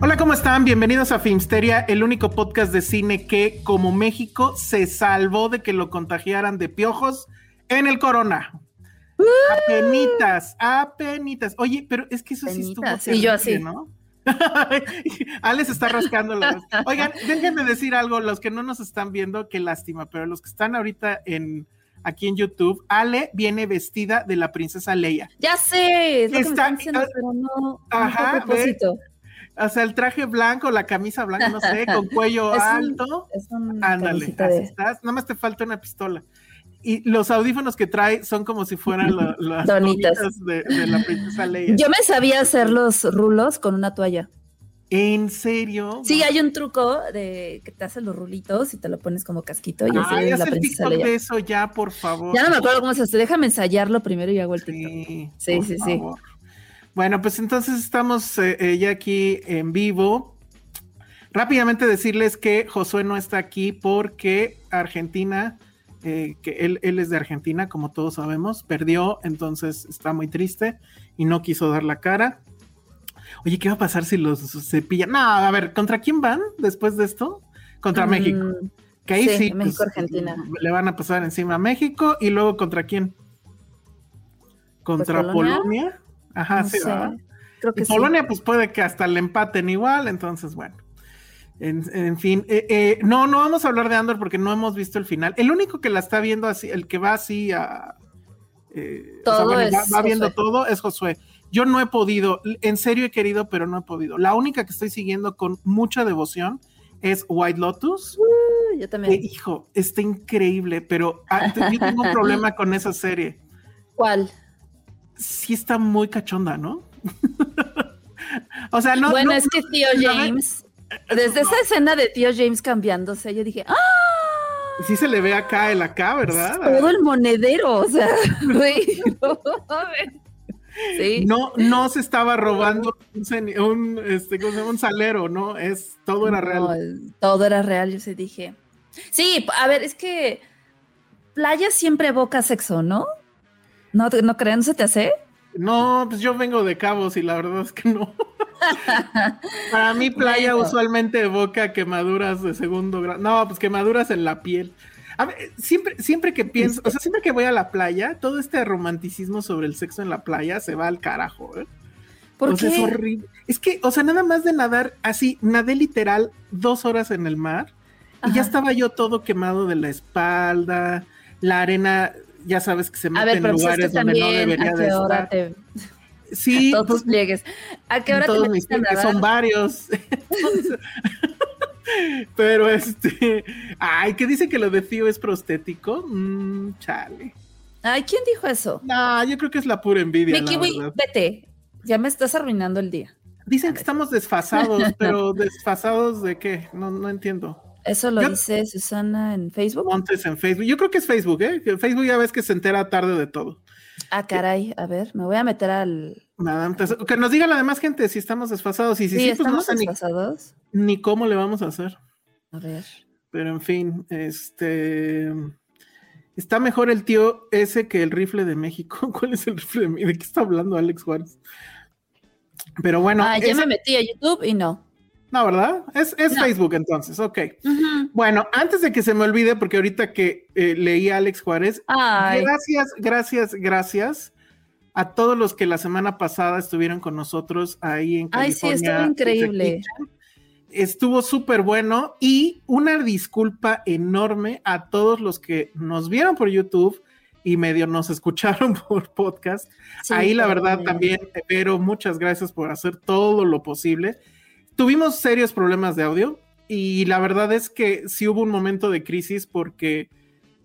Hola, ¿cómo están? Bienvenidos a Filmsteria, el único podcast de cine que, como México, se salvó de que lo contagiaran de piojos en el corona. Apenitas, apenitas. Oye, pero es que eso sí estuvo Apenitas, y yo así. terrible, ¿no? Alex está rascando las. Oigan, déjenme decir algo, los que no nos están viendo, qué lástima, pero los que están ahorita en aquí en YouTube, Ale viene vestida de la princesa Leia. Ya sé, es lo que me Está- están diciendo, pero no, Ajá, no fue a propósito. O sea, el traje blanco, la camisa blanca, no sé, con cuello Es un- alto. Es un Ándale, así de- estás. Nada más te falta una pistola. Y los audífonos que trae son como si fueran la- las Donitas. de, de la princesa Leia. Yo me sabía hacer los rulos con una toalla. ¿En serio? Sí, hay un truco de que te hacen los rulitos y te lo pones como casquito y así Ay, es la el princesa Leia. de eso ya, por favor. Ya no me acuerdo cómo se hace. Déjame ensayarlo primero y hago el TikTok. Sí, Sí, por sí, sí. Bueno, pues entonces estamos eh, eh, ya aquí en vivo. Rápidamente decirles que Josué no está aquí porque Argentina, eh, que él, él es de Argentina, como todos sabemos, perdió, entonces está muy triste y no quiso dar la cara. Oye, ¿qué va a pasar si los cepillan? No, a ver, ¿contra quién van después de esto? Contra Mm, México. Que ahí sí, pues, Argentina. le van a pasar encima a México y luego contra quién? Contra Pues, Polonia. Polonia. Ajá, no sí. Creo que Y sí. Polonia, pues puede que hasta le empaten igual, entonces bueno. En, en fin, eh, eh, no, no vamos a hablar de Andor porque no hemos visto el final. El único que la está viendo así, el que va así a. eh, o sea, Todo bueno, es va viendo todo es Josué. Yo no he podido, en serio he querido, pero no he podido. La única que estoy siguiendo con mucha devoción es White Lotus. Uh, Yo Eh, también. hijo, está increíble, pero ah, yo tengo un problema con esa serie. ¿Cuál? Sí está muy cachonda, ¿no? o sea, no. bueno, no- es que tío no, James, desde esa escena de tío James cambiándose, yo dije, ¡ah! Sí se le ve acá el acá, ¿verdad? Todo el monedero, o sea, güey. Sí. No, no se estaba robando un, este, ¿cómo se un salero, ¿no? Es, todo era real. No, todo era real, yo sí dije. Sí, a ver, es que playa siempre evoca sexo, ¿no? ¿No, no creen? ¿No se te hace? No, pues yo vengo de Cabos y la verdad es que no. Para mí playa Bueno. usualmente evoca quemaduras de segundo grado. No, pues quemaduras en la piel. A ver, siempre, siempre que pienso, o sea, siempre que voy a la playa, todo este romanticismo sobre el sexo en la playa se va al carajo, ¿eh? ¿Por o sea, qué? es horrible. Es que, o sea, nada más de nadar así, nadé literal dos horas en el mar y ya estaba yo todo quemado de la espalda, la arena, ya sabes que se mete ver, en pues lugares donde no debería ¿a de estar. te, Sí, todos pues, tus pliegues? ¿A qué hora te todos mis nadar? son varios. Entonces, pero este, ay, que dice que lo de Tío es prostético. Mm, chale. Ay, ¿quién dijo eso? No, yo creo que es la pura envidia. Mickey, la vete. Ya me estás arruinando el día. Dicen que estamos desfasados, pero desfasados de qué? No, no entiendo. Eso lo Yo- dice Susana en Facebook. Montes en Facebook. Yo creo que es Facebook, ¿eh? Facebook ya ves que se entera tarde de todo. Ah, caray, a ver, me voy a meter al. Nada, que nos diga la demás gente si estamos desfasados. Y si Sí, sí, pues no estamos sé ni, desfasados. ni cómo le vamos a hacer. A ver. Pero en fin, este. Está mejor el tío ese que el rifle de México. ¿Cuál es el rifle de México? ¿De qué está hablando Alex Juárez? Pero bueno, ah, ya esa- me metí a YouTube y no. No, ¿verdad? Es, es Facebook entonces, ok. Bueno, antes de que se me olvide, porque ahorita que eh, leí a Alex Juárez, gracias, gracias, gracias a todos los que la semana pasada estuvieron con nosotros ahí en California. Ay, sí, estuvo increíble. Estuvo súper bueno y una disculpa enorme a todos los que nos vieron por YouTube y medio nos escucharon por podcast. ahí la verdad también, pero muchas gracias por hacer todo lo posible. Tuvimos serios problemas de audio y la verdad es que sí hubo un momento de crisis porque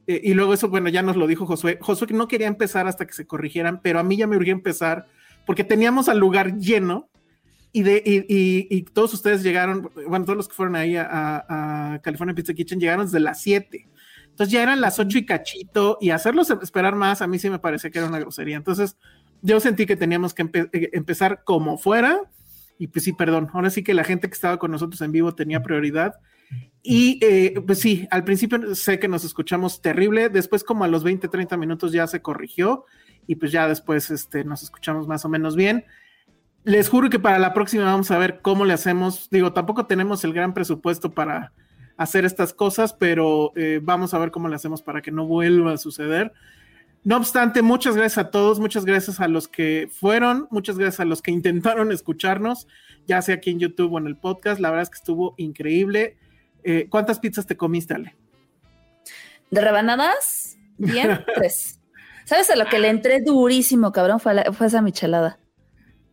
eh, y luego eso, bueno, ya nos lo dijo Josué. Josué no quería empezar hasta que se corrigieran, pero a mí ya me urgía empezar porque teníamos al lugar lleno y, de, y, todos ustedes llegaron, bueno, todos los que fueron ahí a, California Pizza Kitchen llegaron desde las 7. Entonces ya eran las 8 y cachito y hacerlos esperar más a mí sí me parecía que era una grosería. Entonces yo sentí que teníamos que eh, empezar como fuera y pues sí, perdón, ahora sí que la gente que estaba con nosotros en vivo tenía prioridad y eh, pues sí, al principio sé que nos escuchamos terrible, después como a los 20, 30 minutos ya se corrigió y pues ya después este, nos escuchamos más o menos bien. Les juro que para la próxima vamos a ver cómo le hacemos. Digo, tampoco tenemos el gran presupuesto para hacer estas cosas, pero eh, vamos a ver cómo le hacemos para que no vuelva a suceder. No obstante, muchas gracias a todos, muchas gracias a los que fueron, muchas gracias a los que intentaron escucharnos, ya sea aquí en YouTube o en el podcast. La verdad es que estuvo increíble. Eh, ¿Cuántas pizzas te comiste, Ale? De rebanadas, bien, tres. ¿Sabes a lo que le entré durísimo, cabrón? Fue, esa michelada.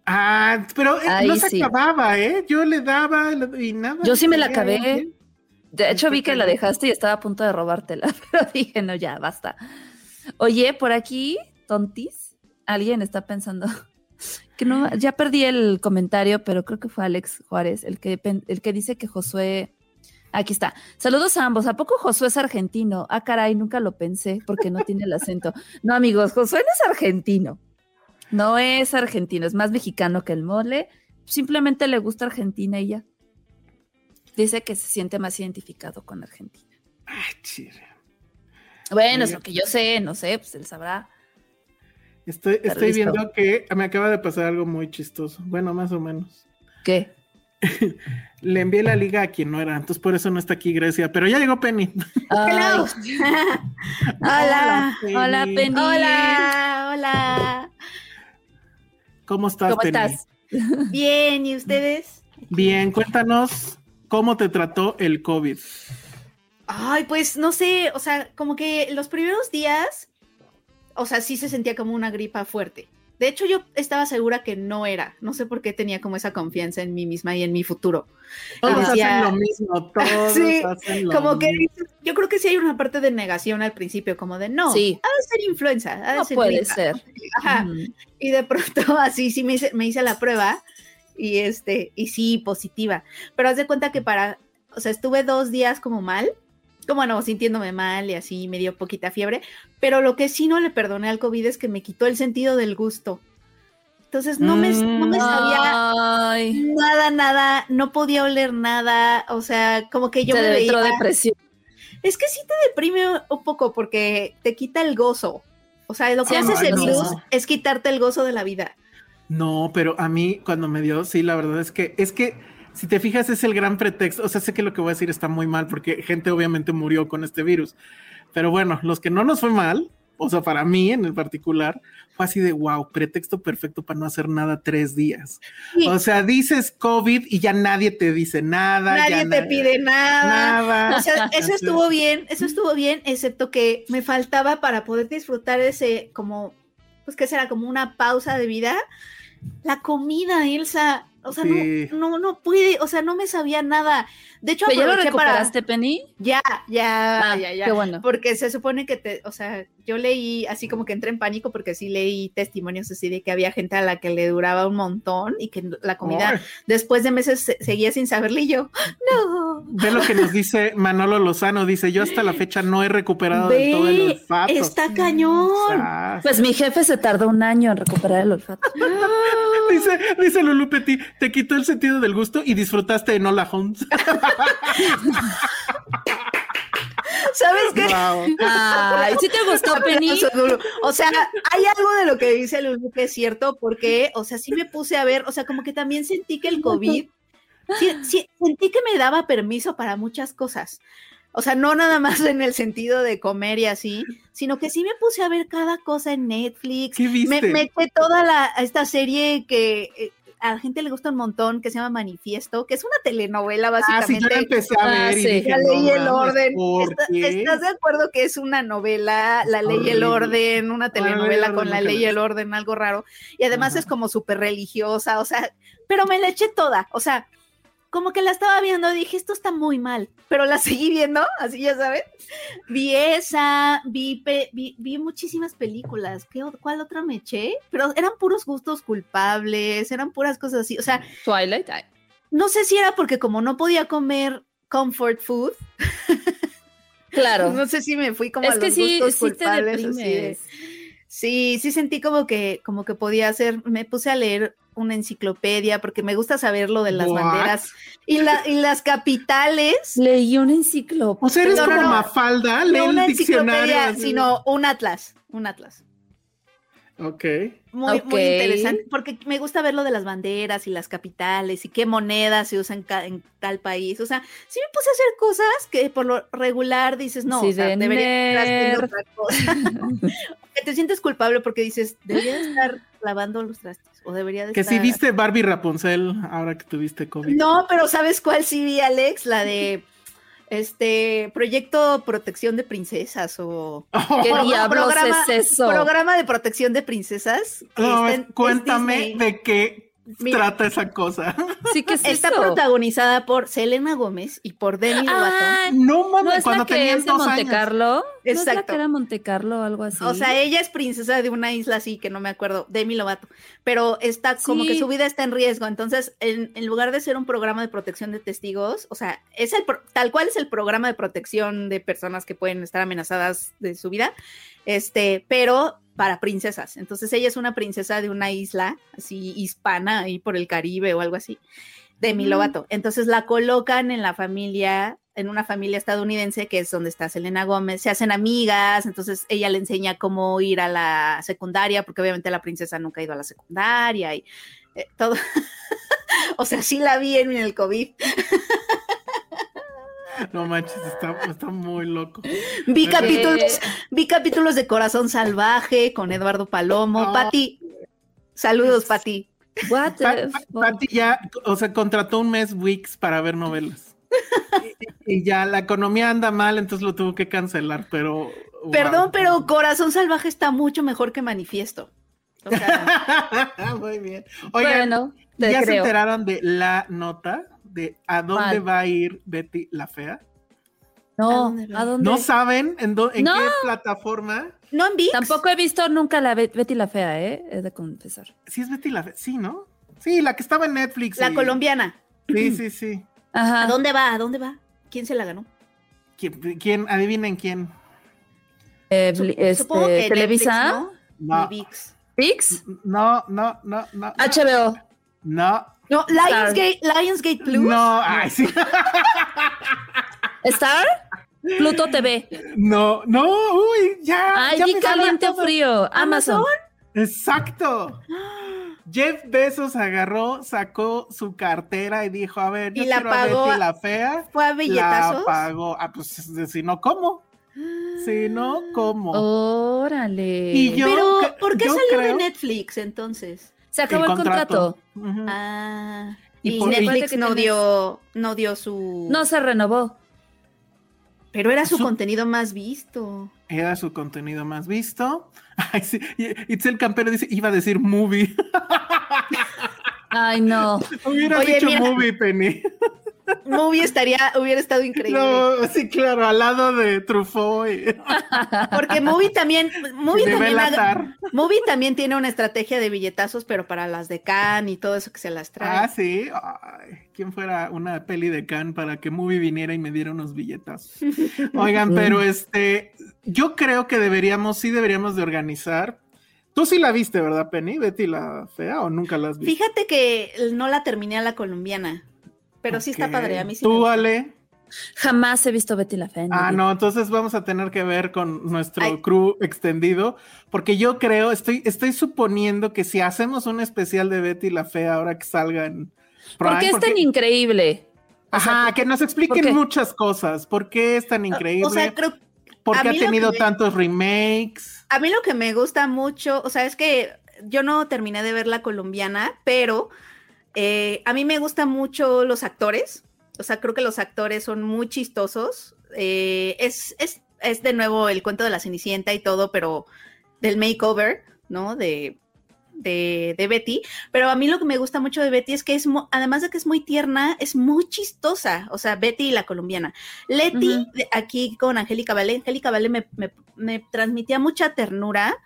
Ah, pero eh, no se acababa, ¿eh? Yo le daba y nada. Yo sí me la acabé. De hecho, vi que la dejaste y estaba a punto de robártela, pero dije, no, ya, basta. Oye, por aquí, tontis, alguien está pensando que no, ya perdí el comentario, pero creo que fue Alex Juárez el que, el que dice que Josué Aquí está. Saludos a ambos. ¿A poco Josué es argentino? Ah, caray, nunca lo pensé porque no tiene el acento. No, amigos, Josué no es argentino. No es argentino, es más mexicano que el mole. Simplemente le gusta Argentina y ya. Dice que se siente más identificado con Argentina. Ay, chile. Bueno, es lo que yo sé, no sé, pues él sabrá. Estoy, estoy viendo que me acaba de pasar algo muy chistoso. Bueno, más o menos. ¿Qué? Le envié la liga a quien no era, entonces por eso no está aquí Grecia, pero ya llegó Penny. hola, hola Penny. Hola, hola. ¿Cómo estás, ¿Cómo estás? Bien, ¿y ustedes? Bien, cuéntanos cómo te trató el COVID. Ay, pues no sé, o sea, como que los primeros días, o sea, sí se sentía como una gripa fuerte. De hecho, yo estaba segura que no era. No sé por qué tenía como esa confianza en mí misma y en mi futuro. Todos hacen lo mismo, todos sí, hacen lo como que yo creo que sí hay una parte de negación al principio, como de no, sí. ha de ser influenza, ha de no puede ser. Ajá. Y de pronto así sí me hice, me hice la prueba y este, y sí, positiva. Pero haz de cuenta que para, o sea, estuve dos días como mal como no, sintiéndome mal y así me dio poquita fiebre, pero lo que sí no le perdoné al COVID es que me quitó el sentido del gusto. Entonces no me, sabía nada, nada, no podía oler nada, o sea, como que yo me veía... depresión. Es que sí te deprime un poco porque te quita el gozo. O sea, lo que haces el virus es quitarte el gozo de la vida. No, pero a mí cuando me dio, sí, la verdad es que es que si te fijas, es el gran pretexto. O sea, sé que lo que voy a decir está muy mal porque gente obviamente murió con este virus. Pero bueno, los que no nos fue mal, o sea, para mí en el particular, fue así de wow, pretexto perfecto para no hacer nada tres días. O sea, dices COVID y ya nadie te dice nada. Nadie te pide nada. O sea, eso estuvo bien, eso estuvo bien, excepto que me faltaba para poder disfrutar ese, como, pues que será como una pausa de vida. La comida, Elsa, o sea, no, no, puede, o sea, no me sabía nada. De hecho, ¿Pero ya lo recuperaste, Penny? Ya, ya, ah, ya, ya. Qué bueno. Porque se supone que te, o sea, yo leí así como que entré en pánico porque sí leí testimonios así de que había gente a la que le duraba un montón y que la comida después de meses seguía sin saberle y yo, no. Ve lo que nos dice Manolo Lozano, dice, yo hasta la fecha no he recuperado del todo el olfato. Está cañón. Pues mi jefe se tardó un año en recuperar el olfato. dice, dice Lulu Petit, te quitó el sentido del gusto y disfrutaste de Nola Holmes. ¿Sabes qué? Ay, ¿sí te gustó, Penny? O sea, hay algo de lo que dice Lulu que es cierto, porque, o sea, sí me puse a ver, o sea, como que también sentí que el COVID sí, sí, sentí que me daba permiso para muchas cosas. O sea, no nada más en el sentido de comer y así, sino que sí me puse a ver cada cosa en Netflix. ¿Qué viste? Me metí toda la, esta serie que eh, a la gente le gusta un montón, que se llama Manifiesto, que es una telenovela Ah, sí, básicamente. yo la empecé a Ah, ver y sí. dije, La ley y el orden. ¿por ¿Está- qué? ¿Estás de acuerdo que es una novela, La ley y el orden, una telenovela orden, con la ley y el orden, algo raro? Y además Ajá. es como súper religiosa, o sea, pero me la eché toda, o sea, como que la estaba viendo, dije, esto está muy mal, pero la seguí viendo, así ya sabes. Vi esa, vi, pe- vi, vi muchísimas películas, ¿Qué, ¿cuál otra me eché? Pero eran puros gustos culpables, eran puras cosas así, o sea, Twilight. no sé si era porque como no podía comer comfort food, Claro. no sé si me fui como es a que los sí, gustos sí te culpables, así. Sí, sí sentí como que, como que podía hacer, me puse a leer una enciclopedia porque me gusta saber lo de las What? banderas y, la, y las capitales. Leí una enciclopedia. O sea, eres No, como no. Mafalda, No una enciclopedia, sino un atlas, un atlas. Ok. Muy, muy interesante, porque me gusta ver lo de las banderas y las capitales y qué monedas se usan ca- en tal país. O sea, sí me puse a hacer cosas que por lo regular dices, no, Sí, o sea, de debería estar haciendo nerd. otra cosa. Que te sientes culpable porque dices, debería de estar lavando los trastes o debería de Que estar... si viste Barbie Rapunzel ahora que tuviste COVID. No, pero ¿sabes cuál sí vi, Alex? La de este proyecto protección de princesas o ¿Qué Pro- diablos programa- es eso? programa de protección de princesas. No, en- cuéntame de qué Mira. trata esa cosa. Sí, que es Está eso? protagonizada por Selena Gómez y por Demi Lovato. Ah, No mames, ¿no es cuando la que tenían es de dos Monte años. Carlo? ¿No es la Exacto. que era Monte Carlo o algo así? O sea, ella es princesa de una isla así que no me acuerdo, Demi Lovato, pero está como que su vida está en riesgo. Entonces, en, en lugar de ser un programa de protección de testigos, o sea, es el pro- tal cual es el programa de protección de personas que pueden estar amenazadas de su vida, este, pero para princesas. Entonces, ella es una princesa de una isla así hispana ahí por el Caribe o algo así. Demi Mm. Lovato. Entonces la colocan en la familia, en una familia estadounidense que es donde está Selena Gómez, se hacen amigas, entonces ella le enseña cómo ir a la secundaria, porque obviamente la princesa nunca ha ido a la secundaria y eh, todo. o sea, sí la vi en el COVID. No manches, está, está muy loco. Vi Eh, capítulos, vi capítulos de Corazón Salvaje con Eduardo Palomo. Ah. Pati, saludos, Pati. What the Pa- f- Pa- Pati ya, o sea, contrató un mes Wix para ver novelas. y, y ya la economía anda mal, entonces lo tuvo que cancelar, pero. wow. Perdón, pero Corazón Salvaje está mucho mejor que Manifiesto. O sea, Muy bien. Oigan, bueno, ¿ya se enteraron de la nota de a dónde ¿Cuál? va a ir Betty la Fea? ¿A No, dónde va? ¿a dónde? ¿No saben en, dó- en No. qué plataforma? no en VIX. Tampoco he visto nunca la Bet- Betty la Fea, ¿eh? He de confesar. Sí, es Betty la Fea. Sí, ¿no? Sí, la que estaba en Netflix. La y- colombiana. Sí, sí, sí. Ajá. ¿A dónde va? ¿A dónde va? ¿Quién se la ganó? ¿Quién? quién- adivinen quién? Eh, Sup- este, supongo que Televisa, Netflix, No, VIX. VIX, no, no, no, no. HBO. No, No, Lionsgate, Lionsgate Plus. no, ay, sí. Star, Pluto TV. No, no, uy, ya. Ay, ya me caliente frío. Amazon. Exacto. Jeff Bezos agarró, sacó su cartera y dijo, a ver, yo ¿Y la quiero a pagó? Betty la fea. ¿Fue a La billetazos? pagó. Ah, pues si no, ¿cómo? Si no, ¿cómo? Órale. Y yo- Pero, ¿por qué yo salió creo- de Netflix entonces? Se acabó el, contrato. Ah, Y y, por- Netflix no dio, no dio su... No se renovó. Pero era su, Su- contenido más visto. Era su contenido más visto. Ay, sí. y- Itzel Campero dice, iba a decir movie. Ay, no. Hubiera Oye, dicho mira. movie, Penny. Movie estaría, hubiera estado increíble. No, sí, claro, al lado de Truffaut. y- Porque Movie también, Movie también. Movie también tiene una estrategia de billetazos, pero para las de Cannes y todo eso que se las trae. Ah, sí. Ay, ¿Quién fuera una peli de Cannes para que Movie viniera y me diera unos billetas? Oigan, pero este, yo creo que deberíamos, sí deberíamos de organizar. Tú sí la viste, ¿verdad, Penny? Betty la fea o nunca la has visto? Fíjate que no la terminé a la colombiana, pero sí está padre. A mí sí me Tú, gusta. Ale. Jamás he visto Betty la Fea. en Ah, vida. no, entonces vamos a tener que ver con nuestro Ay. crew extendido, porque yo creo, estoy, estoy suponiendo que si hacemos un especial de Betty la Fea ahora que salgan ¿Por qué es tan increíble? Ajá, que nos expliquen muchas cosas. ¿Por qué es tan increíble? O sea, creo ¿Por qué ha tenido tantos remakes? A mí lo que me gusta mucho, o sea, es que yo no terminé de ver la colombiana, pero eh, a mí me gustan mucho los actores. O sea, creo que los actores son muy chistosos. Eh, es, es, es de nuevo el cuento de la Cenicienta y todo, pero del makeover, ¿no? De, de, Betty, pero a mí lo que me gusta mucho de Betty es que es, además de que es muy tierna, es muy chistosa, o sea, Betty la colombiana. Leti, aquí con Angélica Vale, Angélica Vale me, me transmitía mucha ternura,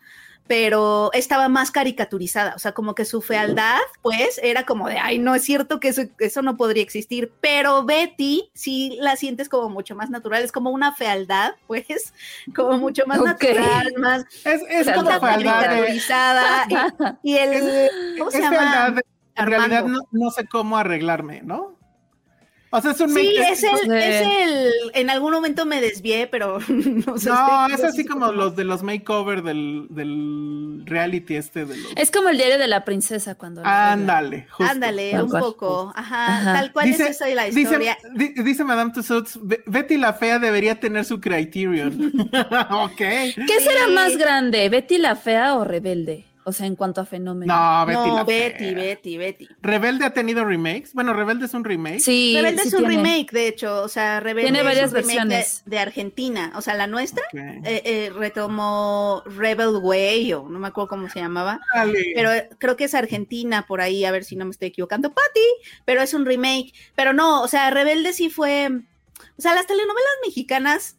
pero estaba más caricaturizada, o sea, como que su fealdad, pues, era como de, ay, no es cierto que eso, no podría existir, pero Betty sí la sientes como mucho más natural, es como una fealdad, pues, como mucho más natural, más es, es como caricaturizada, y, el, ¿cómo se llama? en realidad no, no sé cómo arreglarme, ¿no? O sea, es un Sí, es el, es el. En algún momento me desvié, pero no sé. No, es así como los de los makeover del, del reality este de los. Es como el diario de la princesa cuando. Ándale, justo. Ándale, un poco. Ajá, tal cual dice, es eso la historia. Dice, dice Madame Tussauds, Betty la fea debería tener su criterion. ok. ¿Qué será más grande, Betty la fea o rebelde? O sea, en cuanto a fenómeno. No, Betty. No, Betty, Betty, Betty. ¿Rebelde ha tenido remakes? Bueno, Rebelde es un remake. Sí, Rebelde es un remake, de hecho. O sea, Rebelde tiene varias versiones. De, Argentina. O sea, la nuestra eh, eh, retomó Rebel Way, o no me acuerdo cómo se llamaba. Pero creo que es Argentina por ahí, a ver si no me estoy equivocando. Patty, pero es un remake. Pero no, o sea, Rebelde sí fue. O sea, las telenovelas mexicanas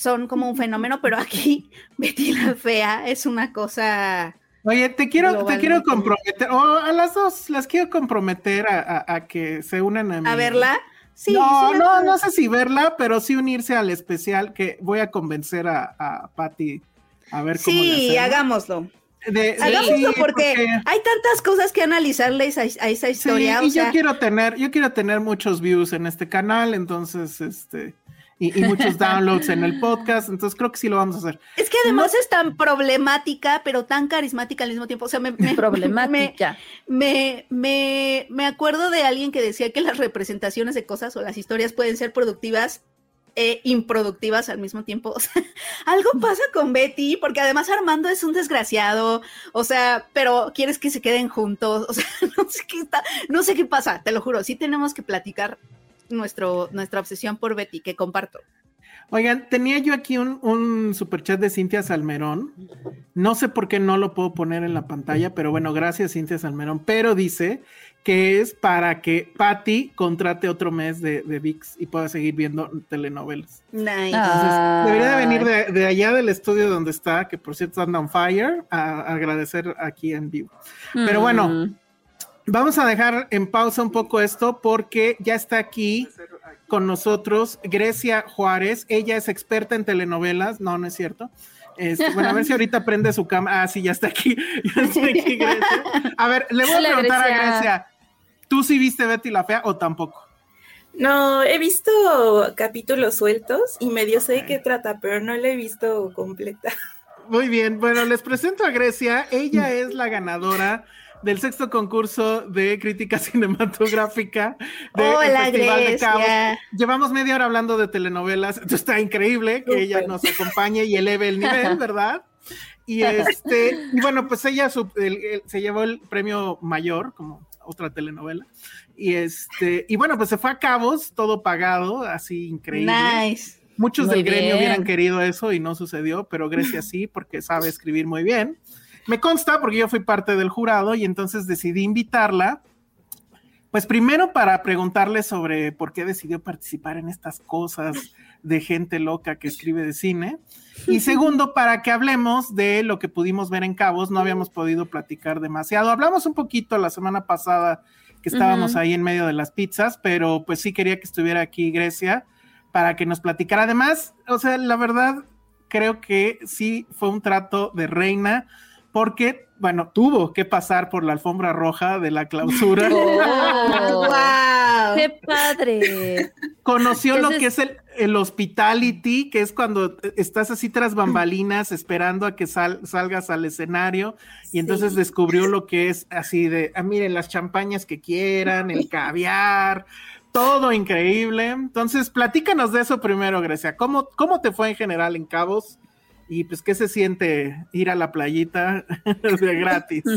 son como un fenómeno, pero aquí Betty la Fea es una cosa Oye, te quiero, te quiero comprometer, o a las dos las quiero comprometer a, que se unan a mí. ¿A verla? Sí, no, no, no sé si verla, pero sí unirse al especial que voy a convencer a, a Patty a ver cómo Sí, hagámoslo. Hagámoslo porque, hay tantas cosas que analizarles a, esa historia. y yo quiero tener, yo quiero tener muchos views en este canal, entonces, este, y, muchos downloads en el podcast, entonces creo que sí lo vamos a hacer. Es que además es tan problemática, pero tan carismática al mismo tiempo. O sea, me, problemática. Me, me, me, acuerdo de alguien que decía que las representaciones de cosas o las historias pueden ser productivas e improductivas al mismo tiempo. O sea, algo pasa con Betty, porque además Armando es un desgraciado, o sea, pero quieres que se queden juntos, o sea, no sé qué está, no sé qué pasa, te lo juro, sí tenemos que platicar nuestro, nuestra obsesión por Betty, que comparto. Oigan, tenía yo aquí un, un superchat de Cintia Salmerón. No sé por qué no lo puedo poner en la pantalla, pero bueno, gracias Cintia Salmerón. Pero dice que es para que Patty contrate otro mes de, de VIX y pueda seguir viendo telenovelas. Nice. Entonces, debería de venir de, allá del estudio donde está, que por cierto anda on fire, a, agradecer aquí en vivo. Pero bueno, mm. Vamos a dejar en pausa un poco esto porque ya está aquí con nosotros Grecia Juárez. Ella es experta en telenovelas. No, no es cierto. Este, bueno, a ver si ahorita prende su cámara. Ah, sí, ya está aquí. Ya está aquí Grecia. A ver, le voy a preguntar a Grecia. ¿Tú sí viste Betty la Fea o tampoco? No, he visto capítulos sueltos y medio sé de qué trata, pero no la he visto completa. Muy bien, bueno, les presento a Grecia. Ella es la ganadora del sexto concurso de crítica cinematográfica de Hola, Festival de Cabos. Llevamos media hora hablando de telenovelas, Esto está increíble que ella nos acompañe y eleve el nivel, ¿verdad? Y este, y bueno, pues ella se llevó el premio mayor, como otra telenovela. Y este, y bueno, pues se fue a Cabos, todo pagado, así increíble. Nice. Muchos del gremio hubieran querido eso y no sucedió, pero Grecia sí, porque sabe escribir muy bien. Me consta porque yo fui parte del jurado y entonces decidí invitarla. Pues primero para preguntarle sobre por qué decidió participar en estas cosas de gente loca que escribe de cine. Y segundo, para que hablemos de lo que pudimos ver en Cabos. No habíamos podido platicar demasiado. Hablamos un poquito la semana pasada que estábamos ahí en medio de las pizzas, pero pues sí quería que estuviera aquí Grecia para que nos platicara. Además, o sea, la verdad, creo que sí fue un trato de reina porque, bueno, tuvo que pasar por la alfombra roja de la clausura. ¡Wow! ¡Qué padre! Conoció lo que es el, el hospitality, que es cuando estás así tras bambalinas esperando a que salgas al escenario y entonces descubrió lo que es así de, ah, miren, las champañas que quieran, el caviar, todo increíble. Entonces, platícanos de eso primero, Grecia. ¿Cómo, cómo te fue en general en Cabos? Y pues, ¿qué se siente ir a la playita de gratis?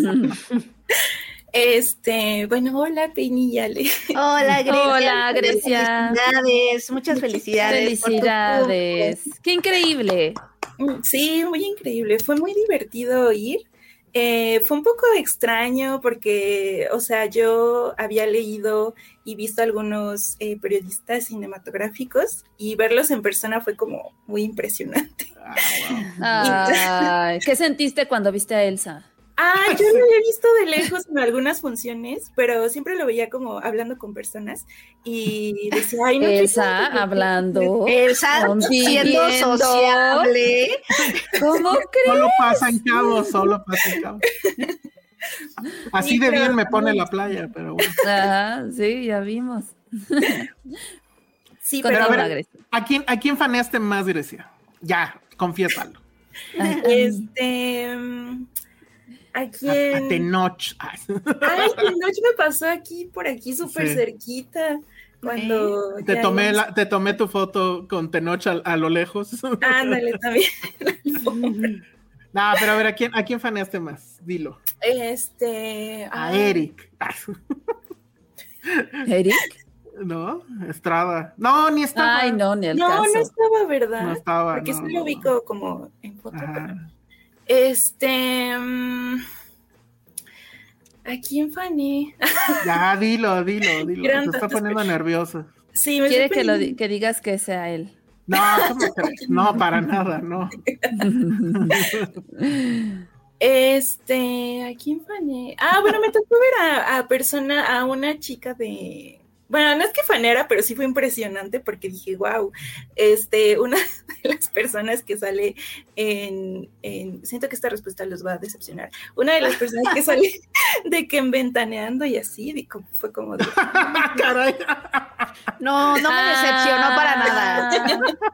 Este, bueno, hola Penillale. Hola Grecia. Hola Grecia. Felicidades, muchas felicidades. Felicidades. Qué increíble. Mm, sí, muy increíble. Fue muy divertido ir. Eh, fue un poco extraño porque, o sea, yo había leído y visto algunos eh, periodistas cinematográficos y verlos en persona fue como muy impresionante. Ah, ¿Qué sentiste cuando viste a Elsa? Ah, yo lo había visto de lejos en algunas funciones, pero siempre lo veía como hablando con personas y decía, ay, no. Elsa hablando. Elsa siendo sociable. ¿Cómo crees? Solo pasa en cabo, solo pasa en cabo. Así de bien me pone la playa, pero bueno. Ajá, sí, ya vimos. Sí, pero, a, ver, ¿a quién, ¿a quién faneaste más, Grecia? Ya, confiésalo. Este ¿A quién? A, Tenoch. Ay, Tenoch me pasó aquí, por aquí, súper cerquita. Cuando te tomé, la, te tomé tu foto con Tenoch a, lo lejos. Ándale, también. no, pero a ver, ¿a quién, ¿a quién faneaste más? Dilo. Este. A Eric. ¿Eric? No, Estrada. No, ni estaba. Ay, no, ni el No, caso. no estaba, ¿verdad? No estaba. Porque no, no, lo ubico como en foto. Ajá. Este. mm, ¿A quién fané? Ya, dilo, dilo, dilo. Gran Se está poniendo nervioso. Sí, me Quiere que, lo, que digas que sea él. No, no, para nada, no. Este, ¿a quién fané? Ah, bueno, me tocó ver a persona, a una chica de. Bueno, no es que fanera, pero sí fue impresionante porque dije, wow, este, una de las personas que sale en, en- siento que esta respuesta los va a decepcionar. Una de las personas que sale de que en ventaneando y así, como- fue como de, Caray. No, no me decepcionó para nada.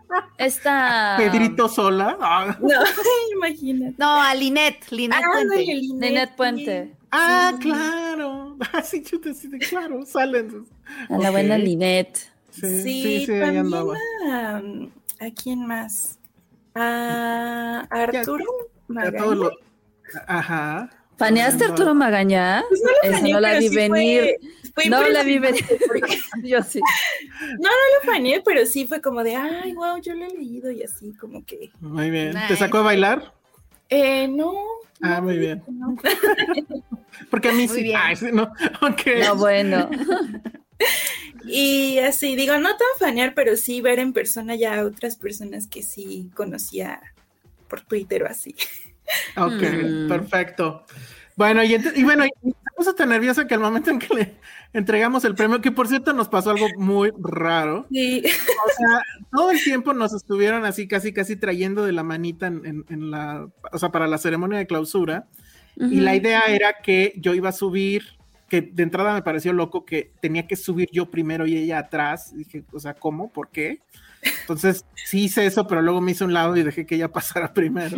Ah, Esta. Pedrito sola. Ah, no, imagínate. No, a Linet, Linet Ah, Puente. ándale, Linet. Puente. Ah, Sí. claro. Ah, sí, yo te sí, claro, salen. A la buena. Linet. Sí, Sí, sí, sí, ahí también andaba. a, ¿a quién más? A Arturo A Magaña. todos los- Ajá. ¿Faneaste a Andaba. Arturo Magaña? Pues no lo no la vi sí venir. fue- fue No la vi venir. Yo sí. No, no lo faneé, pero sí fue como de, ay, wow, yo lo he leído y así como que, Muy bien. ¿Te sacó a bailar? Eh, no. Ah, no, muy bien. no. Porque a mí Muy sí. bien. Ay, sí, no. Ok. No, bueno. Y así, digo, no tan fanear, pero sí ver en persona ya a otras personas que sí conocía por Twitter o así. Ok, Mm. perfecto. Bueno, y, y bueno, y me puso tan nerviosa que al momento en que le entregamos el premio, que por cierto nos pasó algo muy raro. Sí. O sea, todo el tiempo nos estuvieron así, casi, casi trayendo de la manita en, en- en la, o sea, para la ceremonia de clausura. Y la idea era que yo iba a subir, que de entrada me pareció loco que tenía que subir yo primero y ella atrás. Dije, o sea, ¿cómo? ¿Por qué? Entonces sí hice eso, pero luego me hice un lado y dejé que ella pasara primero.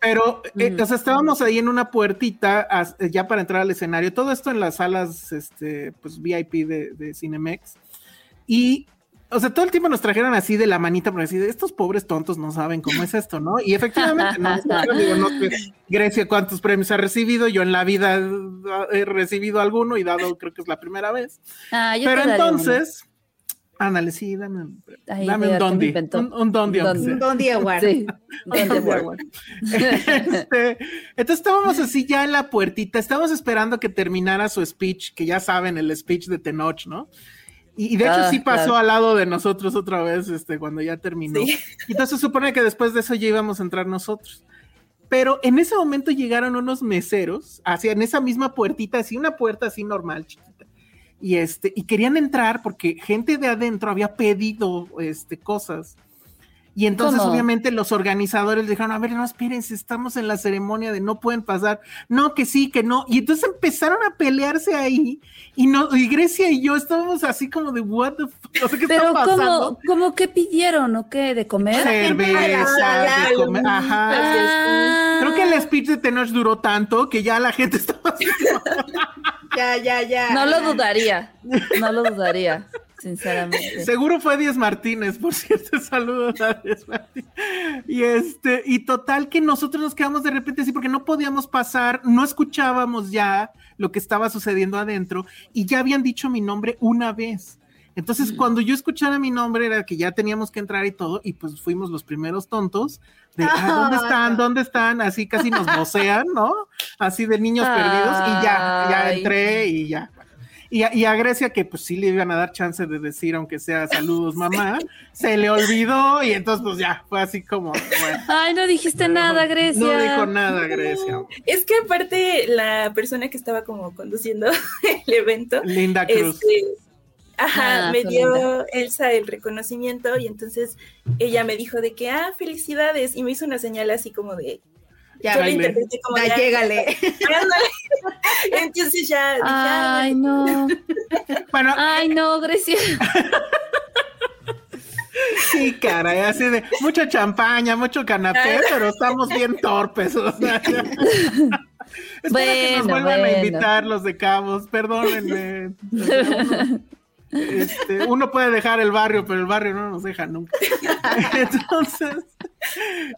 Pero, eh, o sea, estábamos ahí en una puertita as- ya para entrar al escenario. Todo esto en las salas, este, pues VIP de, de Cinemex. Y, o sea, todo el tiempo nos trajeron así de la manita para decir, estos pobres tontos no saben cómo es esto, ¿no? Y efectivamente, no, digo, no sé, Grecia, ¿cuántos premios ha recibido? Yo en la vida he recibido alguno y dado, creo que es la primera vez. Ah, yo Pero entonces, ándale, sí, dame, un- Ay, dame un dondi, un, un dondi, Un dondi. sea. Don Diego. Sí. ¿Dónde Don voy? Diego. Este, entonces estábamos así ya en la puertita, estábamos esperando que terminara su speech, que ya saben, el speech de Tenoch, ¿no? Y, y de hecho Ah, sí pasó claro. al lado de nosotros otra vez, este, cuando ya terminó. Sí. Y entonces se supone que después de eso ya íbamos a entrar nosotros. Pero en ese momento llegaron unos meseros, hacia en esa misma puertita, así una puerta así normal, chiquita. Y este, y querían entrar porque gente de adentro había pedido este, cosas. Y entonces, ¿Cómo? obviamente, los organizadores dijeron: A ver, no, espérense, estamos en la ceremonia de no pueden pasar. No, que sí, que no. Y entonces empezaron a pelearse ahí. Y, no, y Grecia y yo estábamos así como de, ¿What the fuck? O sea, ¿qué Pero está pasando? ¿cómo, ¿cómo que pidieron o qué? ¿De comer? Cerveza, de comer. Ajá. Ah. Creo que el speech de Tenoch duró tanto que ya la gente estaba así. Ya, ya, ya. No lo dudaría, no lo dudaría, sinceramente. Seguro fue Díaz Martínez, por cierto, saludos a Díaz Martínez. Y este, y total que nosotros nos quedamos de repente así porque no podíamos pasar, no escuchábamos ya lo que estaba sucediendo adentro y ya habían dicho mi nombre una vez. Entonces, cuando yo escuchara mi nombre era que ya teníamos que entrar y todo, y pues fuimos los primeros tontos de, ah, ¿dónde están? ¿Dónde están? Así casi nos vocean, ¿no? Así de niños perdidos, y ya, ya entré y ya. Y a, y a Grecia, que pues sí le iban a dar chance de decir, aunque sea saludos, mamá, se le olvidó, y entonces pues ya, fue así como, bueno. Ay, no dijiste nada, Grecia. No dijo nada, Grecia. Es que aparte la persona que estaba como conduciendo el evento, Linda Cruz. este, ajá, Ah, me dio linda. Elsa el reconocimiento y entonces ella me dijo de que, ah, felicidades, y me hizo una señal así como de, Ya, yo lo interpreté como ya, de, "Ah, llégale. ándale". entonces ya, dije, "Ah, Ay, no. Bueno, Ay, no, Grecia. sí, caray, así de mucha champaña, mucho canapé, pero estamos bien torpes. O sea, ya. Espero que nos Bueno, vuelvan a invitar los de Cabos, perdónenme. Uno, este, uno puede dejar el barrio, pero el barrio no nos deja nunca. Entonces,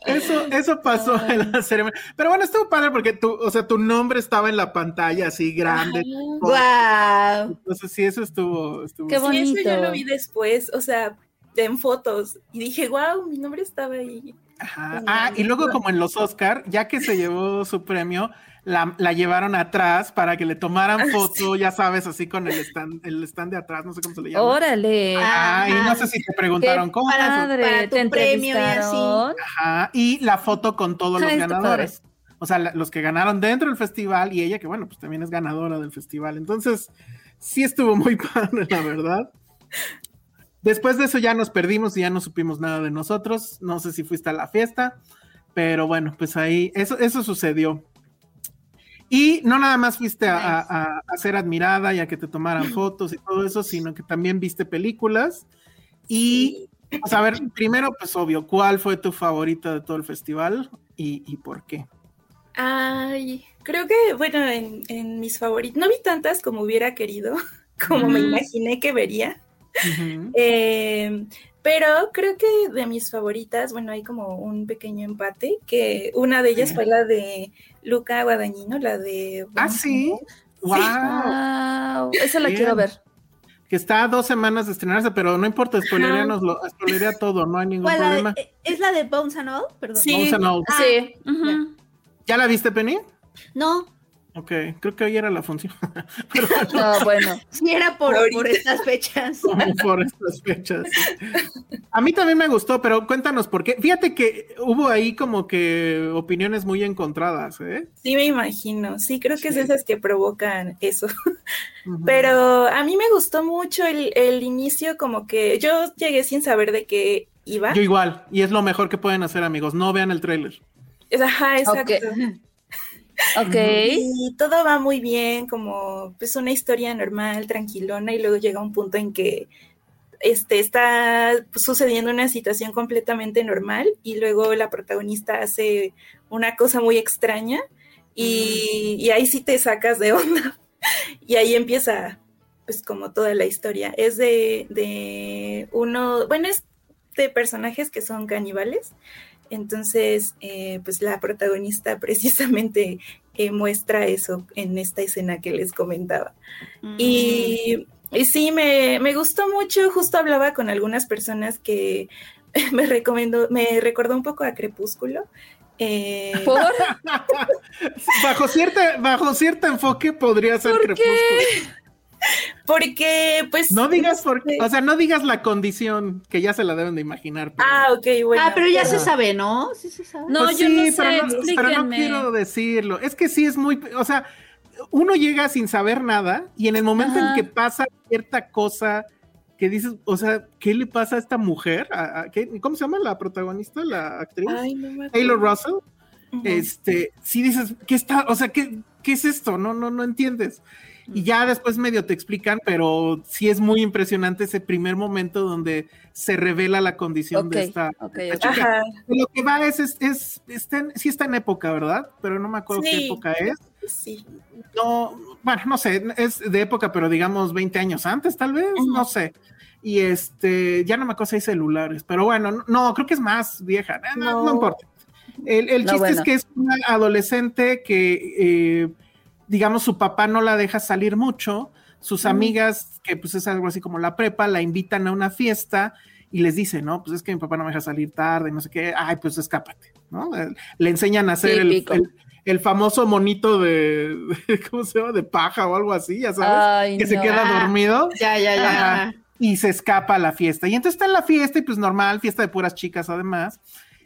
eso, eso pasó en la ceremonia. Pero bueno, estuvo padre porque tu, o sea, tu nombre estaba en la pantalla así grande. Guau. Entonces, sí, eso estuvo, estuvo Qué Sí, eso yo bonito. lo vi después, o sea, en fotos, y dije, wow, mi nombre estaba ahí. Ajá. Ah, y luego como en los Oscar, ya que se llevó su premio, la, la llevaron atrás para que le tomaran foto, ya sabes, así con el stand, el stand de atrás, no sé cómo se le llama. Órale. Ah, y no Ajá. sé si te preguntaron Qué cómo. padre. Para tu ¿Te premio y así. Ajá, y la foto con todos los ganadores. O sea, la- los que ganaron dentro del festival y ella que, bueno, pues también es ganadora del festival. Entonces, sí estuvo muy padre, la verdad. Después de eso ya nos perdimos y ya no supimos nada de nosotros. No sé si fuiste a la fiesta, pero bueno, pues ahí, eso, eso sucedió. Y no nada más fuiste a, a- ser admirada y a que te tomaran fotos y todo eso, sino que también viste películas. Y, pues, a ver, primero, pues obvio, ¿cuál fue tu favorita de todo el festival y, y por qué? Ay, creo que, bueno, en, en mis favoritos, no vi tantas como hubiera querido, como me imaginé que vería, Eh, pero creo que de mis favoritas, bueno, hay como un pequeño empate, que una de ellas Sí. fue la de Luca Guadagnino, la de... Ah, sí. Wow. Wow, esa la Bien. quiero ver. Que está a dos semanas de estrenarse, pero no importa, spoilereanoslo, spoilerea todo, no hay ningún ¿Cuál, la de- problema. eh, ¿Es la de Bones and All? Perdón. Sí. Ah, sí. ujú. ¿Ya la viste, Penny? No, Ok, creo que hoy era la función. pero bueno, No, bueno. sí era por, estas fechas. como por estas fechas. sí. A mí también me gustó, pero cuéntanos por qué. Fíjate que hubo ahí como que opiniones muy encontradas, ¿eh? Sí, me imagino, sí, creo que es Sí. esas que provocan eso. Pero a mí me gustó mucho el, el inicio, como que yo llegué sin saber de qué iba. Yo igual, y es lo mejor que pueden hacer, amigos. No vean el tráiler. Ajá, exacto. Ok. Y todo va muy bien, como pues una historia normal, tranquilona, y luego llega un punto en que este, está sucediendo una situación completamente normal y luego la protagonista hace una cosa muy extraña y, y ahí sí te sacas de onda. Y ahí empieza pues como toda la historia. Es de, de uno, bueno, es de personajes que son caníbales. Entonces, eh, pues la protagonista precisamente eh, muestra eso en esta escena que les comentaba. Mm. Y, y sí, me, me gustó mucho. Justo hablaba con algunas personas que me recomendó, me recordó un poco a Crepúsculo. Eh, ¿Por? bajo, cierta, bajo cierto enfoque podría ser ¿Por crepúsculo. porque, pues. No digas por este- o sea, no digas la condición que ya se la deben de imaginar. pero- Ah, ok, bueno. ah, pero ya pero- se sabe, ¿no? Sí se sabe. No, Pues yo no sí, sé, pero no, pero no quiero decirlo. Es que sí es muy, o sea, uno llega sin saber nada y en el momento Ajá. en que pasa cierta cosa que dices, o sea, ¿qué le pasa a esta mujer? ¿A, a- qué- ¿Cómo se llama la protagonista, la actriz? Ay, no. Taylor Russell. Este, sí dices, ¿qué está? O sea, ¿qué, qué es esto? No, no, no entiendes. Y ya después medio te explican, pero sí es muy impresionante ese primer momento donde se revela la condición Ok, de esta, ok, esta chica. Lo que va es, es, es- está en- sí está en época, ¿verdad? Pero no me acuerdo qué Sí. época es. Sí. No, bueno, no sé, es de época, pero digamos 20 años antes, tal vez, Ujú. no sé. Y este, ya no me acuerdo si hay celulares, pero bueno, no, no, creo que es más vieja, eh, no, no No. importa. El, el No, chiste es bueno. que es una adolescente que, eh, digamos, su papá no la deja salir mucho, sus amigas, que pues es algo así como la prepa, la invitan a una fiesta y les dice, no, pues es que mi papá no me deja salir tarde, no sé qué, ay, pues escápate, ¿no? Le enseñan a hacer el, Típico. el- el famoso monito de, de- ¿cómo se llama? De paja o algo así, ya sabes, Ay, que se queda Ah. dormido Ya, ya, ya. Ajá. y se escapa a la fiesta. Y entonces está en la fiesta y pues normal, fiesta de puras chicas además.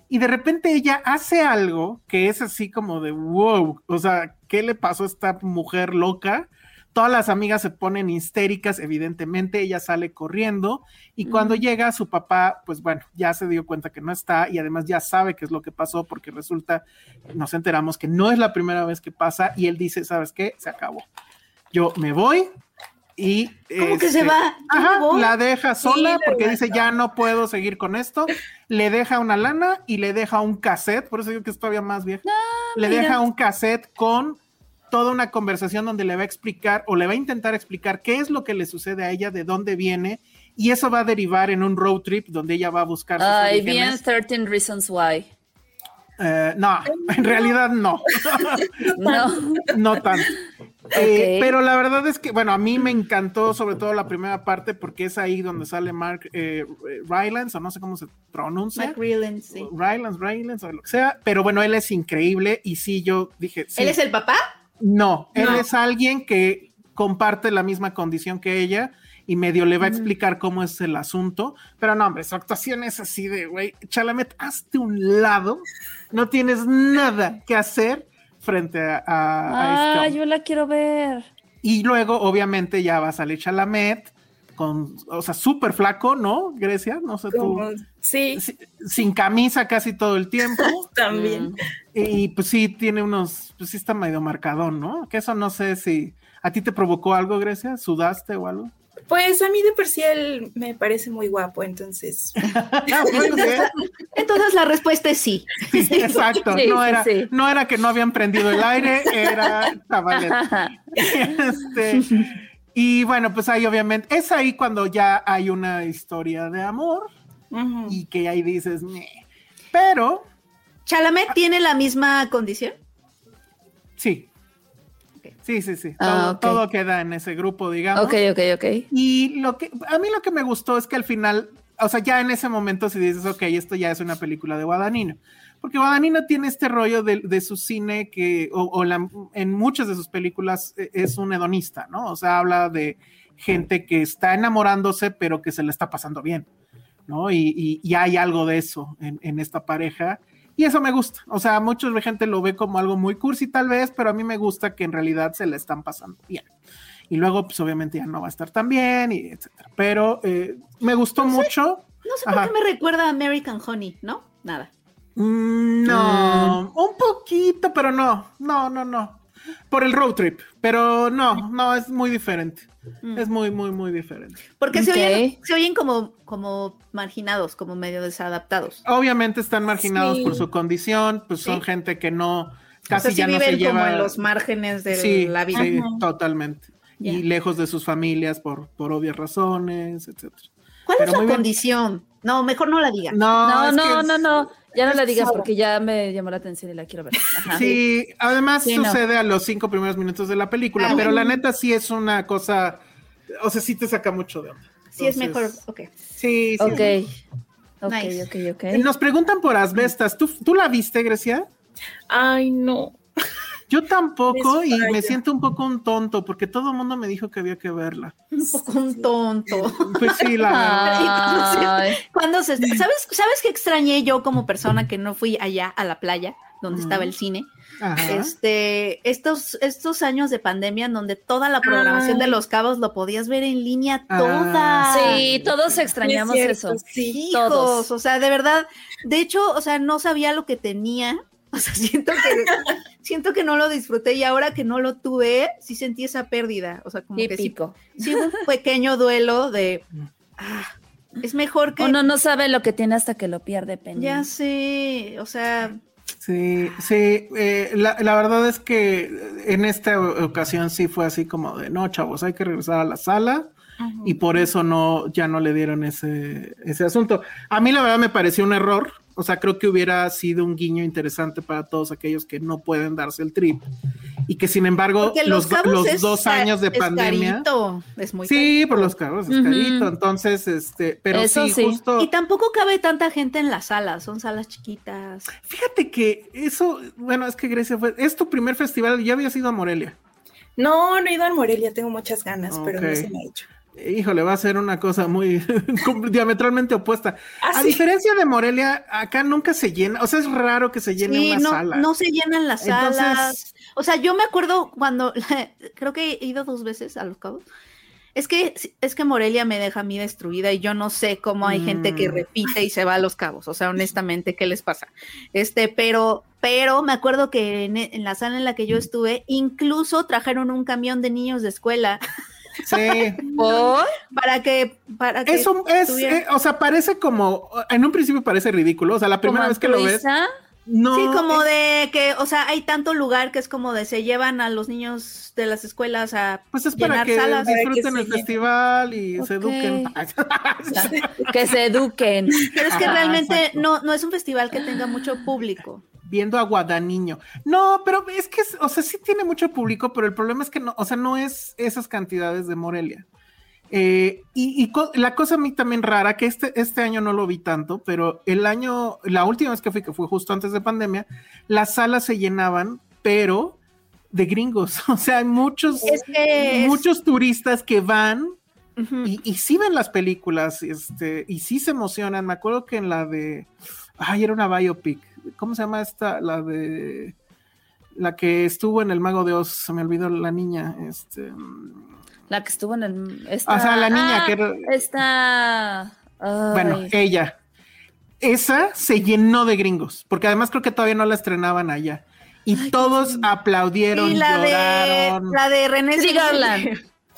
Y de repente ella hace algo que es así como de wow, o sea, ¿qué le pasó a esta mujer loca? Todas las amigas se ponen histéricas, evidentemente, ella sale corriendo y cuando llega su papá, pues bueno, ya se dio cuenta que no está y además ya sabe qué es lo que pasó porque resulta, nos enteramos que no es la primera vez que pasa y él dice, ¿sabes qué? Se acabó. Yo me voy y... ¿Cómo que se este, va? ¿Yo Ajá, la deja sola la porque dice ya no puedo seguir con esto. Le deja una lana y le deja un cassette, por eso digo que es todavía más vieja. le mira. deja un cassette con toda una conversación donde le va a explicar o le va a intentar explicar qué es lo que le sucede a ella, de dónde viene, y eso va a derivar en un road trip donde ella va a buscar Ay, bien orígenes. 13 Reasons Why. Eh, no, en realidad no. No. no tanto. Eh, pero la verdad es que, bueno, a mí me encantó sobre todo la primera parte porque es ahí donde sale Mark eh, Rylance, o no sé cómo se pronuncia. Mike Rylance, sí. Rylance, Rylance, o lo que sea, pero bueno, él es increíble y sí, yo dije, sí, ¿Él es el papá? no, él No. es alguien que comparte la misma condición que ella y medio le va a explicar cómo es el asunto, pero no, hombre, su actuación es así de, güey, Chalamet, hazte un lado, no tienes nada que hacer frente a, a- a este Ah, yo la quiero ver. Y luego, obviamente, ya va a salir Chalamet con, o sea, súper flaco, ¿no, Grecia? No sé tú. Sí, Si- Sin camisa casi todo el tiempo. también. Mm. Y pues sí, tiene unos, pues sí está medio marcadón, ¿no? Que eso no sé si a ti te provocó algo, Grecia, sudaste o algo. Pues a mí de por sí él me parece muy guapo, entonces. Entonces la respuesta es sí. Sí, exacto. Sí, no, era, sí. no era que no habían prendido el aire, era Chavalet. Este, y bueno, pues ahí obviamente, es ahí cuando ya hay una historia de amor y que ahí dices, "Meh". pero ¿Chalamet tiene la misma condición? sí. Sí, sí, sí. Ah, todo, todo queda en ese grupo, digamos. Ok, ok, ok. Y lo que a mí lo que me gustó es que al final, o sea, ya en ese momento si dices, ok, esto ya es una película de Guadagnino, porque Guadagnino tiene este rollo de, de su cine que, o, o la- en muchas de sus películas eh, es un hedonista, ¿no? O sea, habla de gente que está enamorándose, pero que se le está pasando bien, ¿no? Y, y- y hay algo de eso en, en esta pareja. Y eso me gusta. O sea, mucha gente lo ve como algo muy cursi tal vez, pero a mí me gusta que en realidad se le están pasando bien y luego pues obviamente ya no va a estar tan bien y etcétera. Pero eh, me gustó mucho. No sé Ajá. por qué me recuerda a American Honey, ¿no? Nada. Mm, no, un poquito, pero no, no, no, no. Por el road trip, pero no, no, es muy diferente. Mm. Es muy, muy, muy diferente. Porque se oyen, se oyen como, como marginados, como medio desadaptados. Obviamente están marginados Sí. por su condición, pues son Sí. gente que no, O casi sea, sí ya no se viven como lleva. en los márgenes de sí, la vida. sí, Ajá. totalmente. Y lejos de sus familias por, por obvias razones, etcétera. ¿Cuál pero es su bien. condición? No, mejor no la diga. No, No, no, no, no. Ya no la digas porque ya me llamó la atención y la quiero ver. Ajá. Sí, además Sí, no. sucede a los cinco primeros minutos de la película, Ah, pero bueno. la neta sí es una cosa, o sea, sí te saca mucho de onda. Sí, es mejor. Ok. Sí, sí. Ok. Ok, Nice. ok, ok. Nos preguntan por asbestas. ¿Tú, ¿Tú la viste, Grecia? Ay, no. Yo tampoco y me siento un poco un tonto porque todo el mundo me dijo que había que verla. Un poco un tonto. Pues sí, la verdad. Cuando se, ¿sabes, ¿Sabes qué extrañé yo como persona que no fui allá a la playa? donde estaba el cine. Ajá. Este, estos, estos años de pandemia en donde toda la programación de. Los Cabos lo podías ver en línea Ah, toda. Sí, todos extrañamos eso. Sí. Hijos, todos. o sea, de verdad, de hecho, o sea, no sabía lo que tenía. O sea, siento que siento que no lo disfruté y ahora que no lo tuve, sí sentí esa pérdida. O sea, como que sí, Típico. sí hubo un pequeño duelo de ah, es mejor que Uno no sabe lo que tiene hasta que lo pierde, Penny. ya sé, o sea, Sí, sí, eh, la, la verdad es que en esta ocasión sí fue así como de, no, chavos, hay que regresar a la sala y por eso no, ya no le dieron ese, ese asunto. A mí la verdad me pareció un error, o sea, creo que hubiera sido un guiño interesante para todos aquellos que no pueden darse el trip y que sin embargo los, los, cabos los es dos años de es pandemia... carito, es muy Sí, por los carros, es carito. Entonces, este, pero Eso sí, sí. justo. Y tampoco cabe tanta gente en las salas, son salas chiquitas. Fíjate que eso, bueno, es que Grecia fue, es tu primer festival, ya había sido a Morelia. No, no he ido a Morelia, tengo muchas ganas, pero no se me ha hecho. Híjole, va a ser una cosa muy diametralmente opuesta. Ah, a sí. diferencia de Morelia, acá nunca se llena, o sea, es raro que se llene Sí, una no, sala. no se llenan las Entonces- salas. O sea, yo me acuerdo cuando, creo que he ido dos veces a Los Cabos. Es que, es que Morelia me deja a mí destruida y yo no sé cómo hay gente que Mm. repite y se va a Los Cabos. O sea, honestamente, ¿qué les pasa? Este, pero, pero me acuerdo que en, en la sala en la que yo estuve, incluso trajeron un camión de niños de escuela Sí. ¿Por? para que, para que Eso es, eh, o sea, parece como, en un principio parece ridículo, o sea, la primera ¿Como vez que lo ves, no. Sí, como es- de que, o sea, hay tanto lugar que es como de se llevan a los niños de las escuelas a Pues es para llenar que salas. disfruten Para que el se festival y se eduquen. Que se eduquen. Pero es que Ajá, realmente exacto. no, no es un festival que tenga mucho público. Viendo a Guadaniño. No, pero es que, o sea, sí tiene mucho público, pero el problema es que no, o sea, no es esas cantidades de Morelia. Eh, y y co- la cosa a mí también rara, que este, este año no lo vi tanto, pero el año, la última vez que fui, que fue justo antes de pandemia, las salas se llenaban, pero de gringos. O sea, hay muchos, es- muchos turistas que van y, y sí ven las películas, este, y sí se emocionan. Me acuerdo que en la de, ay, era una biopic. ¿Cómo se llama esta? La de, la que estuvo en El Mago de Oz, se me olvidó la niña, este, La que estuvo en el. esta- o sea, la niña Ah, que era, Está. bueno, ella. Esa se llenó de gringos, porque además creo que todavía no la estrenaban allá. Y todos aplaudieron, Y la de, lloraron. la de René Judy. Garland.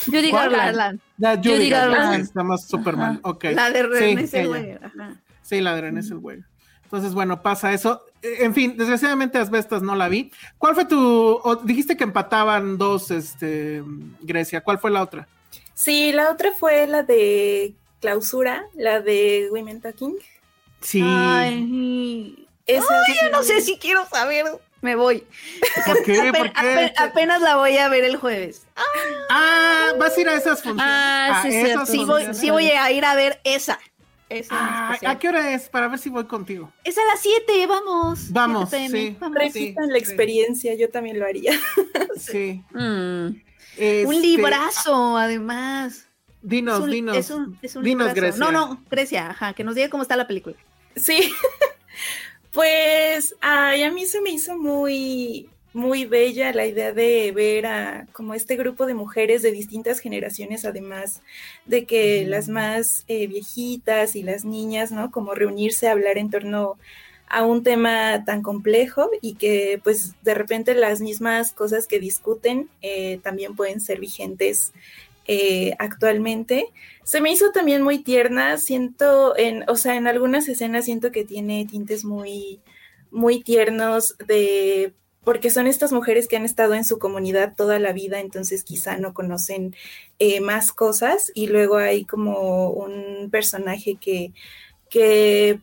Judy. Garland. La Judy Judy Garland, Garland. se llama Superman. Ok. La de René Sí. Sí, la de René Zellweger. Entonces, bueno, pasa eso. Eh, En fin, desgraciadamente Asbestas no la vi. ¿Cuál fue tu, o dijiste que empataban dos, este, Grecia, ¿cuál fue la otra? Sí, la otra fue la de clausura, la de Women Talking. Sí. Ay, Esa Ay, yo no sé si quiero saber. Me voy. ¿Por qué? Apen- ¿Por qué? apen- apenas la voy a ver el jueves. Ah, vas a ir a esas funciones. Ah, sí, a cierto. esas Sí voy, sí voy a ir a ver esa. Ah. ¿A qué hora es? Para ver si voy contigo. Es a las 7, vamos. Vamos, 7 PM, sí. vamos. repitan sí, la sí. experiencia, yo también lo haría. Sí. Mm. Este, Un librazo, además. Dinos, es un, dinos. es un, es un dinos, librazo. Grecia. No, no, Grecia, ajá, que nos diga cómo está la película. Sí, pues ay, a mí se me hizo muy, muy bella la idea de ver a como este grupo de mujeres de distintas generaciones, además de que las más eh, viejitas y las niñas, ¿no? Como reunirse a hablar en torno a un tema tan complejo y que pues de repente las mismas cosas que discuten eh, también pueden ser vigentes eh, actualmente. Se me hizo también muy tierna, siento, en, o sea, en algunas escenas siento que tiene tintes muy, muy tiernos de porque son estas mujeres que han estado en su comunidad toda la vida, entonces quizá no conocen eh, más cosas y luego hay como un personaje que, que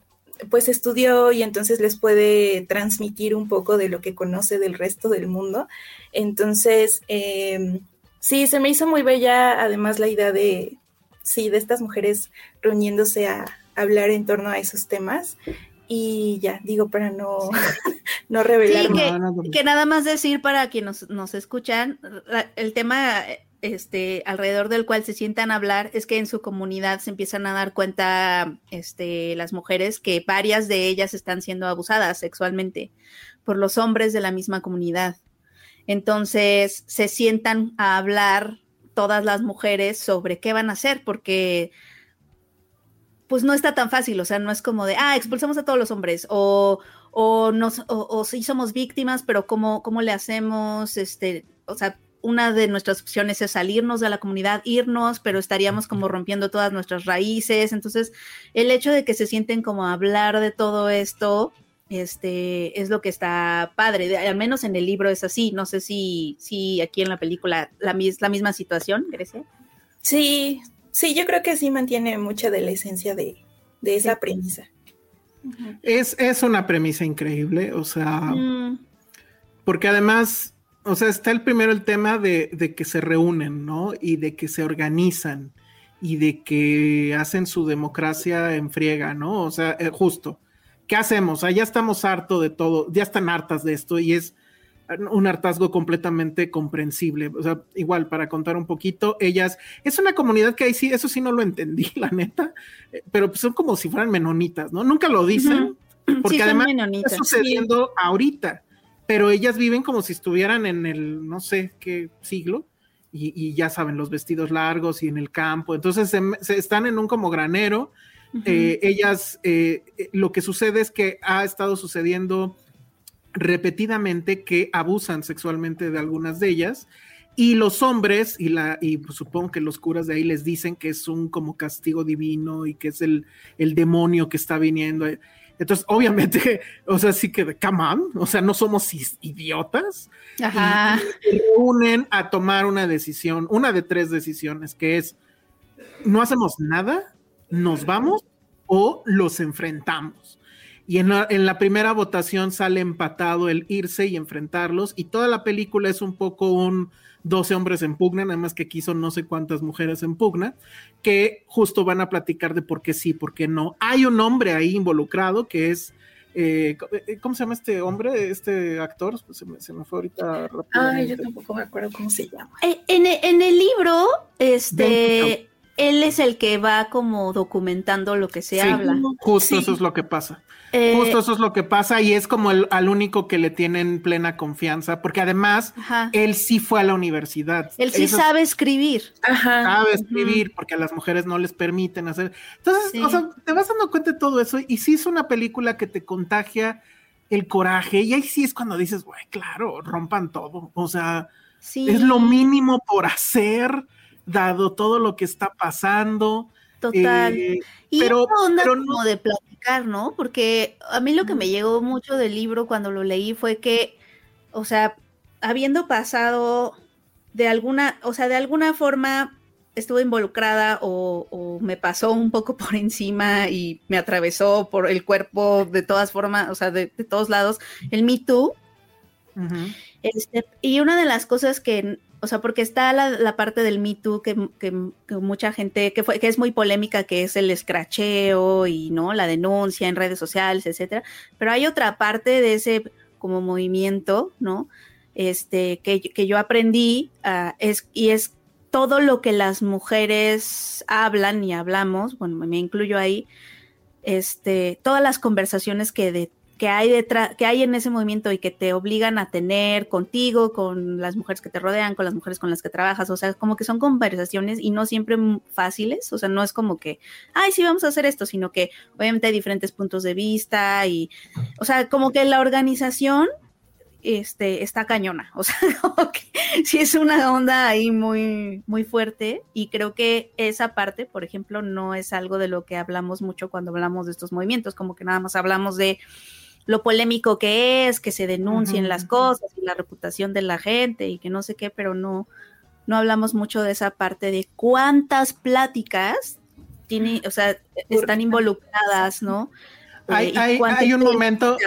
pues estudió y entonces les puede transmitir un poco de lo que conoce del resto del mundo. Entonces, eh, sí, se me hizo muy bella además la idea de, sí, de estas mujeres reuniéndose a hablar en torno a esos temas. Y ya, digo, para no, no revelar Sí, más. que, No, no, no. que nada más decir para quienes nos, nos escuchan, la- el tema este, alrededor del cual se sientan a hablar es que en su comunidad se empiezan a dar cuenta este, las mujeres que varias de ellas están siendo abusadas sexualmente por los hombres de la misma comunidad. Entonces se sientan a hablar todas las mujeres sobre qué van a hacer, porque pues no está tan fácil, o sea, no es como de, ah, expulsamos a todos los hombres, o, o, nos, o, sí somos víctimas, pero ¿cómo, ¿cómo le hacemos? Este, o sea, una de nuestras opciones es salirnos de la comunidad, irnos, pero estaríamos como rompiendo todas nuestras raíces. Entonces, el hecho de que se sienten como a hablar de todo esto, este, es lo que está padre. Al menos en el libro es así. No sé si, si aquí en la película la, la misma situación, Grecia. Sí, sí, yo creo que sí mantiene mucha de la esencia de, esa premisa. Es, es, una premisa increíble, o sea, mm. porque además o sea, está el primero el tema de, que se reúnen, ¿no? Y de que se organizan y de que hacen su democracia en friega, ¿no? O sea, eh, justo. ¿Qué hacemos? O ya estamos hartos de todo, ya están hartas de esto y es un hartazgo completamente comprensible. O sea, igual, para contar un poquito, ellas, es una comunidad que ahí sí, eso sí no lo entendí, la neta, eh, pero pues son como si fueran menonitas, ¿no? Nunca lo dicen, porque además está sucediendo ahorita pero ellas viven como si estuvieran en el no sé qué siglo. Y, ya saben, los vestidos largos y en el campo. Entonces se, están en un como granero. Eh, ellas, eh, lo que sucede es que ha estado sucediendo repetidamente que abusan sexualmente de algunas de ellas y los hombres y la y pues, supongo que los curas de ahí les dicen que es un como castigo divino y que es el, el demonio que está viniendo entonces, obviamente, o sea, sí que, come on, o sea, no somos idiotas. Ajá. Y, reúnen a tomar una decisión, una de tres decisiones, que es, no hacemos nada, nos vamos o los enfrentamos. Y en la, en la, primera votación sale empatado el irse y enfrentarlos, y toda la película es un poco un 12 hombres en pugna, nada más que aquí son no sé cuántas mujeres en pugna, que justo van a platicar de por qué sí, por qué no. Hay un hombre ahí involucrado que es, eh, eh, ¿cómo se llama este hombre, este actor? Se me, se me fue ahorita Ay, yo tampoco me acuerdo cómo se llama. Eh, en, en el libro, este él es el que va como documentando lo que se habla. Justo eso es lo que pasa. Eh, justo eso es lo que pasa y es como el, al único que le tienen plena confianza, porque además él sí fue a la universidad. Él sí sabe escribir. Ajá. Sabe escribir, porque a las mujeres no les permiten hacer. Entonces, o sea, te vas dando cuenta de todo eso y sí es una película que te contagia el coraje y ahí sí es cuando dices, güey, claro, rompan todo. O sea, es lo mínimo por hacer dado todo lo que está pasando. Total. Eh, y pero, onda como de platicar, ¿no? Porque a mí lo que me llegó mucho del libro cuando lo leí fue que, o sea, habiendo pasado de alguna, o sea, de alguna forma estuve involucrada o, me pasó un poco por encima y me atravesó por el cuerpo de todas formas, o sea, de, todos lados, el Me Too. este, y una de las cosas que o sea, porque está la, parte del Me Too que, mucha gente, que, fue, que es muy polémica, que es el escracheo y no la denuncia en redes sociales, etcétera. Pero hay otra parte de ese como movimiento, ¿no? Este, que, que yo aprendí, uh, es, y es todo lo que las mujeres hablan y hablamos, bueno, me incluyo ahí, este, todas las conversaciones que de, que hay detrás, que hay en ese movimiento y que te obligan a tener contigo, con las mujeres que te rodean, con las mujeres con las que trabajas, o sea, como que son conversaciones y no siempre fáciles, o sea, no es como que, ay, sí, vamos a hacer esto, sino que obviamente hay diferentes puntos de vista y, o sea, como que la organización este, está cañona, o sea, como que sí es una onda ahí muy, muy fuerte y creo que esa parte, por ejemplo, no es algo de lo que hablamos mucho cuando hablamos de estos movimientos, como que nada más hablamos de lo polémico que es, que se denuncien las cosas y la reputación de la gente y que no sé qué, pero no, no hablamos mucho de esa parte de cuántas pláticas tiene, o sea, están involucradas, ¿no? Hay, eh, hay, un momento,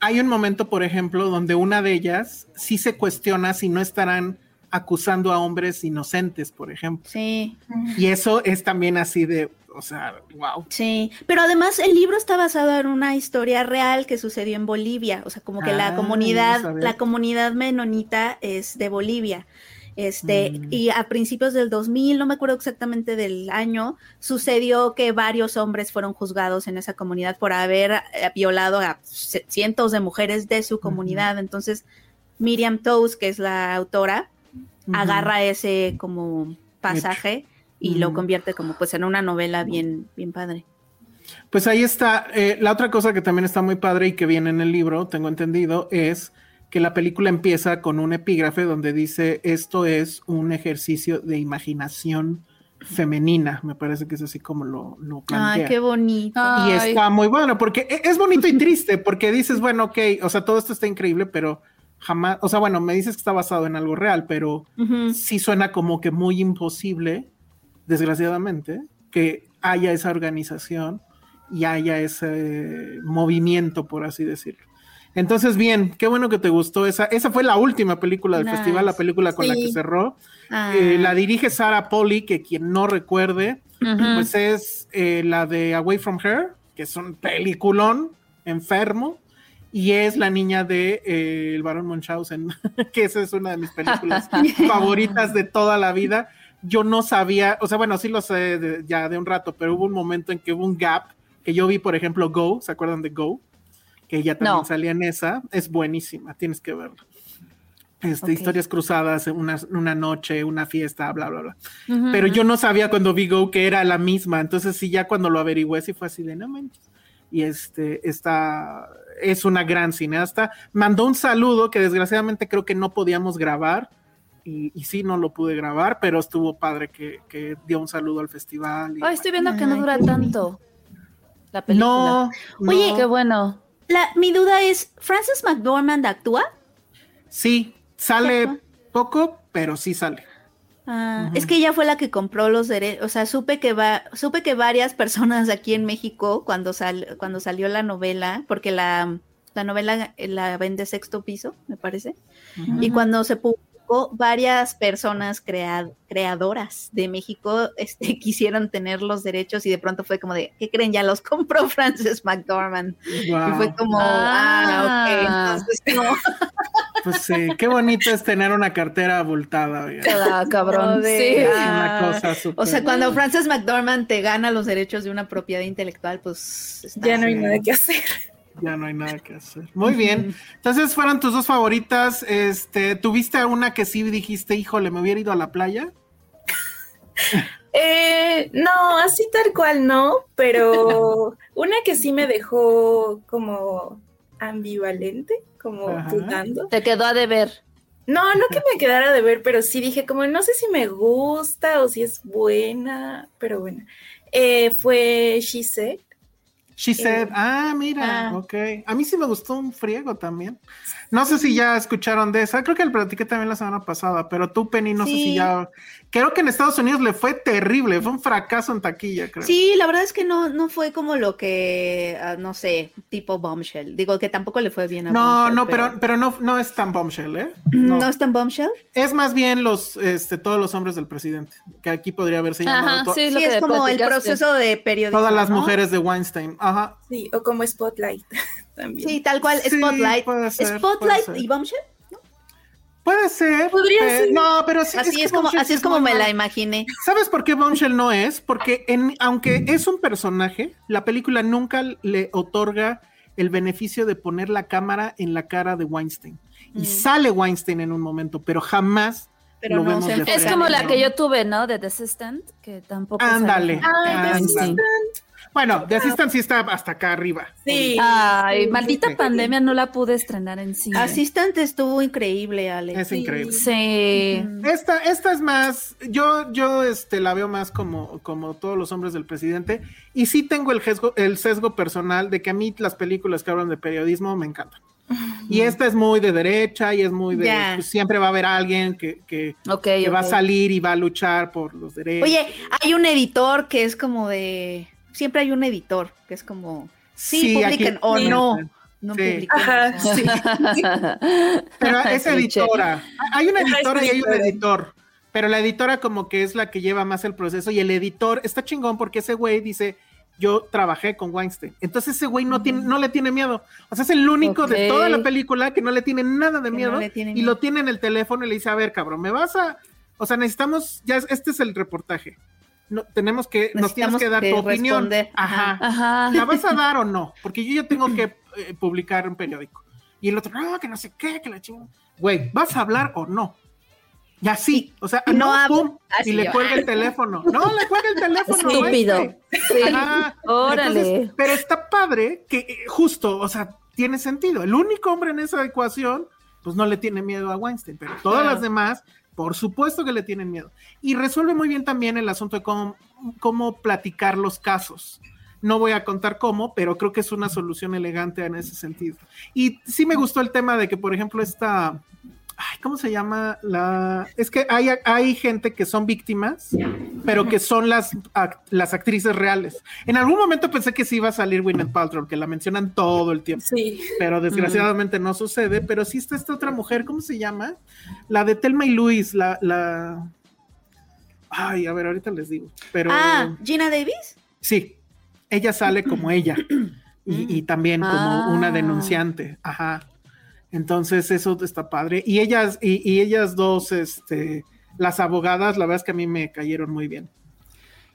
hay un momento, por ejemplo, donde una de ellas sí se cuestiona si no estarán acusando a hombres inocentes, por ejemplo. Sí. Y eso es también así de, o sea, wow. Sí, pero además el libro está basado en una historia real que sucedió en Bolivia, o sea, como que la ah, comunidad, la comunidad menonita es de Bolivia. Este, Mm. y a principios del 2000, no me acuerdo exactamente del año, sucedió que varios hombres fueron juzgados en esa comunidad por haber eh, violado a cientos de mujeres de su comunidad. Entonces, Miriam Toews, que es la autora, agarra ese como pasaje y lo Ujú. convierte como pues en una novela bien, bien padre. Pues ahí está. eh, la otra cosa que también está muy padre y que viene en el libro, tengo entendido, es que la película empieza con un epígrafe donde dice esto es un ejercicio de imaginación femenina. Me parece que es así como lo, lo plantea. Ay, qué bonito. Y Ay. está muy bueno, porque e- es bonito y triste, porque dices, bueno, ok, o sea, todo esto está increíble, pero jamás, o sea, bueno, me dices que está basado en algo real, pero sí suena como que muy imposible, desgraciadamente, que haya esa organización y haya ese movimiento, por así decirlo. Entonces, bien, qué bueno que te gustó esa. Esa fue la última película del Nice. festival, la película con la que cerró. Ah. Eh, la dirige Sarah Polly, que quien no recuerde, pues es eh, la de Away from Her, que es un peliculón enfermo, y es la niña de eh, El Barón Munchausen, que esa es una de mis películas favoritas de toda la vida. Yo no sabía, o sea, bueno, sí lo sé de- ya de un rato, pero hubo un momento en que hubo un gap, que yo vi, por ejemplo, Go, ¿se acuerdan de Go? Que ella también No. salía en esa, es buenísima, tienes que verla. Este. Historias cruzadas, una, una noche, una fiesta, bla, bla, bla. Pero yo no sabía cuando vi Go que era la misma, entonces sí, ya cuando lo averigüé, sí fue así de no manches. Y este, está, es una gran cineasta. Mandó un saludo que desgraciadamente creo que no podíamos grabar, y, y sí, no lo pude grabar, pero estuvo padre que, que dio un saludo al festival. y estoy viendo que no dura tanto la película. no, no, Oye, Qué bueno. La, mi duda es, ¿Frances McDormand actúa? sí, sale poco, pero sí sale. Ah. Es que ella fue la que compró los derechos, o sea, supe que va, supe que varias personas aquí en México cuando sal, cuando salió la novela, porque la, la novela eh, la vende sexto piso, me parece, y cuando se publicó, varias personas crea- creadoras de México este, quisieron tener los derechos y de pronto fue como de, ¿qué creen? Ya los compró Frances McDormand. Y fue como, ah, ok, Ah. entonces no. Pues sí, qué bonito es tener una cartera abultada. cabrón. No de- Sí. Ah. una cosa. O sea, cuando Frances McDormand te gana los derechos de una propiedad intelectual, pues está- Ya no hay nada que hacer. Ya no hay nada que hacer. Muy bien. Entonces fueron tus dos favoritas. Este, ¿tuviste una que sí dijiste, híjole, me hubiera ido a la playa? Eh, no, así tal cual no, pero una que sí me dejó como ambivalente, como Ajá. dudando. Te quedó a deber. No, no que me quedara de ver, pero sí dije como no sé si me gusta o si es buena, pero bueno. Eh, fue Said. She said, Eh, ah, mira, ah. ok. A mí sí me gustó un friego también. No sé si ya escucharon de esa. Creo que le platiqué también la semana pasada, pero tú, Penny, no sé si ya. Creo que en Estados Unidos le fue terrible. Fue un fracaso en taquilla, creo. Sí, la verdad es que no, no fue como lo que, ah, no sé, tipo Bombshell. Digo que tampoco le fue bien a No, Bombshell, no, pero, pero no, no es tan bombshell, ¿eh? ¿No, No. es tan Bombshell? Es más bien los, este, todos los hombres del presidente, que aquí podría haberse llamado Ajá, sí, es como el proceso de periodismo. todas las ¿no? mujeres de Weinstein. Ajá. Sí, o como Spotlight también. Sí, tal cual, Sí, Spotlight. puede ser, Spotlight puede ser. y Bombshell. Puede ser. Podría eh, ser. No, pero sí, Así es, como, así sí es como me la imaginé. ¿Sabes por qué Bombshell no es? Porque en, aunque es un personaje, la película nunca le otorga el beneficio de poner la cámara en la cara de Weinstein. Y Mm. sale Weinstein en un momento, pero jamás Pero lo no vemos Es frente. como la que yo tuve, ¿no? De The Assistant, que tampoco. Ándale. salió. Ay, ándale. Bueno, The Assistant sí está hasta acá arriba. Sí. Ay, maldita Sí. pandemia, no la pude estrenar en cine. Assistant estuvo increíble, Ale. Es increíble. Sí. Esta, esta es más, yo, yo este, la veo más como, como todos los hombres del presidente, y sí tengo el sesgo, el sesgo personal de que a mí las películas que hablan de periodismo me encantan. Y esta es muy de derecha y es muy de, Ya. pues, siempre va a haber alguien que, que, va a salir y va a luchar por los derechos. Oye, hay un editor que es como de. Siempre hay un editor que es como. Sí, publiquen aquí- o sí. no. No Sí. publiquen. Ajá, sí. Pero es editora. Hay una editora y hay un editora. editor. Pero la editora como que es la que lleva más el proceso y el editor está chingón porque ese güey dice, yo trabajé con Weinstein. Entonces ese güey no, tiene, no le tiene miedo. O sea, es el único de toda la película que no le tiene nada de Que no miedo le tiene y miedo. lo tiene en el teléfono y le dice, a ver, cabrón, me vas a... O sea, necesitamos, ya es- este es el reportaje. No, tenemos que, nos tienes que dar que tu opinión. Ajá. Ajá. ¿La vas a dar o no? Porque yo ya tengo que eh, publicar un periódico. Y el otro, no, que no sé qué, que la chingada. Güey, ¿vas a hablar o no? Y así, o sea, Y no no, pum, Así y le cuelga el teléfono. No, le cuelga el teléfono. Estúpido. Ajá. Órale. Entonces, pero está padre que eh, justo, o sea, tiene sentido. El único hombre en esa ecuación, pues no le tiene miedo a Weinstein, pero todas Claro. las demás, por supuesto que le tienen miedo. Y resuelve muy bien también el asunto de cómo, platicar los casos. No voy a contar cómo, pero creo que es una solución elegante en ese sentido. Y sí me gustó el tema de que, por ejemplo, esta, ay, ¿cómo se llama? La, es que hay, hay gente que son víctimas, pero que son las, las actrices reales. En algún momento pensé que sí iba a salir Gwyneth Paltrow, que la mencionan todo el tiempo, Sí. pero desgraciadamente no sucede. Pero sí está esta otra mujer, ¿cómo se llama? La de Telma y Luis, la, la... Ay, a ver, ahorita les digo. Pero Ah, Gina Davis. sí, ella sale como ella y, y también como Ah. una denunciante. Ajá. Entonces eso está padre. Y ellas, y, y ellas dos, este, las abogadas, la verdad es que a mí me cayeron muy bien.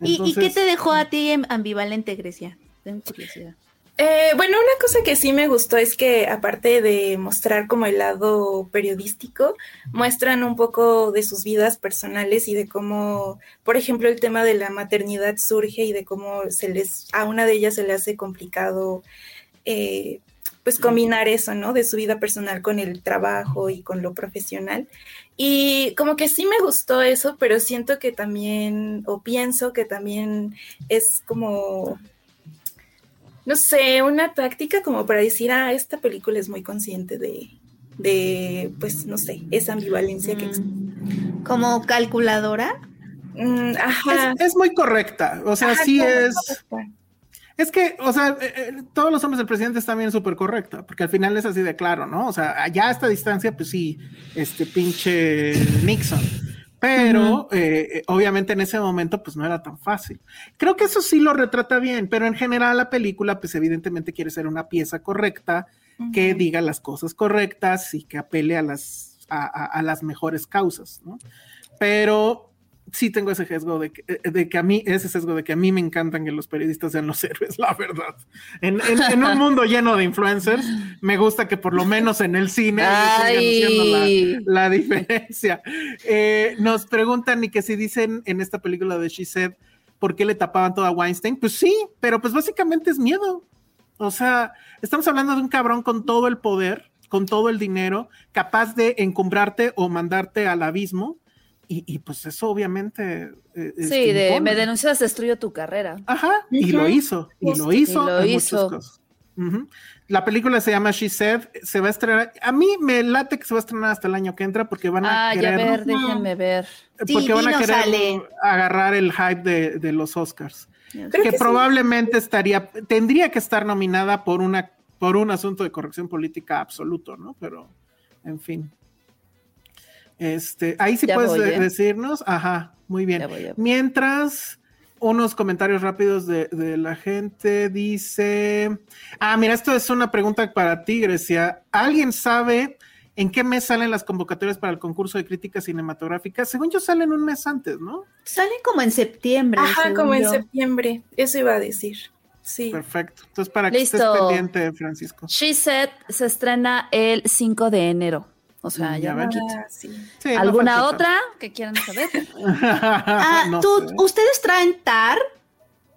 ¿Y, y qué te dejó a ti en ambivalente, Grecia? Tengo curiosidad. Eh, bueno, una cosa que sí me gustó es que aparte de mostrar como el lado periodístico, muestran un poco de sus vidas personales y de cómo, por ejemplo, el tema de la maternidad surge y de cómo se les, a una de ellas se le hace complicado, eh, pues combinar eso, ¿no? De su vida personal con el trabajo y con lo profesional. Y como que sí me gustó eso, pero siento que también, o pienso que también es como no sé, una táctica como para decir, ah, esta película es muy consciente de, de pues, no sé, esa ambivalencia que existe. ¿Como calculadora? Mm, ajá. es, es muy correcta. O sea, Ajá, sí es. correcto. Es que, o sea, eh, eh, todos los hombres del presidente están bien súper correcta, porque al final es así de claro, ¿no? O sea, allá a esta distancia, pues sí, este pinche Nixon. Pero eh, eh, obviamente en ese momento, pues no era tan fácil. Creo que eso sí lo retrata bien, pero en general la película, pues evidentemente quiere ser una pieza correcta, que diga las cosas correctas y que apele a las, a, a- a las mejores causas, ¿no? Pero sí tengo ese sesgo de que, eh, de que a mí, ese sesgo de que a mí me encantan que los periodistas sean los héroes, la verdad. En, en- en un mundo lleno de influencers, me gusta que por lo menos en el cine sigan la, la diferencia. Eh, nos preguntan y que si dicen en esta película de She Said, ¿por qué le tapaban todo a Weinstein? Pues sí, pero pues básicamente es miedo. O sea, estamos hablando de un cabrón con todo el poder, con todo el dinero, capaz de encumbrarte o mandarte al abismo. Y, y, pues eso obviamente. eh, Sí, este, de impone. me denuncias, destruyo tu carrera. Ajá, y lo hizo, y lo hizo Y lo en hizo. muchas cosas. Ujú. La película se llama She Said, se va a estrenar. A mí me late que se va a estrenar hasta el año que entra porque van a Ah, ya querer. ver, déjenme ver. Sí, porque van a querer agarrar el hype de, de los Oscars. Creo que, que sí. probablemente estaría, tendría que estar nominada por una, por un asunto de corrección política absoluto, ¿no? Pero, en fin. Este, ahí sí Ya puedes voy, ¿eh? decirnos, ajá, muy bien. Ya voy, ya voy. Mientras, unos comentarios rápidos de, de la gente dice, ah, mira, esto es una pregunta para ti, Grecia. ¿Alguien sabe en qué mes salen las convocatorias para el concurso de críticas cinematográficas? Según yo salen un mes antes, ¿no? Salen como en septiembre. Ajá, como en septiembre. Eso iba a decir. Sí. Perfecto. Entonces, para que Listo. estés pendiente, Francisco. She Said se estrena el 5 de enero. O sea, ya ya me quito. Ah, sí. Sí, no ¿Alguna otra que quieran saber? Ah, No ¿tú- sé. ¿ustedes traen TAR?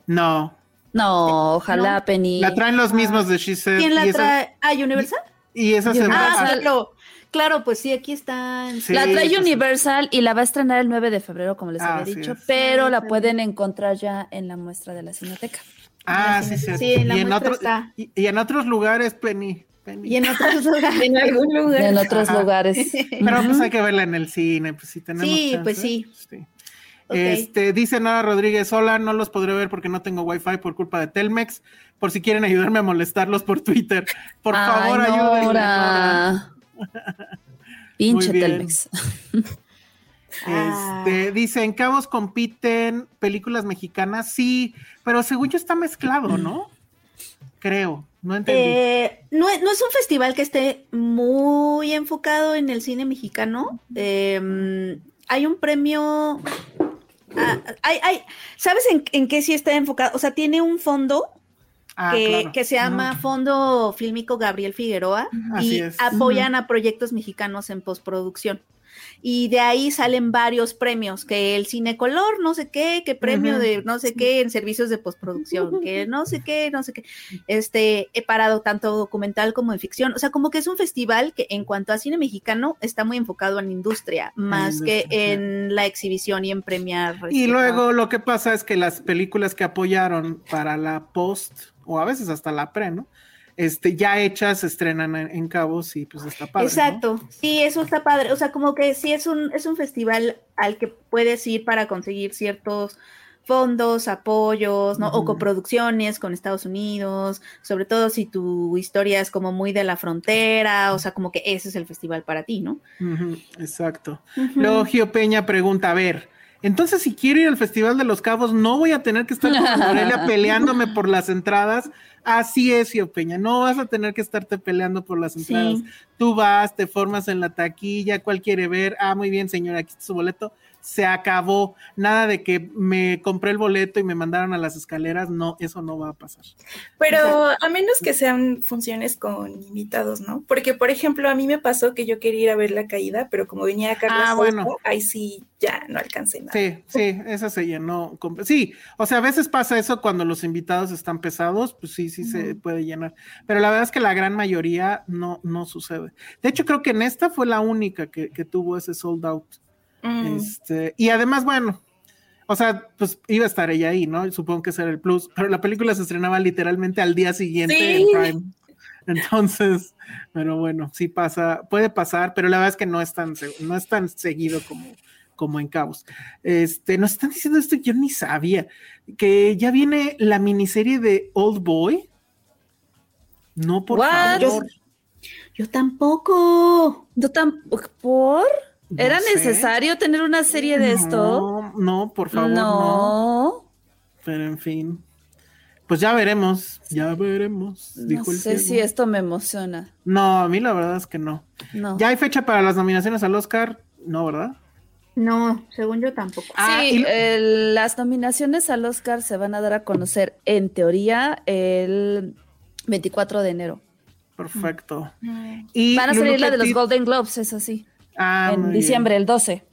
No, No, ojalá, Penny. la traen los mismos de She Said. ¿Quién la y esa- trae? ¿Ah, Universal? Y esa se Universal. va Ah, a- claro. Claro, pues sí, aquí están. Sí, la trae. Universal y la va a estrenar el 9 de febrero, como les había Así dicho, es. pero la Sí. pueden encontrar ya en la muestra de la Cineteca. Ah, Sí, sí, sí, sí. sí, en la y, en muestra otro- está. y, y en otros lugares, Penny. Y en otros lugares. En algún lugar. En otros Ajá. lugares. Pero pues hay que verla en el cine, pues si tenemos Sí, chance. pues sí. Este, dice Nora Rodríguez, hola, no los podré ver porque no tengo wifi por culpa de Telmex, por si quieren ayudarme a molestarlos por Twitter. Por favor, Ay, ayúdenme. Pinche. Telmex. Ah. Este, dice, en Cabos compiten películas mexicanas, sí, pero según yo está mezclado, ¿no? Creo, no entendí. Eh, no, no es un festival que esté muy enfocado en el cine mexicano. Eh, hay un premio. ah, hay, hay- ¿Sabes en, en qué sí está enfocado? O sea, tiene un fondo Ah, que, claro. que se llama. Fondo Fílmico Gabriel Figueroa Así y es. apoyan a proyectos mexicanos en postproducción. Y de ahí salen varios premios, que el cine color, no sé qué, que premio de no sé qué en servicios de postproducción, que no sé qué, no sé qué. Este, he parado tanto documental como en ficción. O sea, como que es un festival que en cuanto a cine mexicano está muy enfocado en industria, más que industria, en la exhibición y en premiar. Y a- luego lo que pasa es que las películas que apoyaron para la post, o a veces hasta la pre, ¿no? Este, ya hechas se estrenan en, en Cabos y pues está padre. ¿no? Exacto, sí, eso está padre. O sea, como que sí es un, es un festival al que puedes ir para conseguir ciertos fondos, apoyos, ¿no? O coproducciones con Estados Unidos, sobre todo si tu historia es como muy de la frontera, o sea, como que ese es el festival para ti, ¿no? Exacto. Luego Gio Peña pregunta, a ver, entonces si quiero ir al Festival de los Cabos, no voy a tener que estar con Morelia peleándome por las entradas. Así es, Gio Peña, no vas a tener que estarte peleando por las entradas. Sí. Tú vas, te formas en la taquilla, ¿cuál quiere ver? Ah, muy bien, señora, aquí está su boleto. Se acabó. Nada de que me compré el boleto y me mandaron a las escaleras. No, eso no va a pasar. Pero a menos que sean funciones con invitados, ¿no? Porque, por ejemplo, a mí me pasó que yo quería ir a ver la caída, pero como venía Carlos, Ah, Sosa, bueno. ahí sí ya no alcancé nada. Sí, sí, esa se llenó. Sí, o sea, a veces pasa eso cuando los invitados están pesados, pues sí, sí se puede llenar. Pero la verdad es que la gran mayoría no, no sucede. De hecho, creo que en esta fue la única que, que tuvo ese sold out. Mm. Este, y además, bueno, o sea, pues iba a estar ella ahí, ¿no? Supongo que ese era el plus, pero la película se estrenaba literalmente al día siguiente Sí. en Prime. Entonces, pero bueno, sí pasa, puede pasar, pero la verdad es que no es tan, no es tan seguido como, como en Cabos. Este, nos están diciendo esto, yo ni sabía, que ya viene la miniserie de Old Boy. No, por What? favor. Yo tampoco. ¿No tan por? No ¿Era sé. necesario tener una serie de esto? No, no, por favor, no. no. Pero en fin. Pues ya veremos, ya veremos, No dijo el sé ciego. si esto me emociona. No, a mí la verdad es que no. No. ¿Ya hay fecha para las nominaciones al Oscar? No, ¿verdad? No, según yo tampoco. Ah, sí, y lo- el- las nominaciones al Oscar se van a dar a conocer, en teoría, el 24 de enero. Perfecto. Mm. Y Van a Lulu salir la de los Golden Globes, es así. Ah, en bien. diciembre, el 12.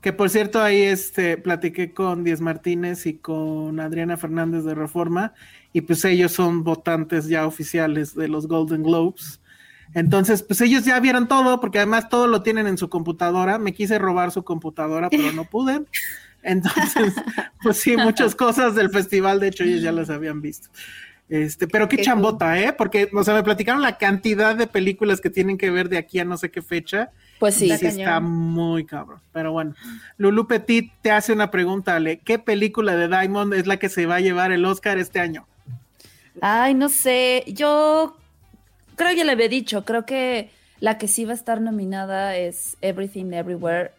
Que por cierto, ahí este, platiqué con Diez Martínez y con Adriana Fernández de Reforma, y pues ellos son votantes ya oficiales de los Golden Globes. Entonces, pues ellos ya vieron todo, porque además todo lo tienen en su computadora. Me quise robar su computadora, pero no pude. Entonces, pues sí, muchas cosas del festival, de hecho, ellos ya las habían visto. Este, pero Qué chambota, ¿eh? Porque, o sea, me platicaron la cantidad de películas que tienen que ver de aquí a no sé qué fecha. Pues sí. Sí, Está muy cabrón. Pero bueno, Lulu Petit te hace una pregunta, Ale. ¿Qué película de Diamond es la que se va a llevar el Oscar este año? Ay, no sé. Yo creo que ya le había dicho. Creo que la que sí va a estar nominada es Everything Everywhere.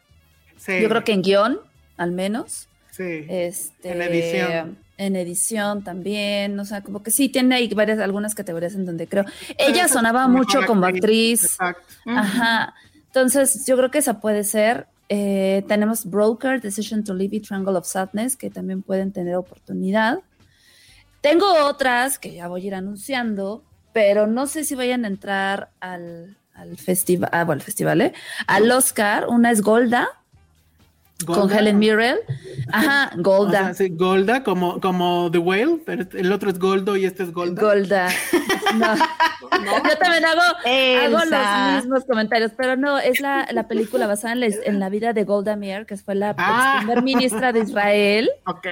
Sí, Yo creo que en guion, al menos. sí. Este, En edición. En edición también. O sea, como que sí tiene ahí varias, algunas categorías en donde creo. Ella sonaba mucho como actriz. Exacto. Ajá. Entonces, yo creo que esa puede ser. Eh, tenemos Broker, Decision to Leave y Triangle of Sadness, que también pueden tener oportunidad. Tengo otras que ya voy a ir anunciando, pero no sé si vayan a entrar al, al festival, ah, bueno, al festival, ¿eh? Al Oscar. Una es Golda, con Golda. Helen Mirren. Ajá, O Golda. sea, sí, Golda, como, como The Whale, pero el otro es Goldo y este es Golda. Golda. No. Yo también hago, hago los mismos comentarios, pero no, es la, la película basada en la, en la vida de Golda Meir, que fue la Ah. primer ministra de Israel. Ok.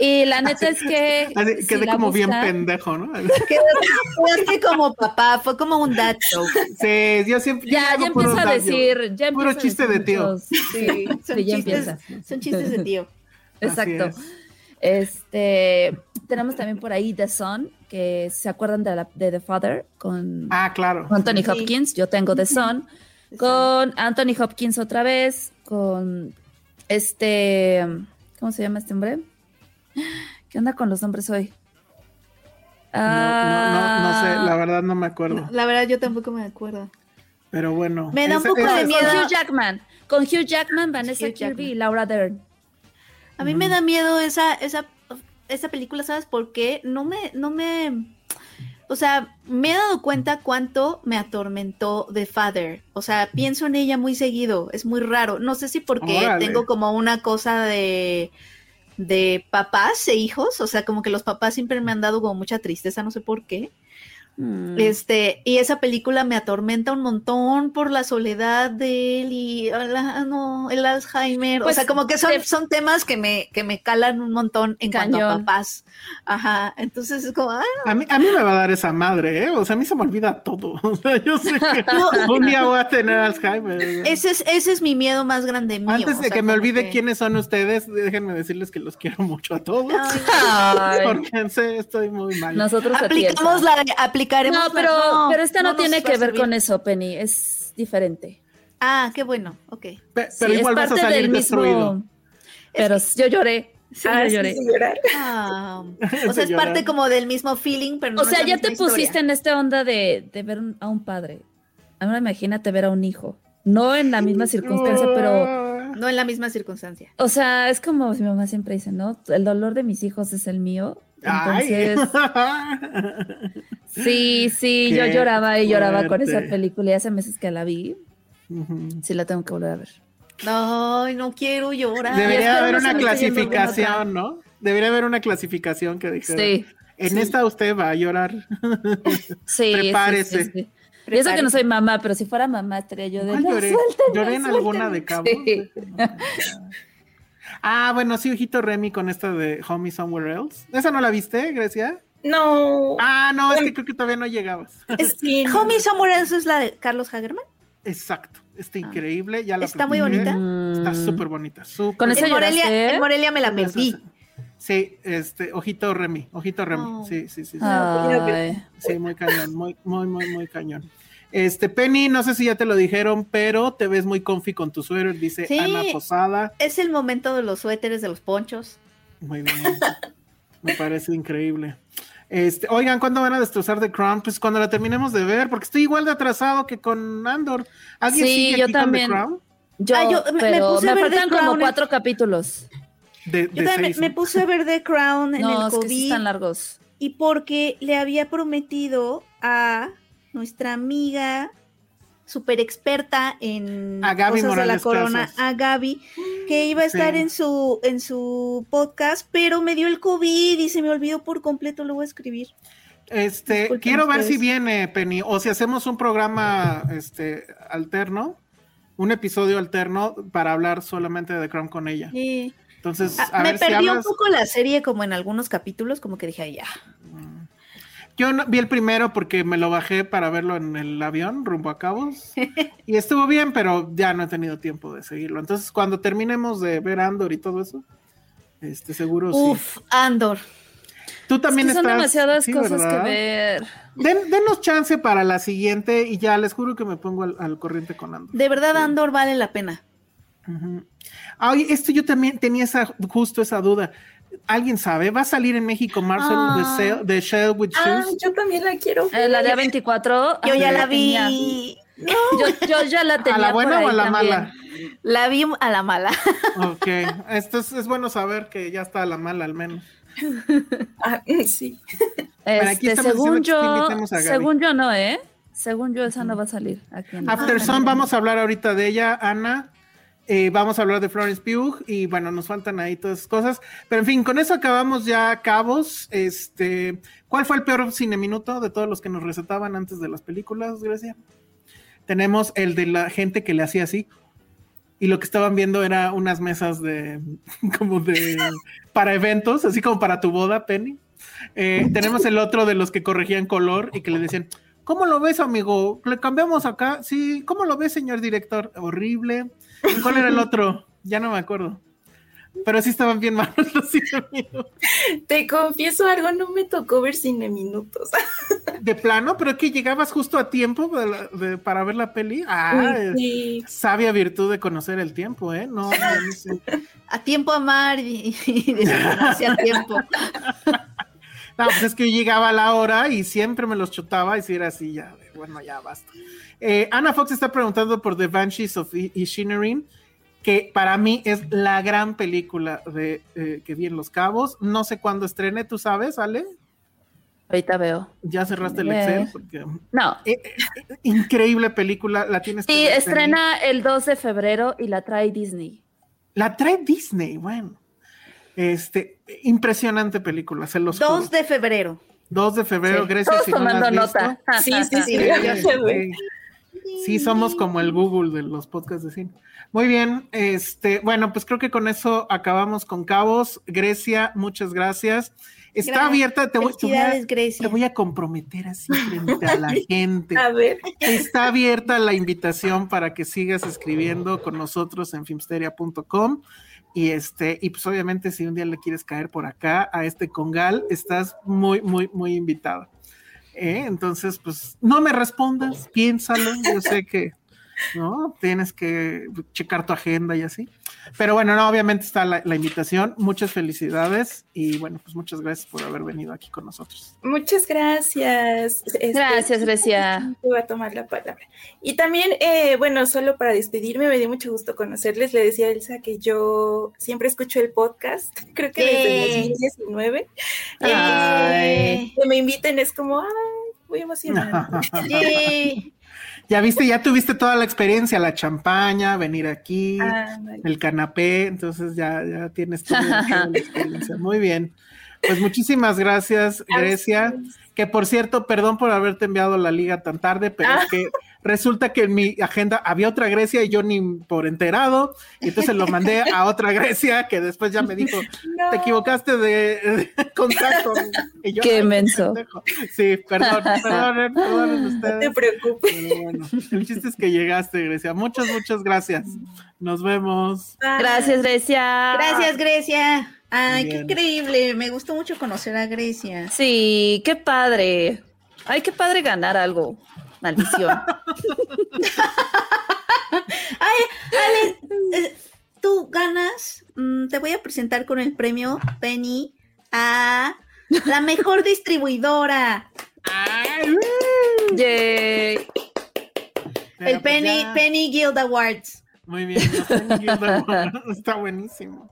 Y la neta es que. Así, si quedé como bien pendejo, ¿no? Quedaste como papá, fue como un dad joke. Sí, yo siempre. yo Ya, ya puros empieza a decir. Ya Puro empieza a chiste decir de tío. muchos- Sí, Sí, ya chistes, son chistes de tío. Exacto. Este, tenemos también por ahí The Son, que se acuerdan de, la, de The Father con, Ah, claro. con Anthony Sí. Hopkins. Yo tengo The Son. Con Anthony Hopkins otra vez, con Este, ¿cómo se llama este hombre? ¿Qué onda con los nombres hoy? No, no, no, no sé, la Ah, verdad no me acuerdo. La verdad, yo tampoco me acuerdo. Pero bueno. Me da un poco de miedo. Hugh Jackman. Con Hugh Jackman, Vanessa Hugh Kirby Jackman. y Laura Dern. A mí me da miedo esa, esa, esa película, ¿sabes por qué? No me, no me, o sea, me he dado cuenta cuánto me atormentó The Father. O sea, pienso en ella muy seguido, es muy raro. No sé si porque Órale. tengo como una cosa de, de papás e hijos, o sea, como que los papás siempre me han dado como mucha tristeza, no sé por qué. Mm. Este, y esa película me atormenta un montón por la soledad de él y la- no, el Alzheimer. Pues, o sea, como que son, son temas que me, que me calan un montón en cuanto a papás. Ajá. Entonces es como, ah, A mí, a mí me va a dar esa madre, ¿eh? O sea, a mí se me olvida todo. O sea, yo sé que un día voy a tener Alzheimer. ese es, ese es mi miedo más grande mío. Antes o de sea, que me olvide que- quiénes son ustedes, déjenme decirles que los quiero mucho a todos. Ay, Porque estoy muy mal. nosotros aplicamos la de, No, pero, no, pero esta no, tiene que ver con eso, Penny. Es diferente. Ah, qué bueno, ok. Pe- pero Sí, igual es vas a parte salir del destruido. mismo. Pero yo lloré. Sí, Ah, lloré. Ah, o sea, es parte como del mismo feeling, pero no O es sea, la ya misma te historia. pusiste en esta onda de, de ver un- a un padre. Ahora imagínate ver a un hijo. No en la misma circunstancia, pero, No en la misma circunstancia. o sea, es como mi mamá siempre dice, ¿no? El dolor de mis hijos es el mío. Ay. Entonces, sí, sí, yo lloraba y lloraba con esa película y hace meses que la vi. Sí, la tengo que volver a ver. Ay, no quiero llorar. Debería haber no una clasificación, ¿no? Debería haber una clasificación que dijera. Sí, En sí. esta usted va a llorar. sí. sí, Prepárese. sí, sí. Y eso que no soy mamá, pero si fuera mamá estaría yo de... ¿Cuál "No, lloré? ¿Lloré en alguna de Cabo? Sí. Ah, bueno, sí, ojito Remy con esta de Homie Somewhere Else. ¿Esa no la viste, Grecia? No. Ah, no, es que creo que todavía no llegabas. Es, Sí, no. Homie Somewhere Else es la de Carlos Hagerman. Exacto, está increíble. Ya la Ah. Está muy bonita. Está súper bonita. súper Con esa En Morelia, en Morelia me la perdí. Sí, este, ojito Remy, ojito Remy. Oh. Sí, sí, sí. sí. Ay. Sí, muy cañón, muy, muy, muy, muy cañón. Este, Penny, no sé si ya te lo dijeron, pero te ves muy comfy con tu suéter, dice Sí. Ana Posada. Es el momento de los suéteres, de los ponchos. Muy bien. Me parece increíble. Este, oigan, ¿cuándo van a destrozar The Crown? Pues cuando la terminemos de ver, porque estoy igual de atrasado que con Andor. ¿Alguien Sí, sigue yo aquí con también. The Crown? Yo, Ah, yo me- puse me, a ver faltan The como Crown en- cuatro capítulos. De, Yo de también seis, me ¿no? puse a ver The Crown en No, el es que sí COVID están largos. y porque le había prometido a nuestra amiga super experta en A Gaby cosas de la Morales corona, Casas. a Gaby, que iba a estar Sí. en su en su podcast, pero me dio el COVID y se me olvidó por completo, lo voy a escribir. Este, Disculpen quiero ver si viene, Penny, o si hacemos un programa este, alterno, un episodio alterno para hablar solamente de The Crown con ella. Sí. Entonces, Ah, a me ver si perdí un poco la serie como en algunos capítulos, como que dije, "Ay, ya. Yo no- vi el primero porque me lo bajé para verlo en el avión rumbo a Cabos y estuvo bien, pero ya no he tenido tiempo de seguirlo. Entonces, cuando terminemos de ver Andor y todo eso, este seguro sí. Uf, Andor. Tú también Es que son estás- demasiadas sí, cosas ¿verdad? que ver. Den- denos chance para la siguiente y ya les juro que me pongo al, al corriente con Andor. De verdad, Andor vale la pena. Ujú. Ah, Oye, esto yo también tenía esa, justo esa duda. ¿Alguien sabe? ¿Va a salir en México Marcel Ah. de, Shell, de Shell with Ah, Shoes? yo también la quiero. Eh, la de A24. Yo ya la tenía. vi. Yo, yo ya la tenía. ¿A la buena por o a la también. mala? La vi a la mala. Ok, esto es, es bueno saber que ya está a la mala al menos. Ah, sí. Este, según yo, según yo no, ¿eh? Según yo esa no va a salir aquí en After Sun, vamos a hablar ahorita de ella, Ana. Eh, vamos a hablar de Florence Pugh y bueno, nos faltan ahí todas esas cosas. Pero en fin, con eso acabamos ya cabos. Este, ¿cuál fue el peor cine minuto de todos los que nos recetaban antes de las películas, Grecia? Tenemos el de la gente que le hacía así. Y lo que estaban viendo era unas mesas de como de para eventos, así como para tu boda, Penny. Eh, tenemos el otro de los que corregían color y que le decían, ¿cómo lo ves, amigo? Le cambiamos acá. Sí, ¿cómo lo ves, señor director? Horrible. ¿Y ¿Cuál era el otro? Ya no me acuerdo. pero sí estaban bien malos los cine minutos. Te confieso algo, no me tocó ver cine minutos. De plano, pero que llegabas justo a tiempo de la- de- para ver la peli. Ah, Sí. sabia virtud de conocer el tiempo, ¿eh? No, no sé. A tiempo amar y, y a tiempo. No, pues es que yo llegaba a la hora y siempre me los chutaba y si era así, ya, bueno, ya basta. Eh, Ana Fox está preguntando por The Banshees of I- Inisherin, que para mí es la gran película de eh, que vi en Los Cabos. No sé cuándo estrene, ¿tú sabes, Ale? Ahorita veo. Ya cerraste el Eh. Excel, porque No. eh, eh, increíble película, la tienes Sí, estrena el 2 de febrero y la trae Disney. La trae Disney, bueno. Este, impresionante película, se los 2 juro. de febrero. 2 de febrero, Sí. Grecia, Todos si no tomando visto. nota. Sí, sí, sí. Sí, ya se ve. Sí. Sí, somos como el Google de los podcasts de cine. Muy bien, este, bueno, pues creo que con eso acabamos con Cabos. Grecia, muchas gracias. Está Gracias. abierta, te voy, te voy a, te voy a comprometer así frente a la gente. A ver. Está abierta la invitación para que sigas escribiendo con nosotros en filmsteria.com. Y este, y pues obviamente si un día le quieres caer por acá a este congal, estás muy, muy, muy invitado. ¿Eh? Entonces, pues no me respondas, piénsalo. Yo sé que no tienes que checar tu agenda y así. Pero bueno, no, obviamente está la, la invitación. Muchas felicidades y bueno, pues muchas gracias por haber venido aquí con nosotros. Muchas gracias. Este, Gracias, Grecia. Te voy a tomar la palabra. Y también, eh, bueno, solo para despedirme, me dio mucho gusto conocerles. Le decía a Elsa que yo siempre escucho el podcast, creo que desde Yay. 2019. Ay. Que me inviten es como, ay, muy emocionante. Yay. Ya viste, ya tuviste toda la experiencia, la champaña, venir aquí, Ah, el canapé, entonces ya, ya tienes toda toda la experiencia. Muy bien. Pues muchísimas gracias, Grecia. Que por cierto, perdón por haberte enviado la liga tan tarde, pero Ah. es que resulta que en mi agenda había otra Grecia y yo ni por enterado, y entonces lo mandé a otra Grecia que después ya me dijo, No. te equivocaste de, de contacto. Y yo, Qué "Ay, menso". pendejo". Sí, perdón, perdonen, perdonen No te ustedes. preocupes. Pero bueno, el chiste es que llegaste, Grecia. Muchas, muchas gracias. Nos vemos. Bye. Gracias, Grecia. Gracias, Grecia. Ay, Bien. qué increíble. Me gustó mucho conocer a Grecia. Sí, qué padre. Ay, qué padre ganar algo. Maldición. Ay, Ale, eh, tú ganas. mm, te voy a presentar con el premio Penny a la mejor distribuidora. Yay. Pero, el pues, Penny, ya. Penny Guild Awards. Muy bien. Penny Guild Awards. Está buenísimo.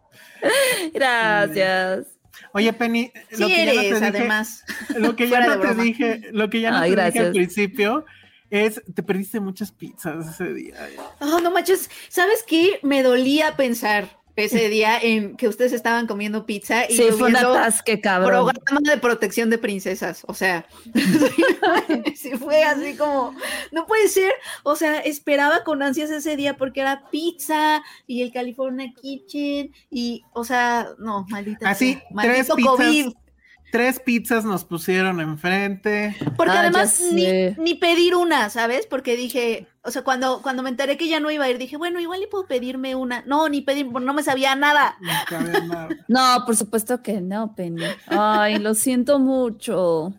Gracias. Oye, Penny, lo Sí que ya no eres, te dije, además. lo que ya no te broma. dije, lo que ya no Ay, te dije al gracias. principio es te perdiste muchas pizzas ese día. Oh, no manches. ¿Sabes qué? Me dolía pensar ese día en que ustedes estaban comiendo pizza y Sí, fue un atasque, cabrón. programa de protección de princesas. O sea, sí fue así como, no puede ser. O sea, esperaba con ansias ese día porque era pizza y el California Kitchen y, o sea, no, maldita. Así, tres maldito pizzas. COVID. Tres pizzas nos pusieron enfrente. Porque Ah, además ni pedir una, ¿sabes? Porque dije, o sea, cuando, cuando me enteré que ya no iba a ir, dije, bueno, igual y puedo pedirme una. No, ni pedir, no me sabía nada. No cabía nada. No, por supuesto que no, Penny. Ay, lo siento mucho.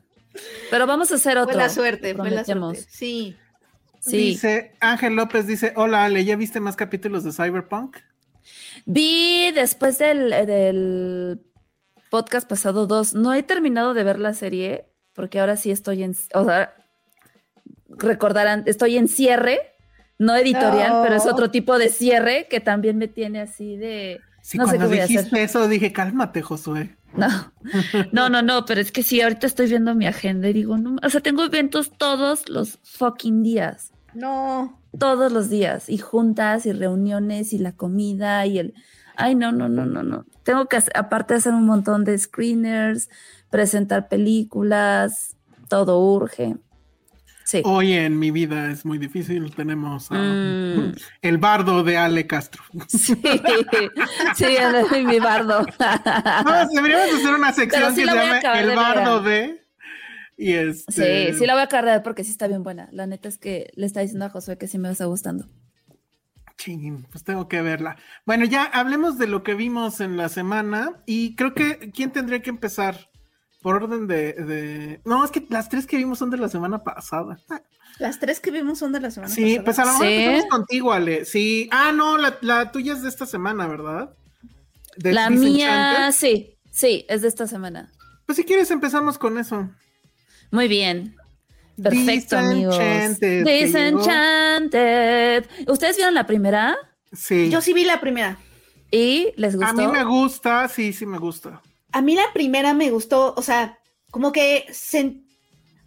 Pero vamos a hacer otro. Fue la suerte, fue la suerte. Sí. Sí. Dice Ángel López, dice, hola Ale, ¿ya viste más capítulos de Cyberpunk? Vi después del, del podcast pasado dos. No he terminado de ver la serie porque ahora sí estoy en. O sea, recordarán, estoy en cierre, no editorial, No. pero es otro tipo de cierre que también me tiene así de. Sí, no sé qué cuando voy a dijiste eso dije, cálmate, Josué. No, no, no, no, pero es que sí, ahorita estoy viendo mi agenda y digo, no, o sea, tengo eventos todos los fucking días. No. todos los días y juntas y reuniones y la comida y el ay no no no no no tengo que hacer, aparte hacer un montón de screeners presentar películas todo urge sí Hoy en mi vida es muy difícil, tenemos a Mm. el bardo de Ale Castro. sí sí es mi bardo No, deberíamos hacer una sección sí que se llame El bardo de y este sí sí la voy a cargar porque sí está bien buena la neta es que le está diciendo a Josué que sí me está gustando Ching, pues tengo que verla. Bueno, ya hablemos de lo que vimos en la semana y creo que ¿quién tendría que empezar? Por orden de, de... No, es que las tres que vimos son de la semana pasada. Las tres que vimos son de la semana Sí, pasada. pues a lo mejor Sí. empezamos contigo, Ale. Sí. Ah, no, la, la tuya es de esta semana, ¿verdad? De La mía, sí, sí, es de esta semana. Pues si quieres empezamos con eso. Muy bien. Perfecto, amigos. Disenchanted. ¿Ustedes vieron la primera? Sí. Yo sí vi la primera. ¿Y les gustó? A mí me gusta, sí, sí me gusta. A mí la primera me gustó, o sea, como que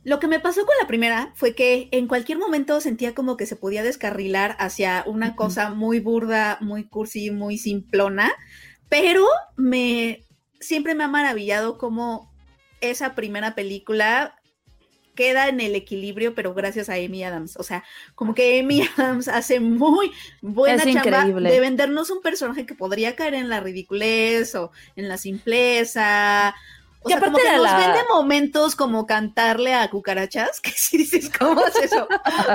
lo que me pasó con la primera fue que en cualquier momento sentía como que se podía descarrilar hacia una cosa muy burda, muy cursi, muy simplona, pero me siempre me ha maravillado cómo esa primera película queda en el equilibrio, pero gracias a Amy Adams. O sea, como que Amy Adams hace muy buena Es chamba increíble. de vendernos un personaje que podría caer en la ridiculez o en la simpleza. O Y sea, como aparte que era nos la- vende momentos como cantarle a cucarachas, que si dices, ¿cómo es eso?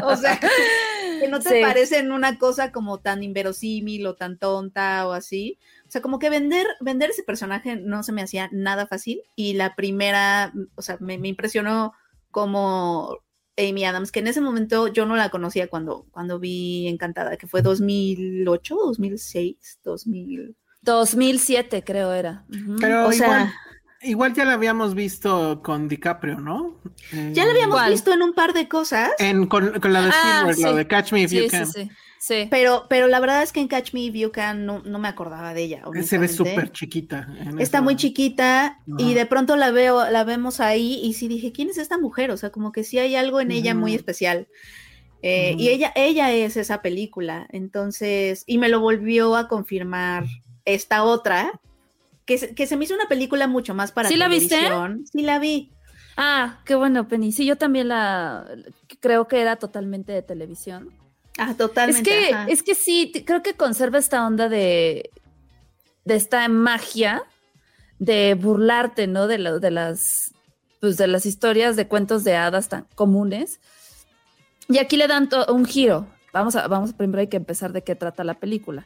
O sea, que no te Sí. parecen una cosa como tan inverosímil o tan tonta o así. O sea, como que vender, vender ese personaje no se me hacía nada fácil. Y la primera, o sea, me, me impresionó como Amy Adams, que en ese momento yo no la conocía cuando, cuando vi Encantada, que fue 2008, 2006, 2000. 2007 creo era. Ujú. Pero O sea- igual, igual ya la habíamos visto con DiCaprio, ¿no? Eh, Ya la habíamos ¿Cuál? visto en un par de cosas. En, con, con la de Ah, la de Catch Me If sí, You sí, Can. sí, sí. Pero, pero la verdad es que en Catch Me If You Can no, no me acordaba de ella. Se ve súper chiquita. Está esa- muy chiquita y de pronto la veo, la vemos ahí y sí dije, ¿quién es esta mujer? O sea, como que sí hay algo en ella muy especial. Eh. Y ella, ella es esa película. Entonces, y me lo volvió a confirmar esta otra, que, se- que se me hizo una película mucho más para ¿Sí la viste? televisión. Sí la vi. Ah, qué bueno, Penny. Sí, yo también la creo que era totalmente de televisión. Ah, totalmente. Es que, ajá. es que sí, creo que conserva esta onda de, de esta magia de burlarte, ¿no? De, la- de las pues de las historias de cuentos de hadas tan comunes. Y aquí le dan un giro. Vamos a, vamos primero hay que empezar de qué trata la película.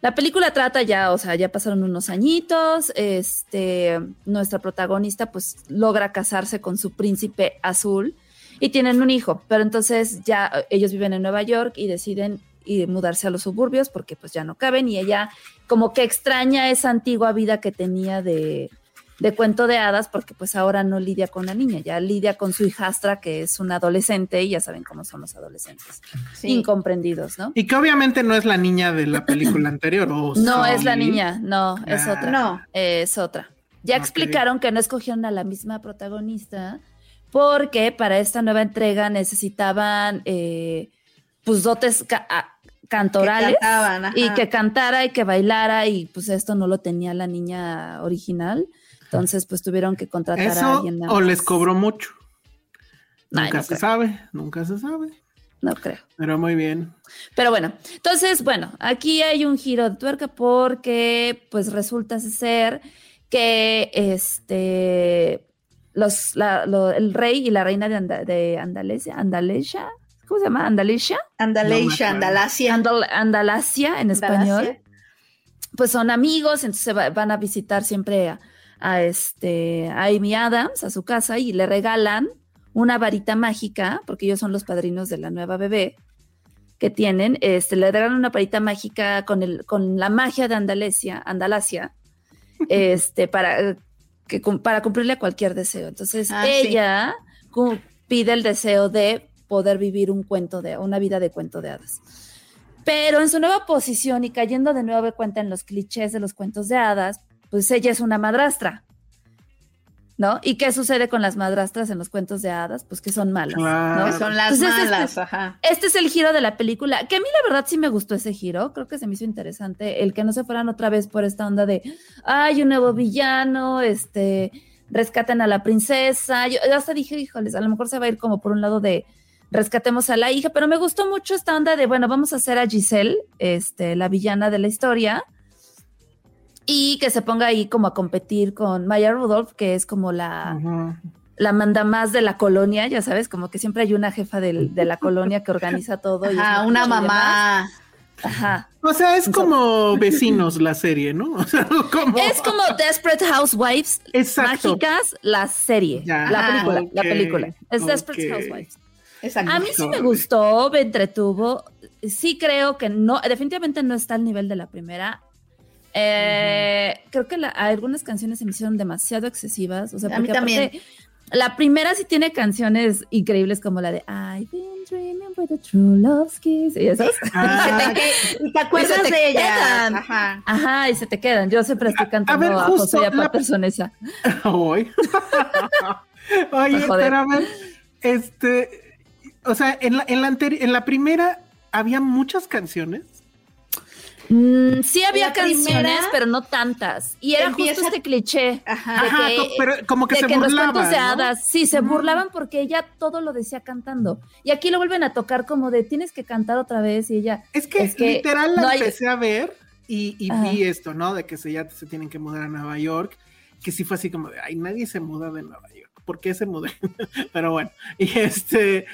La película trata ya, o sea, ya pasaron unos añitos, este, nuestra protagonista pues logra casarse con su príncipe azul y tienen un hijo, pero entonces ya eh, ellos viven en Nueva York y deciden ir, mudarse a los suburbios porque pues ya no caben y ella como que extraña esa antigua vida que tenía de, de cuento de hadas porque pues ahora no lidia con la niña, ya lidia con su hijastra que es una adolescente y ya saben cómo son los adolescentes, Sí. incomprendidos, ¿no? Y que obviamente no es la niña de la película anterior. ¿o No es la niña, no, es Ah. otra. No. Es otra. Ya explicaron que no escogieron a la misma protagonista porque para esta nueva entrega necesitaban eh, pues dotes ca- cantorales Que cantaban, ajá. y que cantara y que bailara y pues esto no lo tenía la niña original. Entonces pues tuvieron que contratar a Eso alguien o les más. cobró mucho. Ay, Nunca no se creo. sabe, nunca se sabe. No creo. Pero muy bien. Pero bueno, entonces, bueno, aquí hay un giro de tuerca porque pues resulta ser que este los la- lo- el rey y la reina de, Anda- de Andalesia, Andalesia, ¿cómo se llama? Andalesia, Andaleisha, No. Andalasia. Andal- Andalasia en español, Andalasia. pues son amigos, entonces va- van a visitar siempre a, a este a Amy Adams a su casa y le regalan una varita mágica, porque ellos son los padrinos de la nueva bebé que tienen, este, le regalan una varita mágica con, el, con la magia de Andalesia, Andalasia, este, para, que, para cumplirle cualquier deseo. Entonces Ah, ella pide el deseo de poder vivir un cuento de, una vida de cuento de hadas. Pero en su nueva posición y cayendo de nuevo de cuenta en los clichés de los cuentos de hadas, pues ella es una madrastra. ¿No? ¿Y qué sucede con las madrastras en los cuentos de hadas? Pues que son malas. Claro. ¿no? Que son las Entonces, este- malas, ajá. Este es el giro de la película, que a mí la verdad sí me gustó ese giro, creo que se me hizo interesante el que no se fueran otra vez por esta onda de, ay, un nuevo villano, este, rescaten a la princesa, yo, yo hasta dije, híjoles, a lo mejor se va a ir como por un lado de rescatemos a la hija, pero me gustó mucho esta onda de, bueno, vamos a hacer a Giselle, este, la villana de la historia, y que se ponga ahí como a competir con Maya Rudolph, que es como la la manda más de la colonia, ya sabes, como que siempre hay una jefa del- de la colonia que organiza todo. y Ajá, una mamá. Ajá. O sea, es como vecinos la serie, ¿no? O sea, como... Es como Desperate Housewives Exacto. mágicas, la serie, Ya, la película, la película. Es Desperate. Housewives. Exacto. A mí sí me gustó, me entretuvo. Sí creo que no, definitivamente no está al nivel de la primera. Eh, Creo que la- algunas canciones se me hicieron demasiado excesivas. O sea, A mí la primera sí tiene canciones increíbles como la de I've been dreaming with a true love's kiss y esas. Ah, ¿Y te acuerdas te de ella? Ajá. Ajá, y se te quedan. Yo siempre estoy cantando ver, a, justo José y a la- Patterson esa. Hoy. Oye, pero a ver, este, o sea, en la, en la anteri- en la primera había muchas canciones. Mm, sí había La canciones, primera pero no tantas. Y era empieza- justo este cliché. Ajá. de Ajá, que- co- pero como que de se que en los de ¿no? hadas, sí, se burlaban porque ella todo lo decía cantando. Y aquí lo vuelven a tocar como de tienes que cantar otra vez y ella. Es que, Es que literal la no hay- empecé a ver y, y Ajá. vi esto, ¿no? De que se, ya se tienen que mudar a Nueva York, que sí fue así como de, ay, nadie se muda de Nueva York. ¿Por qué se muda? Pero bueno, y este,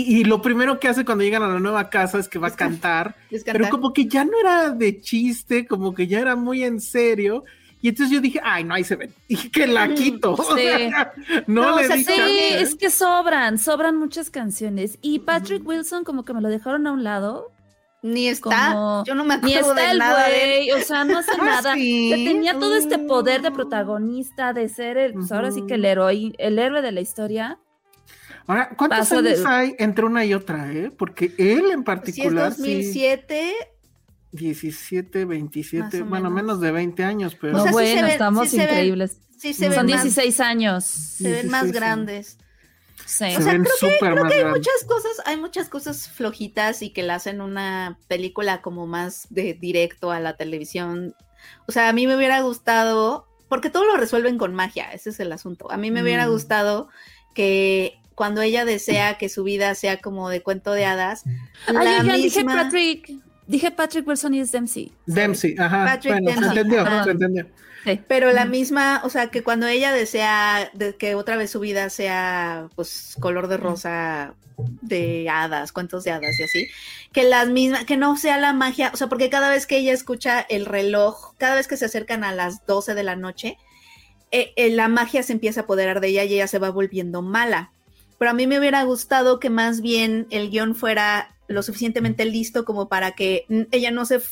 y, y lo primero que hace cuando llegan a la nueva casa es que va a cantar, Es pero como que ya no era de chiste, como que ya era muy en serio. Y entonces yo dije, ay, no, ahí se ven. Y que la quito. O sea, no, No, le o sea, di Sí, chance. es que sobran, sobran muchas canciones. Y Patrick Wilson como que me lo dejaron a un lado. Ni está. Como- Yo no me Ni acuerdo está de el nada de él. güey, o sea, no hace Ah, nada. sí. Tenía todo este poder de Mm. protagonista, de ser el, pues ahora sí que el héroe, el héroe de la historia. Ahora, ¿cuántos Paso años de- hay entre una y otra, eh? Porque él en Si es particular, sí, 2007, 17, 27, Más o bueno, menos. menos de 20 años, pero... O No, sea, sí se bueno, ven- estamos sí se ven- increíbles. sí se Son ven más, 16 años. se ven más 16, sí. grandes. Sí. se o sea, ven creo que- más Hay grandes. muchas cosas, hay muchas cosas flojitas y que la hacen una película como más de directo a la televisión. O sea, a mí me hubiera gustado, porque todo lo resuelven con magia, ese es el asunto. A mí me hubiera Mm. gustado que cuando ella desea que su vida sea como de cuento de hadas, Ay, la oigan, dije misma- Patrick, dije Patrick Wilson y es Dempsey. Dempsey, ajá. Patrick bueno, se Dempsey, entendió, ajá. se entendió. Sí. Pero la misma, o sea, que cuando ella desea de que otra vez su vida sea, pues, color de rosa de hadas, cuentos de hadas y así, que las mismas, que no sea la magia, o sea, porque cada vez que ella escucha el reloj, cada vez que se acercan a las 12 de la noche, eh, eh, la magia se empieza a apoderar de ella y ella se va volviendo mala. Pero a mí me hubiera gustado que más bien el guion fuera lo suficientemente listo como para que ella no se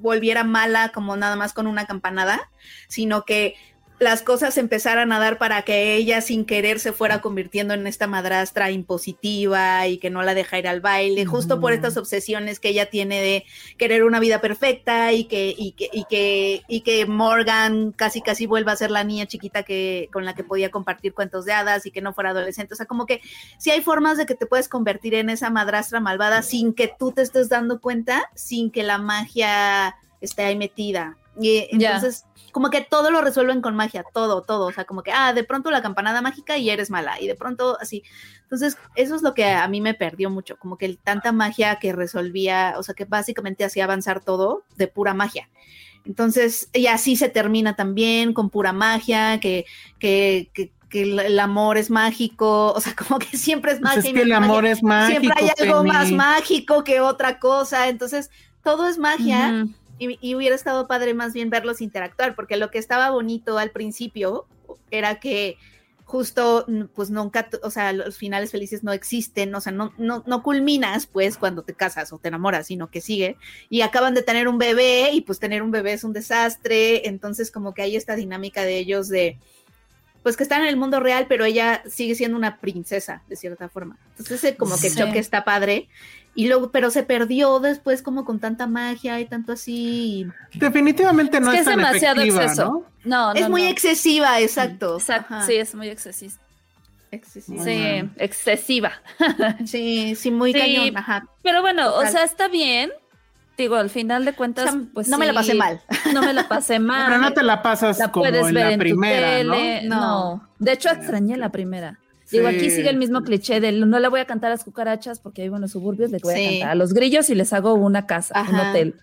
volviera mala como nada más con una campanada, sino que las cosas empezaran a dar para que ella sin querer se fuera convirtiendo en esta madrastra impositiva y que no la deja ir al baile, justo por Ujú. estas obsesiones que ella tiene de querer una vida perfecta y que, y que, y que, y que Morgan casi casi vuelva a ser la niña chiquita que, con la que podía compartir cuentos de hadas y que no fuera adolescente. O sea, como que sí hay formas de que te puedes convertir en esa madrastra malvada sin que tú te estés dando cuenta, sin que la magia esté ahí metida. Y entonces, como que todo lo resuelven con magia, todo, todo. O sea, como que, ah, de pronto la campanada mágica y eres mala. Y de pronto así. Entonces, eso es lo que a mí me perdió mucho, como que el- tanta magia que resolvía, o sea, que básicamente hacía avanzar todo de pura magia. Entonces, y así se termina también con pura magia, que, que, que, que el, el amor es mágico, o sea, como que siempre es Pues magia. es y que el amor es mágico. Siempre hay algo Penny. más mágico que otra cosa, entonces todo es magia. Y, y hubiera estado padre más bien verlos interactuar, porque lo que estaba bonito al principio era que justo, pues nunca, o sea, los finales felices no existen, o sea, no, no, no culminas pues cuando te casas o te enamoras, sino que sigue, y acaban de tener un bebé y pues tener un bebé es un desastre, entonces como que hay esta dinámica de ellos de, pues que están en el mundo real, pero ella sigue siendo una princesa de cierta forma. Entonces ese como que Sí. choque está padre. Y luego, pero se perdió después como con tanta magia y tanto así. Definitivamente no es que es, es tan demasiado efectiva, exceso. ¿no? No, no, es muy excesiva, exacto. Exacto, Ajá. sí, es muy excesiva. Excesiva. Sí, Bueno. excesiva. Sí, sí, muy Sí, cañón. Ajá. Pero bueno, o sea, está bien. Digo, al final de O cuentas, sea, pues no me la pasé mal. No me la pasé mal. Pero no te la pasas la como puedes en ver la en primera, tu tele. ¿no? No. De hecho, extrañé la primera. Digo, aquí sigue el mismo cliché de no le voy a cantar a las cucarachas porque vivo en los suburbios, le voy a cantar a los grillos y les hago una casa, un hotel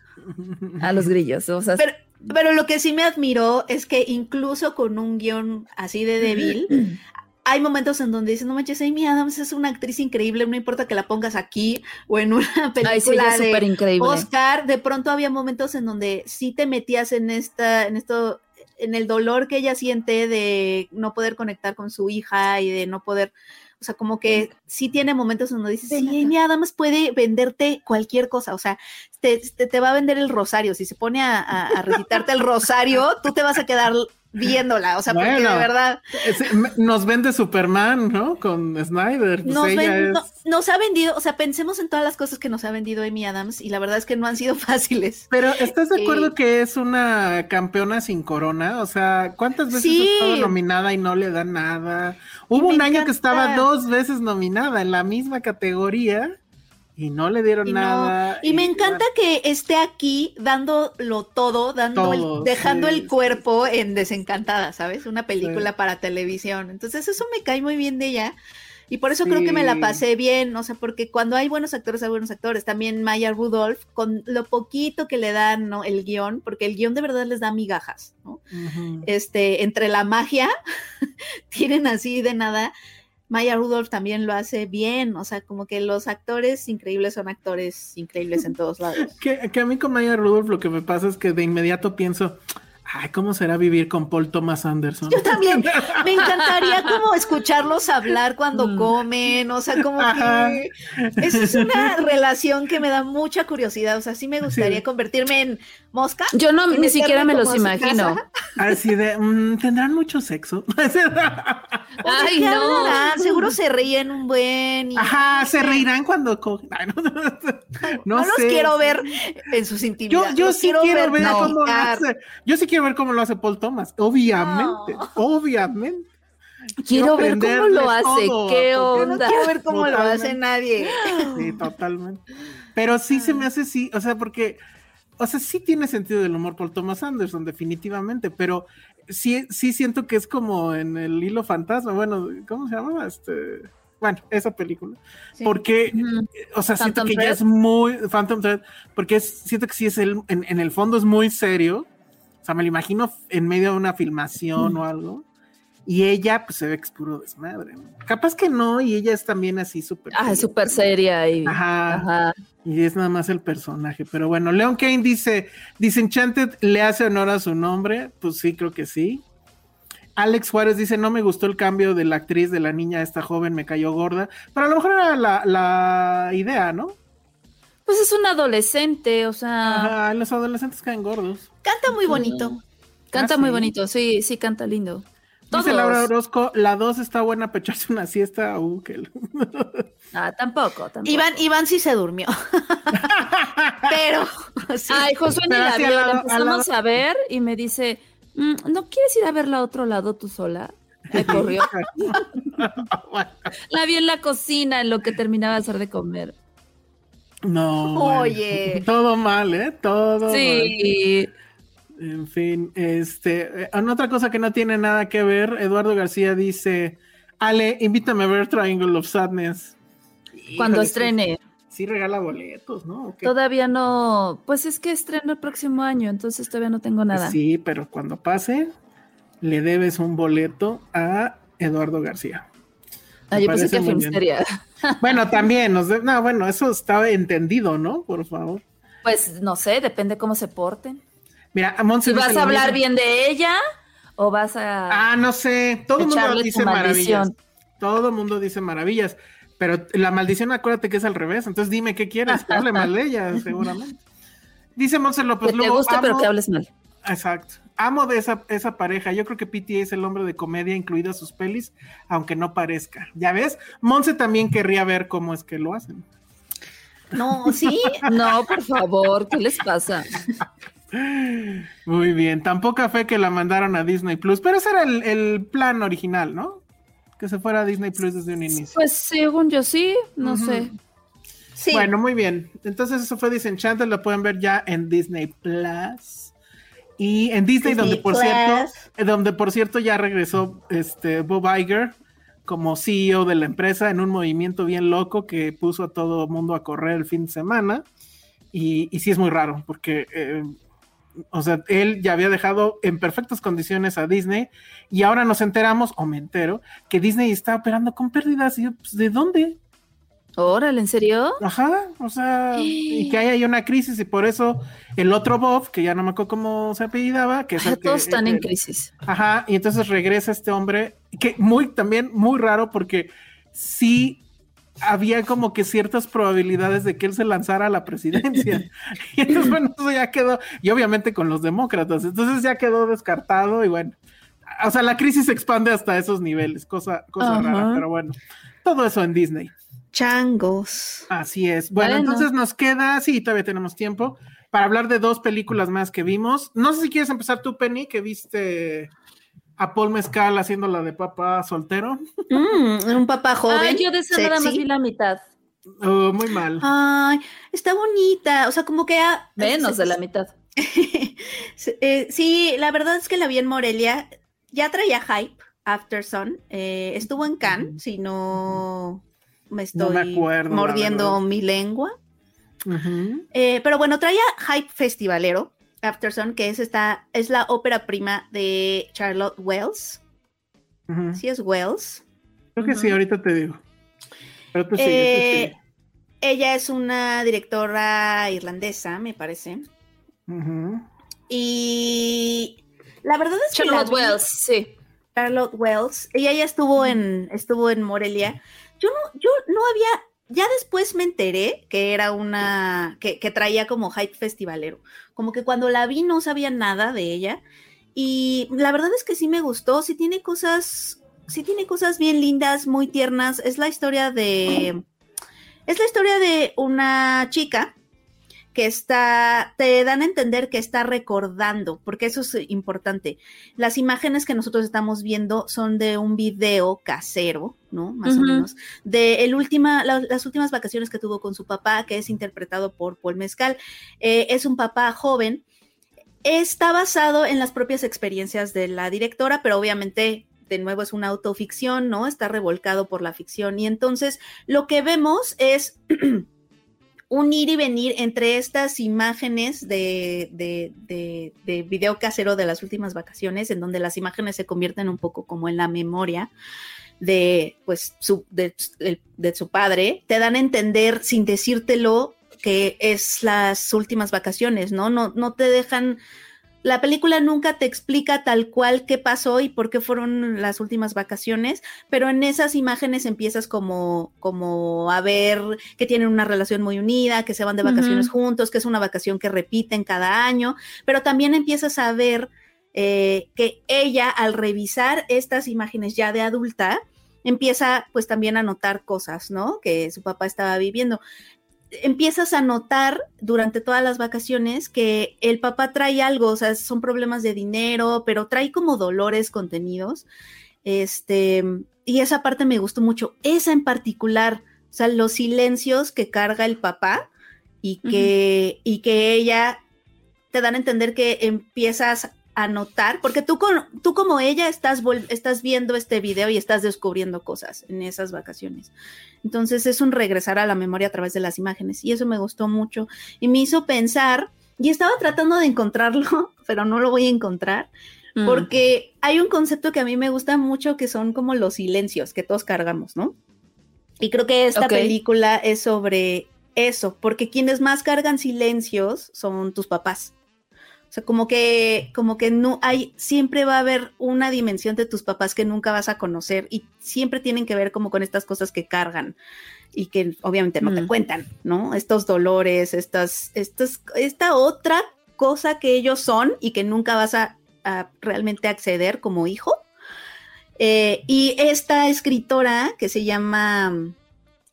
a los grillos. O sea, Pero, pero lo que sí me admiró es que incluso con un guion así de débil, hay momentos en donde dicen, no manches, Amy Adams es una actriz increíble, no importa que la pongas aquí o en una película Ay, sí, de súper increíble. Oscar, de pronto había momentos en donde sí te metías en esta, en esto, en el dolor que ella siente de no poder conectar con su hija y de no poder, o sea, como que sí. tiene momentos en donde dices, sí, Amy Adams puede venderte cualquier cosa, o sea, te, te, te va a vender el rosario, si se pone a, a, a recitarte el rosario, tú te vas a quedar viéndola, o sea, porque de verdad Es- nos vende Superman, ¿no? Con Snyder. Pues nos, ella ven- es- no- nos ha vendido, o sea, pensemos en todas las cosas que nos ha vendido Amy Adams y la verdad es que no han sido fáciles. Pero ¿estás de acuerdo Sí. que es una campeona sin corona? O sea, ¿cuántas veces Sí. ha estado nominada y no le dan nada? Hubo un año que estaba dos veces nominada en la misma categoría y no le dieron Y, no- nada. y me encanta que esté aquí dándolo todo, dando el- dejando sí, el sí. cuerpo en Desencantada, ¿sabes? Una película para televisión. Entonces eso me cae muy bien de ella. Y por eso creo que me la pasé bien, o sea, porque cuando hay buenos actores, hay buenos actores. También Maya Rudolph, con lo poquito que le dan, ¿no? El guion, porque el guion de verdad les da migajas, ¿no? Este, entre la magia, tienen así de nada. Maya Rudolph también lo hace bien, o sea, como que los actores increíbles son actores increíbles en todos lados. Que, que a mí con Maya Rudolph lo que me pasa es que de inmediato pienso, ay, ¿cómo será vivir con Paul Thomas Anderson? Yo también me encantaría como escucharlos hablar cuando Mm. comen, o sea, como Ajá. que esa es una relación que me da mucha curiosidad, o sea, sí me gustaría Sí. convertirme en mosca. Yo no, ni siquiera me los imagino. Así de, mm, ¿tendrán mucho sexo? ¿O de Ay, no. hablarán? Seguro se ríen un buen. y- Ajá, se reirán cuando cogen. No, No, los sé. quiero ver en sus intimidades. yo los sí quiero ver cómo lo hace. Yo sí quiero ver cómo lo hace Paul Thomas. Obviamente, No. obviamente. Quiero ver cómo lo hace, todo, qué porque- Yo no onda. quiero ver cómo lo hace nadie. Sí, totalmente. Pero sí se me hace sí, o sea, porque, o sea, sí tiene sentido del humor Paul Thomas Anderson, definitivamente, pero sí, sí siento que es como en el hilo fantasma, bueno, ¿cómo se llama? Este, bueno, esa película. Sí. Porque, o sea, siento que ya Thread. es muy Phantom Thread, porque es, siento que sí es el, en, en el fondo es muy serio. O sea, me lo imagino en medio de una filmación o algo. Y ella, pues se ve que es puro desmadre. ¿no? Capaz que no, y ella es también así súper. Ah, súper seria y. Ajá. Ajá. Y es nada más el personaje. Pero bueno, Leon Kane dice: Disenchanted le hace honor a su nombre. Pues sí, creo que sí. Alex Juárez dice: No me gustó el cambio de la actriz de la niña, esta joven me cayó gorda. Pero a lo mejor era la, la idea, ¿no? Pues es un adolescente, o sea, Ajá, los adolescentes caen gordos. Canta muy bonito. canta Ah, muy sí. bonito, sí, sí, canta lindo. Dice Todos. Laura Orozco: La 2 está buena para echarse una siesta. Uh, que- Ah, tampoco, tampoco. Iván, Iván sí se durmió. Pero. sí. Ay, Josué ni la vio, la empezamos a ver y me dice, "Mm, ¿no quieres ir a verla a otro lado tú sola? Me corrió. La vi en la cocina en lo que terminaba de hacer de comer. no. bueno. Oye. Todo mal, ¿eh? Todo mal. En fin, este, eh, en otra cosa que no tiene nada que ver, Eduardo García dice, Ale, invítame a ver Triangle of Sadness. Cuando estrene. Sí, sí regala boletos, ¿no? Todavía no, pues es que estreno el próximo año, entonces todavía no tengo nada. Sí, pero cuando pase, le debes un boleto a Eduardo García. Ah, yo pensé que. Filmsteria. Bueno, también, nos de- no, bueno, eso estaba entendido, ¿no? Por favor. Pues no sé, depende cómo se porten. Mira, Monse Si dice vas a hablar mismo. bien de ella o vas a Ah, no sé, todo el mundo dice maravillas. Todo el mundo dice maravillas, pero la maldición acuérdate que es al revés, entonces dime qué quieres, que hable mal de ella, seguramente. Dice Monse López que te Lugo, guste, pero amo- que hables mal. Exacto. Amo de esa, esa pareja. Yo creo que PTA es el hombre de comedia, incluidas sus pelis, aunque no parezca. ¿Ya ves? Monse también querría ver cómo es que lo hacen. No, sí. No, por favor, ¿qué les pasa? Muy bien. Tan poca fe que la mandaron a Disney Plus, pero ese era el, el plan original, ¿no? Que se fuera a Disney Plus desde un inicio. Pues según yo sí, no sé. Sí. Bueno, muy bien. Entonces eso fue Disenchanted, lo pueden ver ya en Disney Plus. Y en Disney, Disney donde por Plus. cierto, eh, donde por cierto ya regresó este Bob Iger como CEO de la empresa en un movimiento bien loco que puso a todo mundo a correr el fin de semana. Y, y sí es muy raro, porque eh, o sea, él ya había dejado en perfectas condiciones a Disney y ahora nos enteramos, o me entero, que Disney está operando con pérdidas. Y yo, pues, ¿de dónde? Órale, ¿en serio? Ajá, o sea, y que hay ahí una crisis y por eso el otro Bob, que ya no me acuerdo cómo se apellidaba, que es el que- Todos están en crisis. Ajá, y entonces regresa este hombre, que muy también muy raro porque sí había como que ciertas probabilidades de que él se lanzara a la presidencia. y entonces, bueno, eso ya quedó, y obviamente con los demócratas, entonces ya quedó descartado y bueno, o sea, la crisis se expande hasta esos niveles, cosa, cosa rara, pero bueno, todo eso en Disney. Changos. Así es. Bueno, Bueno. entonces nos queda, sí, todavía tenemos tiempo para hablar de dos películas más que vimos. No sé si quieres empezar tú, Penny, que viste a Paul Mezcal haciendo la de papá soltero. Mm, un papá joven. Ay, yo de esa nada más vi la mitad. Oh, muy mal. Ay, está bonita. O sea, como que. ah, Menos de la mitad. Sí, eh, sí, la verdad es que la vi en Morelia. Ya traía hype, After Sun. eh, estuvo en Cannes, si no me No me estoy acuerdo, mordiendo mi lengua. Eh, pero bueno, traía hype festivalero, After Sun, que es esta, es la ópera prima de Charlotte Wells. Ujú. Sí es Wells. Creo que sí, ahorita te digo. Pero tú sigue, tú Eh, sigue. ella es una directora irlandesa, me parece. Y la verdad es que la Charlotte Wells, sí. Charlotte Wells, ella ya estuvo en, estuvo en Morelia. Yo no, yo no había, ya después me enteré que era una, que, que traía como hype festivalero. Como que cuando la vi no sabía nada de ella. Y la verdad es que sí me gustó, sí tiene cosas, sí tiene cosas bien lindas, muy tiernas. Es la historia de, es la historia de una chica que está, te dan a entender que está recordando, porque eso es importante. Las imágenes que nosotros estamos viendo son de un video casero, ¿no? Más o menos, de el última, la- las últimas vacaciones que tuvo con su papá, que es interpretado por Paul Mezcal. Eh, es un papá joven. Está basado en las propias experiencias de la directora, pero obviamente de nuevo es una autoficción, ¿no? Está revolcado por la ficción. Y entonces lo que vemos es un ir y venir entre estas imágenes de, de, de- de video casero de las últimas vacaciones, en donde las imágenes se convierten un poco como en la memoria de, pues, su, de, de su padre, te dan a entender sin decírtelo que es las últimas vacaciones, ¿no? No, no te dejan la película nunca te explica tal cual qué pasó y por qué fueron las últimas vacaciones, pero en esas imágenes empiezas como, como a ver que tienen una relación muy unida, que se van de vacaciones juntos, que es una vacación que repiten cada año, pero también empiezas a ver eh, que ella al revisar estas imágenes ya de adulta, empieza pues también a notar cosas, ¿no? Que su papá estaba viviendo empiezas a notar durante todas las vacaciones que el papá trae algo, o sea, son problemas de dinero, pero trae como dolores contenidos. Este, y esa parte me gustó mucho, esa en particular, o sea, los silencios que carga el papá y que, y que ella te dan a entender que empiezas a notar, porque tú, con, tú como ella estás, estás viendo este video y estás descubriendo cosas en esas vacaciones. Entonces es un regresar a la memoria a través de las imágenes y eso me gustó mucho y me hizo pensar y estaba tratando de encontrarlo, pero no lo voy a encontrar Mm. porque hay un concepto que a mí me gusta mucho que son como los silencios que todos cargamos, ¿no? Y creo que esta película es sobre eso, porque quienes más cargan silencios son tus papás. O sea, como que, como que no hay, siempre va a haber una dimensión de tus papás que nunca vas a conocer y siempre tienen que ver como con estas cosas que cargan y que obviamente no te Mm. cuentan, ¿no? Estos dolores, estas, estas, esta otra cosa que ellos son y que nunca vas a, a realmente acceder como hijo. Eh, y esta escritora que se llama mm,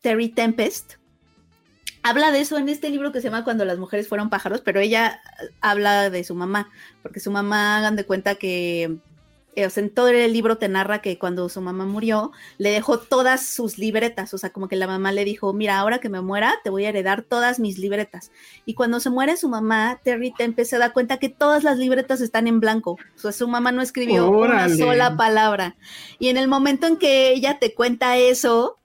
Terry Tempest, habla de eso en este libro que se llama Cuando las mujeres fueron pájaros, pero ella eh, habla de su mamá, porque su mamá, hagan de cuenta que, eh, o sea, en todo el libro te narra que cuando su mamá murió, le dejó todas sus libretas, o sea, como que la mamá le dijo, mira, ahora que me muera, te voy a heredar todas mis libretas. Y cuando se muere su mamá, Terry Tempest se da cuenta que todas las libretas están en blanco, o sea, su mamá no escribió Órale. una sola palabra. Y en el momento en que ella te cuenta eso,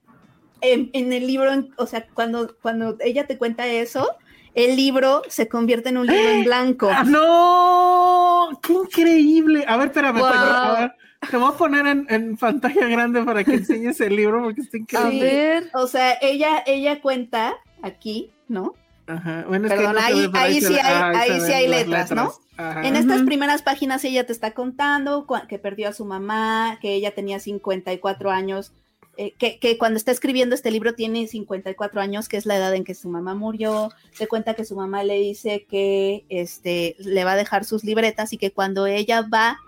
en, en el libro, en- o sea, cuando, cuando ella te cuenta eso, el libro se convierte en un libro en blanco. ¡Ah, ¡No! ¡Qué increíble! A ver, espérame, Wow. a ver, te voy a poner en, en pantalla grande para que enseñes el libro porque está A increíble. ver. O sea, ella, ella cuenta aquí, ¿no? Ajá. Bueno, es que Perdón, no se ahí- ahí sí hay- ah, ahí se sí hay las letras, ¿no? Ajá. En estas primeras páginas ella te está contando que perdió a su mamá, que ella tenía 54 años, eh, que, cuando está escribiendo este libro tiene 54 años, que es la edad en que su mamá murió. Se cuenta que su mamá le dice que este, le va a dejar sus libretas y que cuando ella va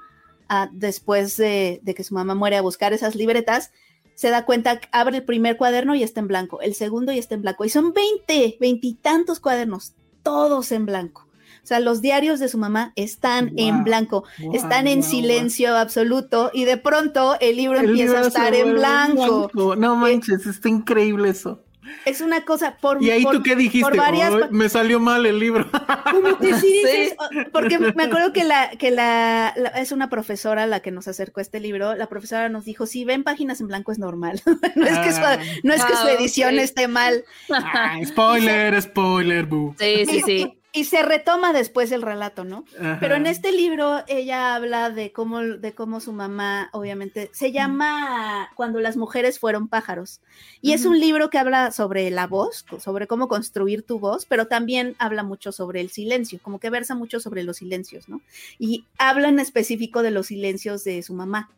a- después de, que su mamá muere a buscar esas libretas, se da cuenta, abre el primer cuaderno y está en blanco, el segundo y está en blanco. Y son 20, veintitantos cuadernos, todos en blanco. O sea, los diarios de su mamá están en blanco, están en silencio absoluto y de pronto el libro. El empieza libro a estar en blanco. No manches, está increíble eso. Es una cosa por ¿Y ahí por- tú qué dijiste? por varias "Ay, pa- me salió mal el libro. Como que sí dices, porque me acuerdo que la que la, la- es una profesora la que nos acercó a este libro, la profesora nos dijo, si ven páginas en blanco es normal, no es que su, Ah. no es que Ah, su edición ok. esté mal. Ay, spoiler, spoiler, boo. Sí, sí, sí. Y, se retoma después el relato, ¿no? Ajá. Pero en este libro ella habla de cómo, de cómo su mamá, obviamente, se llama Cuando las mujeres fueron pájaros. Y es un libro que habla sobre la voz, sobre cómo construir tu voz, pero también habla mucho sobre el silencio, como que versa mucho sobre los silencios, ¿no? Y habla en específico de los silencios de su mamá,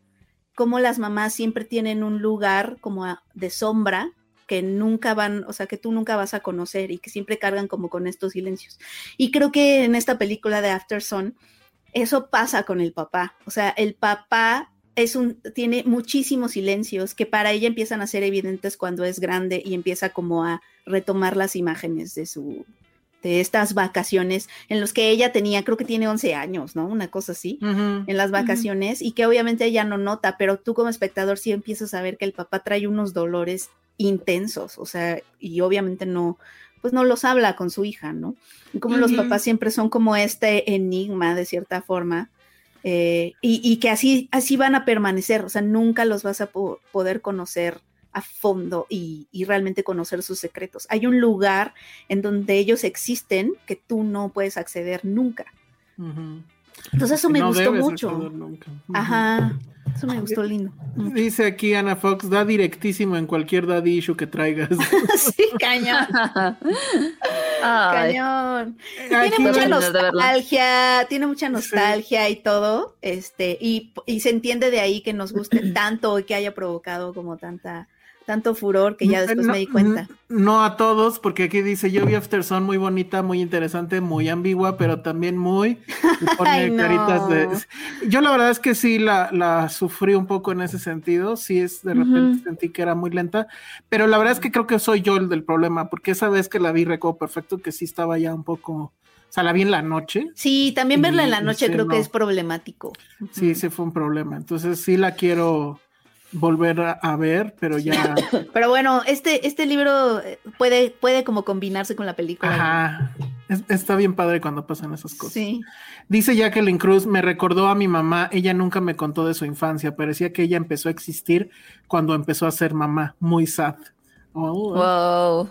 cómo las mamás siempre tienen un lugar como de sombra que nunca van, o sea, que tú nunca vas a conocer y que siempre cargan como con estos silencios. Y creo que en esta película de After Sun, eso pasa con el papá. O sea, el papá es un, tiene muchísimos silencios que para ella empiezan a ser evidentes cuando es grande y empieza como a retomar las imágenes de su de estas vacaciones en los que ella tenía, creo que tiene 11 años, ¿no? Una cosa así en las vacaciones y que obviamente ella no nota, pero tú como espectador sí empiezas a ver que el papá trae unos dolores intensos, o sea, y obviamente no, pues no los habla con su hija, ¿no? Y como los papás siempre son como este enigma de cierta forma, eh, y, y que así, así van a permanecer, o sea, nunca los vas a po- poder conocer a fondo y, y realmente conocer sus secretos. Hay un lugar en donde ellos existen que tú no puedes acceder nunca. Entonces eso me no gustó mucho. nunca. Ajá, eso me gustó lindo. mucho. Dice aquí Ana Fox, da directísimo en cualquier daddy issue que traigas. sí, cañón, cañón. Aquí Tiene mucha nostalgia, tiene mucha nostalgia y todo, este, y, y se entiende de ahí que nos guste tanto y que haya provocado como tanta, tanto furor que ya después No, me di cuenta. No a todos, porque aquí dice, yo vi After Sun muy bonita, muy interesante, muy ambigua, pero también muy... pone Ay, no. caritas de... Yo la verdad es que sí la, la sufrí un poco en ese sentido, sí es de repente sentí que era muy lenta, pero la verdad es que creo que soy yo el del problema, porque esa vez que la vi recuerdo perfecto que sí estaba ya un poco... O sea, la vi en la noche, Sí, también verla en la noche sí, creo que es problemático. sí, sí fue un problema, entonces sí la quiero volver a, a ver, pero ya... Pero bueno, este, este libro eh, puede, puede como combinarse con la película. Ajá, es- está bien padre cuando pasan esas cosas. Sí. Dice Jacqueline Cruz, me recordó a mi mamá, ella nunca me contó de su infancia, parecía que ella empezó a existir cuando empezó a ser mamá, muy sad. Oh, wow.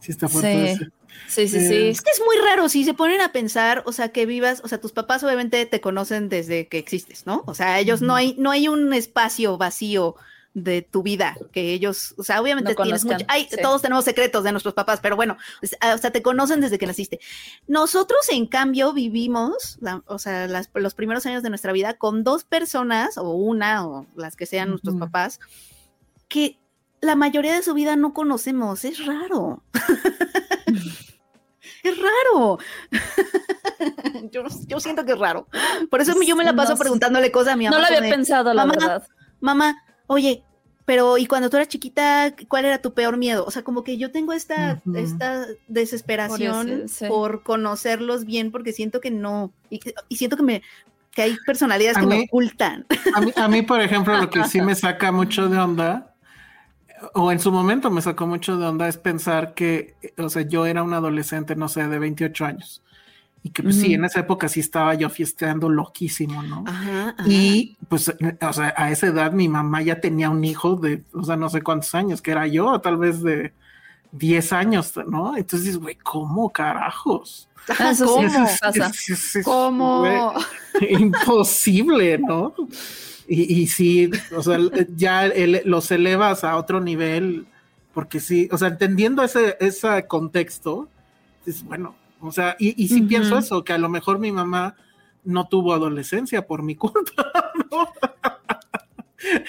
sí está fuerte Sí. Ese. Sí, sí, Eh, sí. Es que es muy raro si se ponen a pensar, o sea, que vivas, o sea, tus papás obviamente te conocen desde que existes, ¿no? O sea, ellos no hay, no hay un espacio vacío de tu vida que ellos, o sea, obviamente No tienes mucho, hay, sí. todos tenemos secretos de nuestros papás, pero bueno, o sea, te conocen desde que naciste. Nosotros, en cambio, vivimos, o sea, las- los primeros años de nuestra vida con dos personas, o una, o las que sean nuestros papás, que la mayoría de su vida no conocemos. Es raro. es raro. yo, yo siento que es raro. Por eso yo me la paso No preguntándole cosas a mi mamá. No lo había de, pensado, la mamá, verdad. Mamá, oye, pero ¿y cuando tú eras chiquita, cuál era tu peor miedo? O sea, como que yo tengo esta, esta desesperación Por eso, sí. por conocerlos bien porque siento que no, y, que- y siento que me que hay personalidades A que me ocultan. A mí, a mí, por ejemplo, lo que sí me saca mucho de onda, o en su momento me sacó mucho de onda, es pensar que, o sea, yo era un adolescente, no sé, de 28 años. Y que pues sí, en esa época sí estaba yo fiesteando loquísimo, ¿no? Ajá, ajá. Y pues, o sea, a esa edad mi mamá ya tenía un hijo de, o sea, no sé cuántos años, que era yo, tal vez de 10 años, ¿no? Entonces, güey, ¿cómo carajos? Eso sí ¿Cómo? pasa. Es- es- es- ¿Cómo? imposible, ¿no? Y, y sí, o sea, ya el- los elevas a otro nivel, porque sí, o sea, entendiendo ese, ese contexto, es bueno, o sea, y, y sí pienso eso, que a lo mejor mi mamá no tuvo adolescencia por mi culpa, ¿no?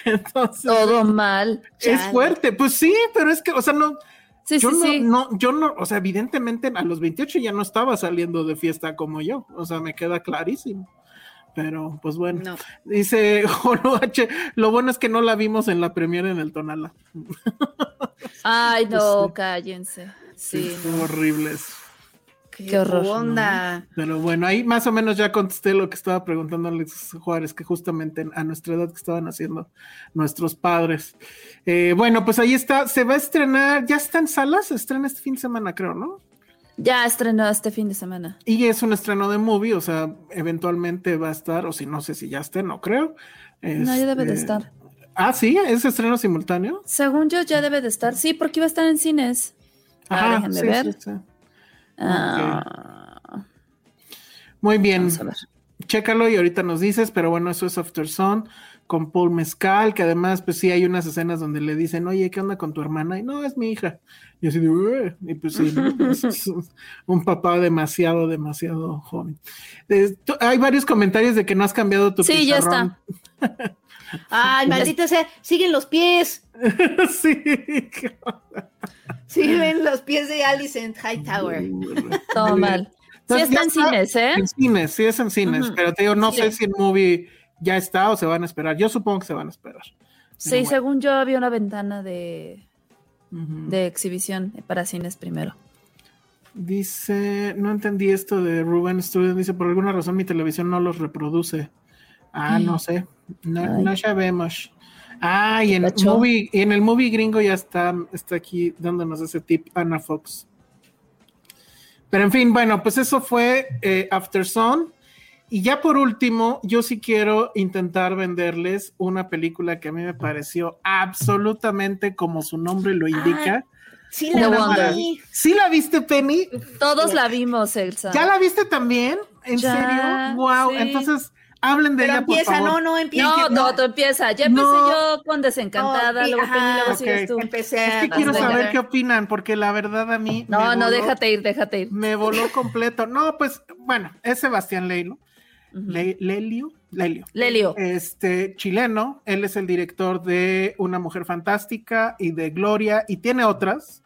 Entonces, Todo mal. es Chale. fuerte, pues sí, pero es que, o sea, no, Sí, yo sí, no, sí. no, yo no, o sea, evidentemente a los 28 ya no estaba saliendo de fiesta como yo, o sea, me queda clarísimo. Pero, pues bueno, No. dice Jolo H, lo bueno es que no la vimos en la premiere en el Tonala. Ay, no, Sí. cállense. Sí, horrible eso. Qué horror, ¿no? onda. Pero bueno, ahí más o menos ya contesté lo que estaba preguntando Alex Juárez, que justamente a nuestra edad que estaban haciendo nuestros padres. Eh, bueno, pues ahí está, se va a estrenar, ya está en salas, se estrena este fin de semana, creo, ¿no? Ya estrenó este fin de semana. Y es un estreno de movie, o sea, eventualmente va a estar, o si no sé si ya esté, no creo. No, ya debe de Este, estar. Ah, sí, es estreno simultáneo. Según yo, ya debe de estar. Sí, porque iba a estar en cines. Ah, déjenme sí, ver. sí, sí. Ah, Muy bien. Vamos a ver. Chécalo y ahorita nos dices, pero bueno, eso es After Sun con Paul Mezcal, que además, pues sí, hay unas escenas donde le dicen, oye, ¿qué onda con tu hermana? Y no, es mi hija. Y así de, "Ué", y pues sí, ¿no? Es- un papá demasiado, demasiado joven. Eh, tú- hay varios comentarios de que no has cambiado tu Sí, ya pizarrón. Ay, maldita sea, siguen los pies. sí. Siguen los pies de Alicent Hightower. Todo mal. Sí está en cines, ¿eh? En cines, sí es en cines, pero te digo, no Sí. sé si el movie ya está o se van a esperar. Yo supongo que se van a esperar. Sí, bueno. según yo había una ventana de, de exhibición para cines primero. Dice, no entendí esto de Ruben Studio. Dice, por alguna razón mi televisión no los reproduce. Ah, no sé. No, sabemos. Ah, y en, Gacho. movie, en el movie gringo ya está, está aquí dándonos ese tip Ana Fox. Pero en fin, bueno, pues eso fue eh, After Sun. Y ya por último, yo sí quiero intentar venderles una película que a mí me pareció absolutamente como su nombre lo indica. Sí, la Wonder. vi. ¿Sí la viste, Penny? Todos la vimos, Elsa. ¿Ya la viste también? ¿En Ya, serio? Wow. sí. Entonces, hablen de Pero ella, por empieza, favor. no, no, empieza. No, no, tú empieza. Ya empecé No. yo con Desencantada, No, sí, luego ajá. Penny, luego sigues tú. Empecé Es que quiero saber qué opinan, porque la verdad a mí. No, me no, voló- déjate ir, déjate ir. Me voló completo. No, pues, bueno, es Sebastián Leilo. Lelio. Lelio. Lelio. Este chileno, él es el director de Una Mujer Fantástica y de Gloria, y tiene otras,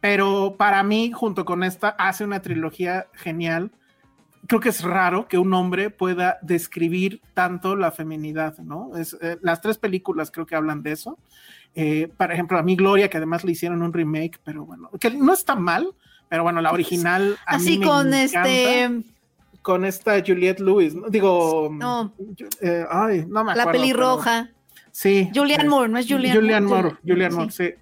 pero para mí, junto con esta, hace una trilogía genial. Creo que es raro que un hombre pueda describir tanto la feminidad, ¿no? Es, eh, las tres películas creo que hablan de eso. Eh, por ejemplo, a mí Gloria, que además le hicieron un remake, pero bueno, que no está mal, pero bueno, la original. a mí Así me con encanta este. Con esta Juliette Lewis, ¿no? digo, No. eh, ay, no me acuerdo. La pero- pelirroja. Sí. Julianne Moore, no es Julianne Julianne Moore. Moore, Julianne Moore, sí.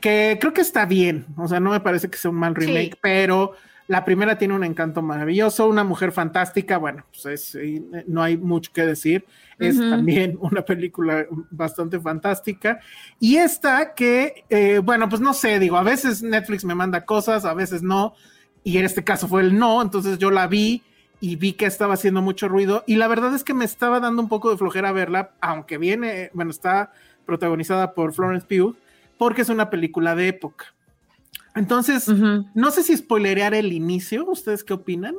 Que creo que está bien, o sea, no me parece que sea un mal remake, Sí. pero la primera tiene un encanto maravilloso, una mujer fantástica, bueno, pues es, eh, no hay mucho que decir, es también una película bastante fantástica. Y esta que, eh, bueno, pues no sé, digo, a veces Netflix me manda cosas, a veces no, y en este caso fue el no, entonces yo la vi y vi que estaba haciendo mucho ruido y la verdad es que me estaba dando un poco de flojera verla, aunque viene, bueno, está protagonizada por Florence Pugh, porque es una película de época. Entonces, no sé si spoilerear el inicio, ¿ustedes qué opinan?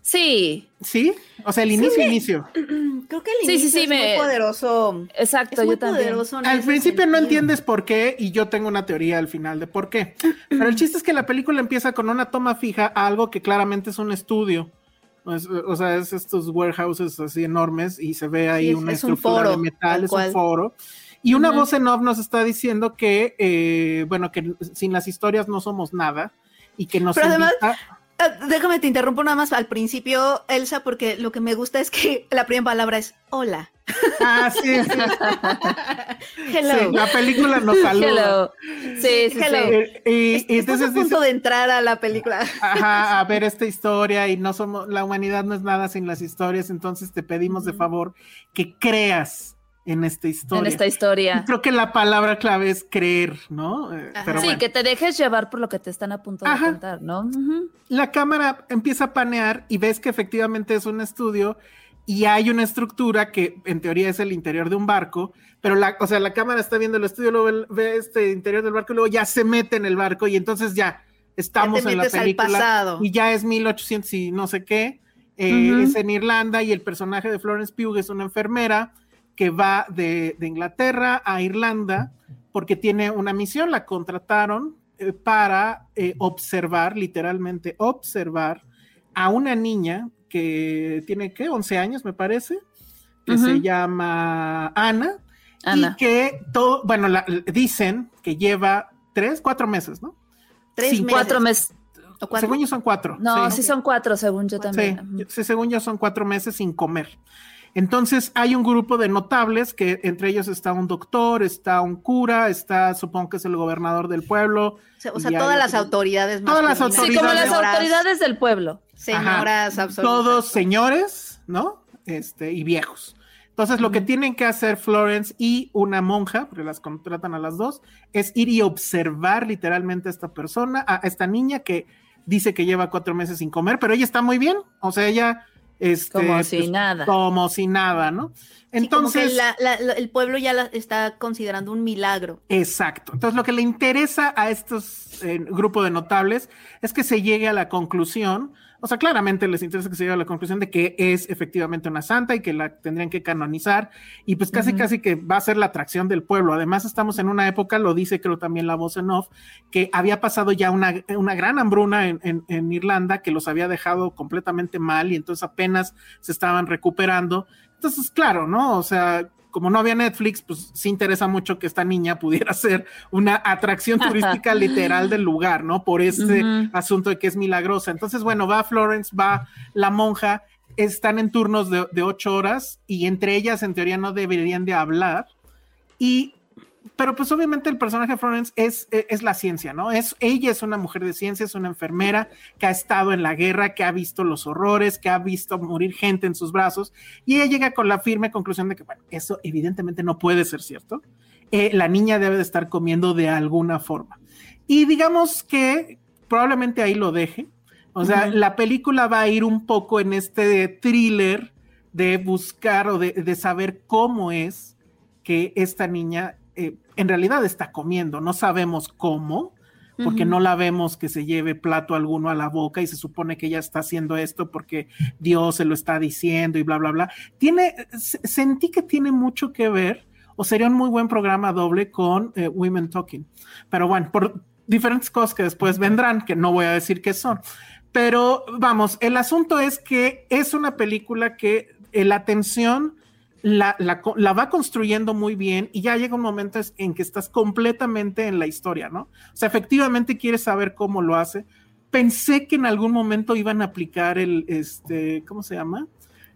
Sí, ¿Sí? O sea, el inicio, inicio. Creo que el Sí, sí, inicio sí, es me- muy poderoso. exacto, Es muy yo poderoso. Al principio no entiendes por qué y yo tengo una teoría al final de por qué. Pero el chiste es que la película empieza con una toma fija a algo que claramente es un estudio. Es- o sea, es estos warehouses así enormes y se ve ahí Sí, una es un estructura de foro, metal, tal es cual. un foro. Y una voz en off nos está diciendo que, eh, bueno, que sin las historias no somos nada y que nos Pero invita- Déjame te interrumpo nada más al principio, Elsa, porque lo que me gusta es que la primera palabra es hola. Ah, sí, sí. Hello. Sí, la película nos saluda. Hello. Sí, sí, Hello. sí. Eh, y, Es- y Estás entonces a punto dice- de entrar a la película. ajá, a ver esta historia y no somos, la humanidad no es nada sin las historias, entonces te pedimos de favor que creas en esta historia. En esta historia. Y creo que la palabra clave es creer, ¿no? Eh, pero sí, bueno. que te dejes llevar por lo que te están a punto de Ajá. contar, ¿no? Ujú. la cámara empieza a panear y ves que efectivamente es un estudio y hay una estructura que en teoría es el interior de un barco, pero la, o sea, la cámara está viendo el estudio, luego ve- este interior del barco y luego ya se mete en el barco y entonces ya estamos Ya en la al película pasado. y ya es 1800 y no sé qué, eh, Ujú. es en Irlanda y el personaje de Florence Pugh es una enfermera que va de, de Inglaterra a Irlanda porque tiene una misión, la contrataron eh, para eh, observar, literalmente observar a una niña que tiene, ¿qué? 11 años, me parece, que se llama Ana, Ana. y que todo, bueno, la- dicen que lleva tres, cuatro meses, ¿no? Tres meses. Cuatro meses. Según yo son cuatro. No, sí. sí son cuatro, según yo Sí, también. sí, según yo son cuatro meses sin comer. Entonces hay un grupo de notables que entre ellos está un doctor, está un cura, está, supongo que es el gobernador del pueblo. O sea, todas hay las otro- autoridades Todas las masculinas, Sí, como las señoras- autoridades del pueblo. Señoras absolutas. Todos señores, ¿no? Este, y viejos. Entonces, lo que tienen que hacer Florence y una monja, porque las contratan a las dos, es ir y observar literalmente a esta persona, a esta niña que dice que lleva cuatro meses sin comer, pero ella está muy bien. O sea, ella. Este, Como si nada. Como si nada, ¿no? Sí, como que Entonces. la- la- la- el pueblo ya la está considerando un milagro. Exacto. Entonces, lo que le interesa a estos eh, grupo de notables es que se llegue a la conclusión, o sea, claramente les interesa que se llegue a la conclusión de que es efectivamente una santa y que la tendrían que canonizar, y pues casi, casi que va a ser la atracción del pueblo. Además, estamos en una época, lo dice creo también la voz en off, que había pasado ya una, una gran hambruna en, en- en Irlanda que los había dejado completamente mal y entonces apenas se estaban recuperando. Entonces, claro, ¿no? O sea, como no había Netflix, pues sí interesa mucho que esta niña pudiera ser una atracción turística literal del lugar, ¿no? Por este asunto de que es milagrosa. Entonces, bueno, va Florence, va la monja, están en turnos de, de ocho horas y entre ellas en teoría no deberían de hablar. Y, pero pues obviamente el personaje de Florence es, e, es la ciencia, ¿no? Es, ella es una mujer de ciencia, es una enfermera que ha estado en la guerra, que ha visto los horrores, que ha visto morir gente en sus brazos y ella llega con la firme conclusión de que, bueno, eso evidentemente no puede ser cierto. Eh, la niña debe de estar comiendo de alguna forma. Y digamos que probablemente ahí lo deje. O sea, la película va a ir un poco en este thriller de buscar o de, de saber cómo es que esta niña eh, en realidad está comiendo. No sabemos cómo, porque no la vemos que se lleve plato alguno a la boca y se supone que ella está haciendo esto porque Dios se lo está diciendo y bla, bla, bla. Tiene, se- sentí que tiene mucho que ver o sería un muy buen programa doble con eh, Women Talking. Pero bueno, por diferentes cosas que después vendrán, que no voy a decir qué son. Pero vamos, el asunto es que es una película que eh, la tensión la, la va construyendo muy bien y ya llega un momento en que estás completamente en la historia, ¿no? O sea, efectivamente quieres saber cómo lo hace. Pensé que en algún momento iban a aplicar el, este, ¿cómo se llama?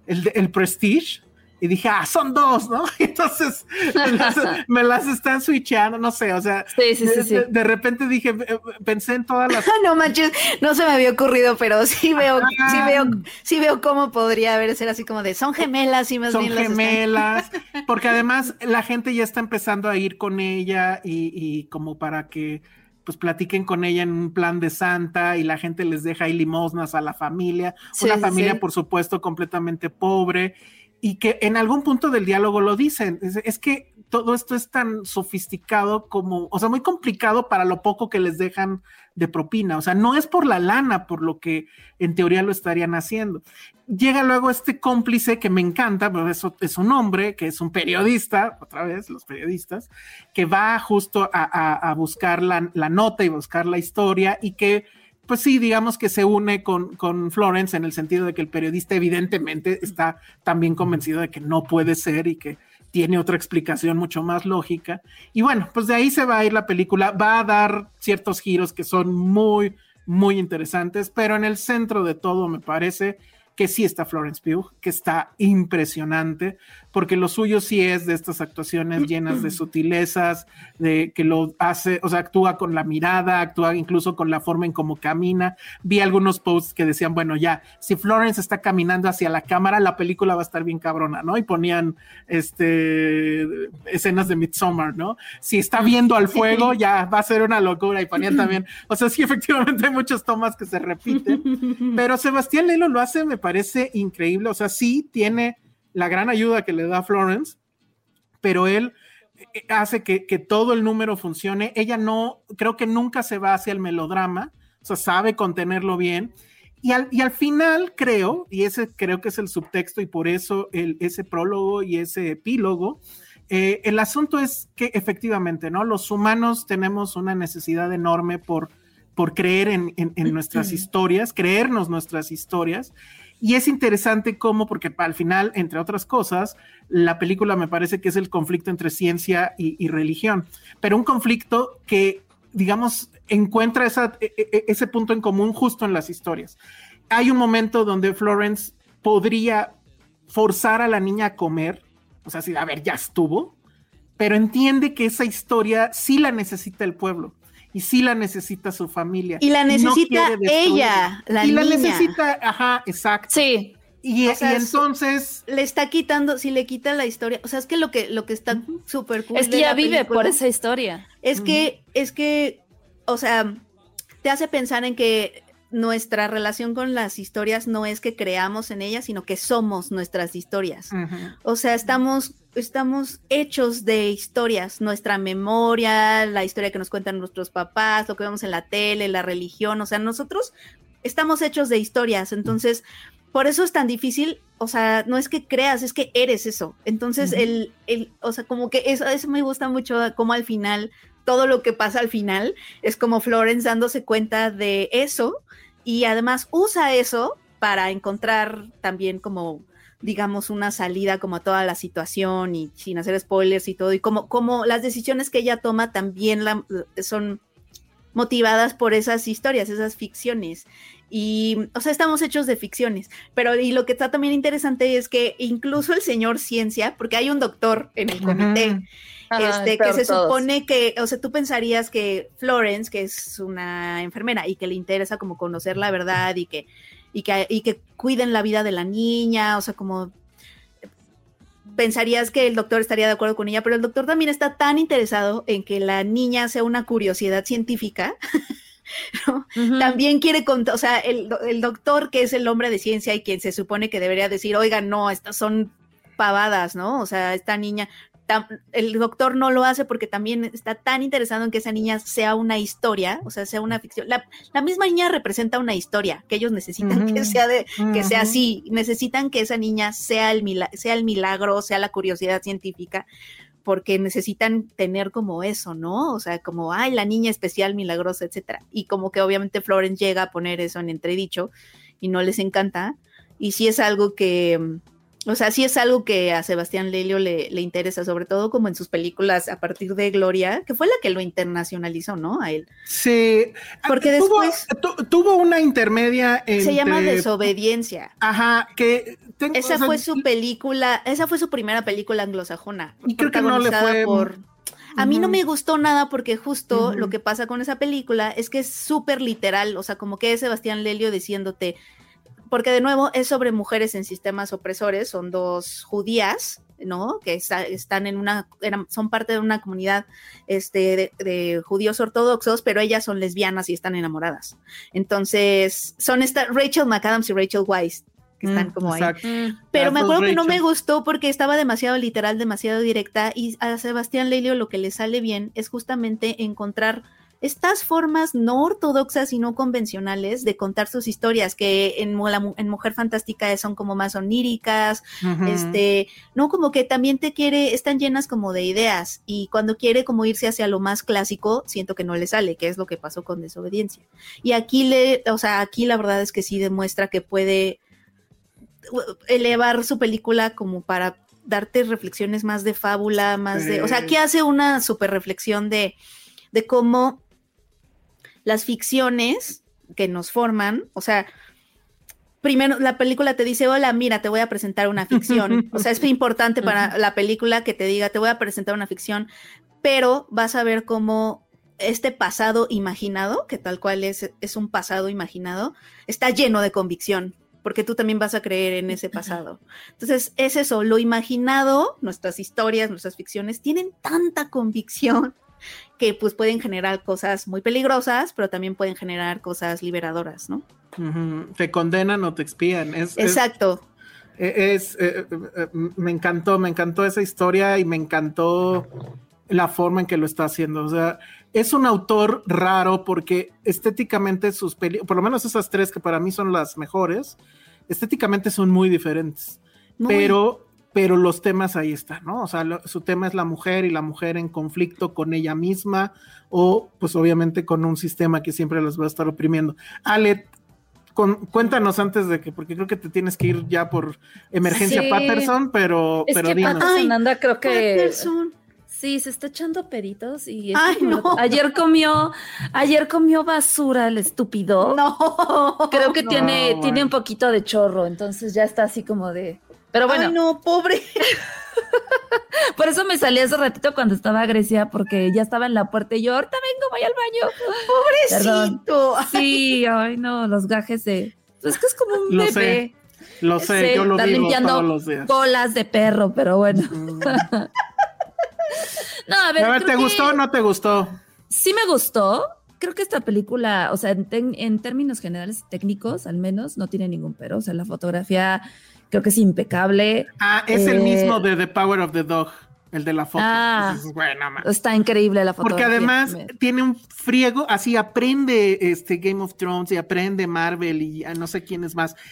El, el Prestige. Y dije, ah, son dos, ¿no? Entonces me las, me las están switchando, no sé, o sea, Sí, sí, sí, de, repente dije, eh, pensé en todas las no manches, no se me había ocurrido, pero sí veo, sí veo, sí veo cómo podría haber ser así como de son gemelas y más son bien las están- gemelas, porque además la gente ya está empezando a ir con ella y, y como para que pues platiquen con ella en un plan de santa y la gente les deja ahí limosnas a la familia, Sí, una familia sí. por supuesto completamente pobre y que en algún punto del diálogo lo dicen, es, que todo esto es tan sofisticado como, o sea, muy complicado para lo poco que les dejan de propina, o sea, no es por la lana por lo que en teoría lo estarían haciendo. Llega luego este cómplice que me encanta, pero es un hombre que es un periodista, otra vez los periodistas, que va justo a, buscar la nota y buscar la historia y que, pues sí, digamos que se une con, con Florence en el sentido de que el periodista evidentemente está también convencido de que no puede ser y que tiene otra explicación mucho más lógica. Y bueno, pues de ahí se va a ir la película, va a dar ciertos giros que son muy, muy interesantes, pero en el centro de todo me parece que sí está Florence Pugh, que está impresionante, porque lo suyo sí es de estas actuaciones llenas de sutilezas, de que lo hace, o sea, actúa con la mirada, actúa incluso con la forma en cómo camina. Vi algunos posts que decían, bueno, ya, si Florence está caminando hacia la cámara, la película va a estar bien cabrona, ¿no? Y ponían este escenas de Midsommar, ¿no? Si está viendo al fuego, ya va a ser una locura. Y ponían también, o sea, sí, efectivamente hay muchas tomas que se repiten, pero Sebastián Lelo lo hace, me parece increíble. O sea, sí tiene la gran ayuda que le da Florence, pero él eh, hace que, todo el número funcione. Ella no, creo que nunca se va hacia el melodrama, o sea, sabe contenerlo bien. Y al, y al final creo, y ese creo que es el subtexto y por eso el, ese prólogo y ese epílogo, eh, el asunto es que efectivamente, ¿no? Los humanos tenemos una necesidad enorme por, por creer en, en nuestras historias, creernos nuestras historias. Y es interesante cómo, porque al final, entre otras cosas, la película me parece que es el conflicto entre ciencia y, religión, pero un conflicto que, digamos, encuentra e, e, e, ese punto en común justo en las historias. Hay un momento donde Florence podría forzar a la niña a comer, o sea, si, a ver, ya estuvo, pero entiende que esa historia sí la necesita el pueblo y sí la necesita su familia. Y la necesita ella, la y la necesita, ajá, exacto. Sí. Y, entonces le está quitando, si le quita la historia, o sea, es que lo que lo que está súper cool es que ella vive por esa historia. Es que es que o sea, te hace pensar en que nuestra relación con las historias no es que creamos en ellas, sino que somos nuestras historias. O sea, estamos estamos hechos de historias, nuestra memoria, la historia que nos cuentan nuestros papás, lo que vemos en la tele, la religión, o sea, nosotros estamos hechos de historias, entonces, por eso es tan difícil, o sea, no es que creas, es que eres eso. Entonces, el, el, o sea, como que eso, eso me gusta mucho, como al final, todo lo que pasa al final, es como Florence dándose cuenta de eso y además usa eso para encontrar también como digamos, una salida como a toda la situación y sin hacer spoilers y todo, y como, como las decisiones que ella toma también la, son motivadas por esas historias, esas ficciones. Y, o sea, estamos hechos de ficciones, pero y lo que está también interesante es que incluso el señor ciencia, porque hay un doctor en el comité, este, que se supone que, o sea, tú pensarías que Florence, que es una enfermera y que le interesa como conocer la verdad y que y que, y que cuiden la vida de la niña, o sea, como pensarías que el doctor estaría de acuerdo con ella, pero el doctor también está tan interesado en que la niña sea una curiosidad científica. También quiere contar, o sea, el, el, doctor que es el hombre de ciencia y quien se supone que debería decir, oiga, no, estas son pavadas, ¿no? O sea, esta niña, el doctor no lo hace porque también está tan interesado en que esa niña sea una historia, o sea, sea una ficción. La, misma niña representa una historia que ellos necesitan que sea de, que sea así, necesitan que esa niña sea el, sea el milagro, sea la curiosidad científica, porque necesitan tener como eso, ¿no? O sea, como, ay, la niña especial, milagrosa, etcétera. Y como que obviamente Florence llega a poner eso en entredicho y no les encanta. Y sí es algo que o sea, sí es algo que a Sebastián Lelio le, le, interesa, sobre todo como en sus películas a partir de Gloria, que fue la que lo internacionalizó, ¿no? A él. Sí. Porque después. tuvo una intermedia. Se llama Desobediencia. Ajá, que. esa fue su película, esa fue su primera película anglosajona. Y creo que no le fue. Por, a mí no me gustó nada porque justo lo que pasa con esa película es que es súper literal, o sea, como que es Sebastián Lelio diciéndote, porque de nuevo es sobre mujeres en sistemas opresores, son dos judías, ¿no? Que están en una, son parte de una comunidad este, de, judíos ortodoxos, pero ellas son lesbianas y están enamoradas. Entonces, son esta, Rachel McAdams y Rachel Weisz, que están mm, como ahí. Mm. Pero me acuerdo que no me gustó porque estaba demasiado literal, demasiado directa, y a Sebastián Lelio lo que le sale bien es justamente encontrar estas formas no ortodoxas y no convencionales de contar sus historias, que en, en Mujer Fantástica son como más oníricas, este, no como que también te quiere, están llenas como de ideas y cuando quiere como irse hacia lo más clásico, siento que no le sale, que es lo que pasó con Desobediencia. Y aquí le, o sea, aquí la verdad es que sí demuestra que puede elevar su película como para darte reflexiones más de fábula, más de, o sea, aquí hace una super reflexión de, de cómo las ficciones que nos forman, o sea, primero la película te dice, hola, mira, te voy a presentar una ficción. o sea, es importante para la película que te diga, te voy a presentar una ficción, pero vas a ver cómo este pasado imaginado, que tal cual es, es un pasado imaginado, está lleno de convicción, porque tú también vas a creer en ese pasado. Entonces, es eso, lo imaginado, nuestras historias, nuestras ficciones, tienen tanta convicción que pues pueden generar cosas muy peligrosas, pero también pueden generar cosas liberadoras, ¿no? Te condenan o te expían. Es, Exacto. Es, eh, eh, me encantó, me encantó esa historia y me encantó la forma en que lo está haciendo. O sea, es un autor raro porque estéticamente sus películas, por lo menos esas tres que para mí son las mejores, estéticamente son muy diferentes. Pero pero los temas ahí están, ¿no? O sea, su tema es la mujer y la mujer en conflicto con ella misma o pues obviamente con un sistema que siempre los va a estar oprimiendo. Ale, cuéntanos antes de que, porque creo que te tienes que ir ya por emergencia Patterson, pero, es pero que Patterson anda, creo que... Sí, se está echando peritos y Ay, no. ayer comió, ayer comió basura el estúpido. No. Creo que tiene, tiene un poquito de chorro, entonces ya está así como de. Pero bueno. Ay, no, pobre. Por eso me salí hace ratito cuando estaba a Grecia, porque ya estaba en la puerta y yo, ahorita vengo, voy al baño. Pobrecito. Sí, ay no, los gajes de. Pues que es como un bebé. Lo sé, yo lo vivo todos los días. Bolas de perro, pero bueno. Mm. no, a ver. ¿te gustó o no te gustó? Sí me gustó. Creo que esta película, o sea, en, en términos generales técnicos, al menos, no tiene ningún pero. O sea, la fotografía creo que es impecable. Ah, es el mismo eh, de The Power of the Dog, el de la foto. Ah, está increíble la foto. Porque además tiene un friego, así aprende este Game of Thrones y aprende Marvel y no sé quién es más.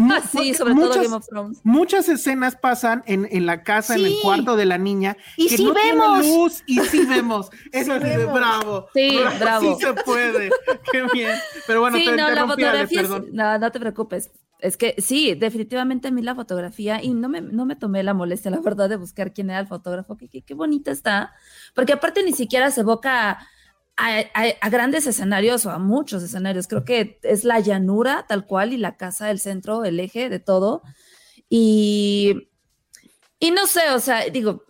Ah, sí, sobre todo Game of Thrones. Muchas escenas pasan en, en la casa, en el cuarto de la niña. Y si vemos. luz, y sí vemos. Eso es de bravo. Sí, bravo. Sí se puede. Qué bien. Pero bueno, sí, no, la fotografía no, no te preocupes. Es que sí, definitivamente a mí la fotografía, y no me, no me tomé la molestia, la verdad, de buscar quién era el fotógrafo, que qué bonita está, porque aparte ni siquiera se evoca a, grandes escenarios o a muchos escenarios, creo que es la llanura tal cual y la casa, el centro, el eje de todo. Y, y no sé, o sea, digo,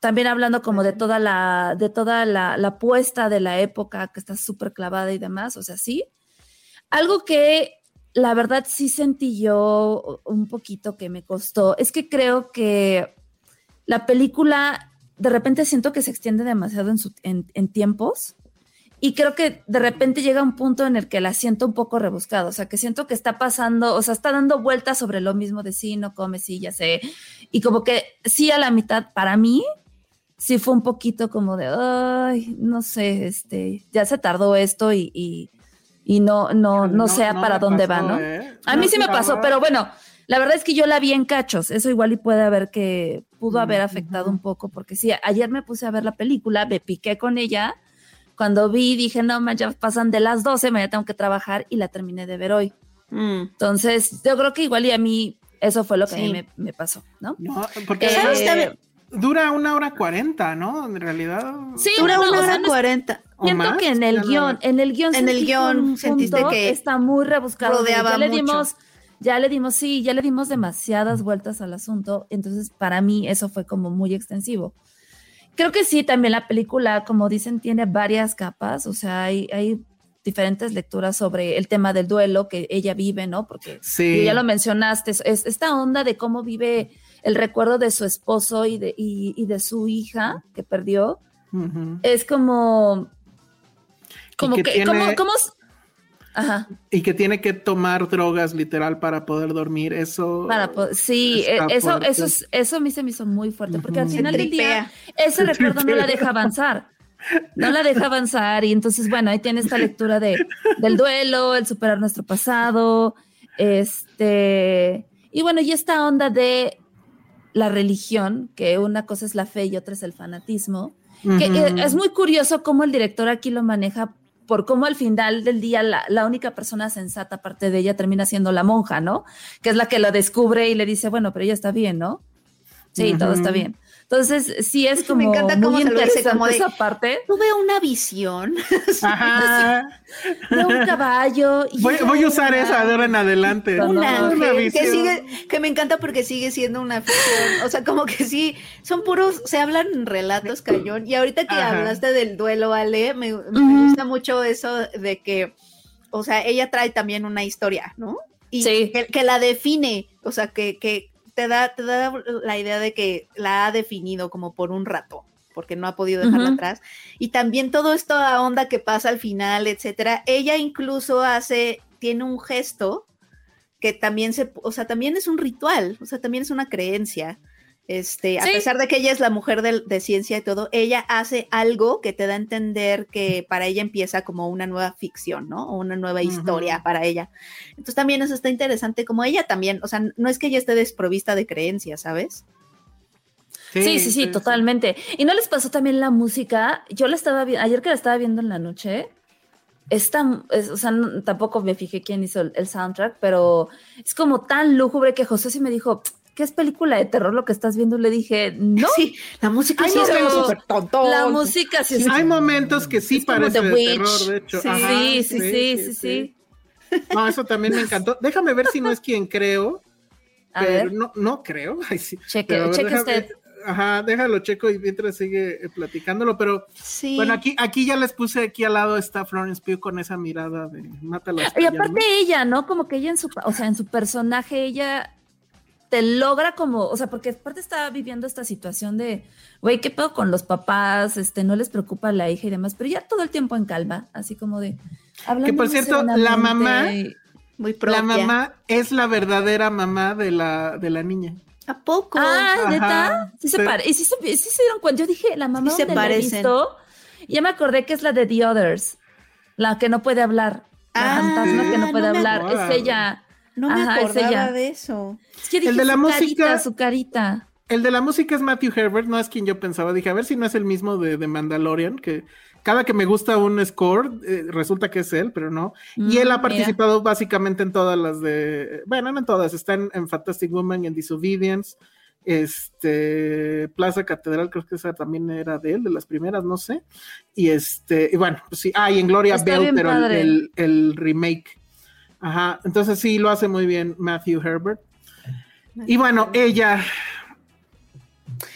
también hablando como de toda la, de toda la, la puesta de la época que está súper clavada y demás, o sea, sí. Algo que la verdad sí sentí yo un poquito que me costó. Es que creo que la película de repente siento que se extiende demasiado en, tiempos y creo que de repente llega un punto en el que la siento un poco rebuscada, o sea, que siento que está pasando, o sea, está dando vueltas sobre lo mismo de sí, no come, sí, ya sé, y como que sí a la mitad, para mí, sí fue un poquito como de, ay, no sé, este, ya se tardó esto y no, no, no, sea para dónde va, ¿no? ¿eh? A mí sí me pasó, pero bueno, la verdad es que yo la vi en cachos, eso igual y puede haber que pudo haber afectado un poco, porque sí, ayer me puse a ver la película, me piqué con ella, cuando vi dije, no, ya pasan de las 12, ya tengo que trabajar y la terminé de ver hoy. Mm. Entonces, yo creo que igual y a mí eso fue lo que a mí me, pasó, ¿no? No, porque eh, dura una hora cuarenta, ¿no? En realidad. Sí, dura una hora cuarenta. Siento que en el guion, en el guion, en el guion sentiste que está muy rebuscado. Rodeaba ya le mucho. dimos, ya le dimos, sí, ya le dimos demasiadas vueltas al asunto. Entonces, para mí, eso fue como muy extensivo. Creo que sí, también la película, como dicen, tiene varias capas. O sea, hay, hay diferentes lecturas sobre el tema del duelo que ella vive, ¿no? Porque sí. ya lo mencionaste, es esta onda de cómo vive el recuerdo de su esposo y de, y de su hija que perdió. Es como como que, Ajá. Y que tiene que tomar drogas literal para poder dormir, eso. Para sí, e, eso, eso, eso a mí se me hizo muy fuerte, porque al final del día ese recuerdo no la deja avanzar. No la deja avanzar. Y entonces, bueno, ahí tiene esta lectura de, del duelo, el superar nuestro pasado. Este. Y bueno, y esta onda de la religión, que una cosa es la fe y otra es el fanatismo. Que eh, es muy curioso cómo el director aquí lo maneja por cómo al final del día la, única persona sensata aparte de ella termina siendo la monja, ¿no? Que es la que lo descubre y le dice, bueno, pero ella está bien, ¿no? Sí, todo está bien. Entonces, sí es como Me encanta cómo muy se lo dice, interesante como de- esa parte Tuve una visión. Ajá. de un caballo. y Voy, voy a usar esa de ahora en adelante. Un un No, ángel que visión. sigue, que me encanta porque sigue siendo una ficción. O sea, como que sí, son puros, se hablan relatos cañón. Y ahorita que Ajá. hablaste del duelo, Ale, me, gusta mucho eso de que, o sea, ella trae también una historia, ¿no? Y Sí. que, que la define, o sea, que, que te da, te da la idea de que la ha definido como por un rato porque no ha podido dejarla atrás. Y también todo esto a onda que pasa al final, etcétera. Ella incluso hace, tiene un gesto que también se, o sea, también es un ritual, o sea, también es una creencia. Este, a Sí. pesar de que ella es la mujer de, ciencia y todo, ella hace algo que te da a entender que para ella empieza como una nueva ficción, ¿no? O una nueva historia para ella. Entonces también eso está interesante, como ella también, o sea, no es que ella esté desprovista de creencias, ¿sabes? Sí, sí, sí, totalmente. ¿Y no les pasó también la música? Yo la estaba viendo, ayer que la estaba viendo en la noche, esta, es- o sea, no- tampoco me fijé quién hizo el, el soundtrack, pero es como tan lúgubre que José sí me dijo, ¿qué es película de terror lo que estás viendo? Le dije, no, Sí, la música sí es súper tonto. la música sí es... Hay momentos que sí parece de terror, de hecho. Sí, Ajá, sí, sí, sí, sí, sí. No, eso también me encantó. Déjame ver si no es quien creo. A pero ver, no, no creo. Ay, sí. cheque, Pero cheque déjame- usted. Ajá, déjalo checo y mientras sigue eh, platicándolo, pero Sí. bueno, aquí, aquí ya les puse aquí al lado está Florence Pugh con esa mirada de mátala. Y aparte ¿no? ella, ¿no? Como que ella en su, o sea, en su personaje, ella te logra como, o sea, porque aparte está viviendo esta situación de, güey, ¿qué pedo con los papás? Este, no les preocupa la hija y demás, pero ya todo el tiempo en calma, así como de... hablando Que por cierto, la mamá- muy propia. La mamá es la verdadera mamá de la, de la niña. ¿A poco? Ah, ¿neta? Sí se sí. pare- y sí se, sí se dieron cuenta. Yo dije, la mamá Sí se parecen. visto, y ya me acordé que es la de The Others, la que no puede hablar. La Ah, fantasma que no puede no me hablar. Es ella. No me Ajá, acordaba de eso. Es que dije, El de la su música- carita, su carita. El de la música es Matthew Herbert, no es quien yo pensaba. Dije, a ver si no es el mismo de, de Mandalorian, que cada que me gusta un score, eh, resulta que es él, pero no. y él Mm, ha mira. participado básicamente en todas las de. Bueno, no en todas, está en, en Fantastic Woman y en Disobedience. Este Plaza Catedral, creo que esa también era de él, de las primeras, no sé. Y este, y bueno, pues sí, ah, y en Gloria Está Bell, pero el- el remake. Ajá, entonces sí lo hace muy bien Matthew Herbert. Y bueno, ella.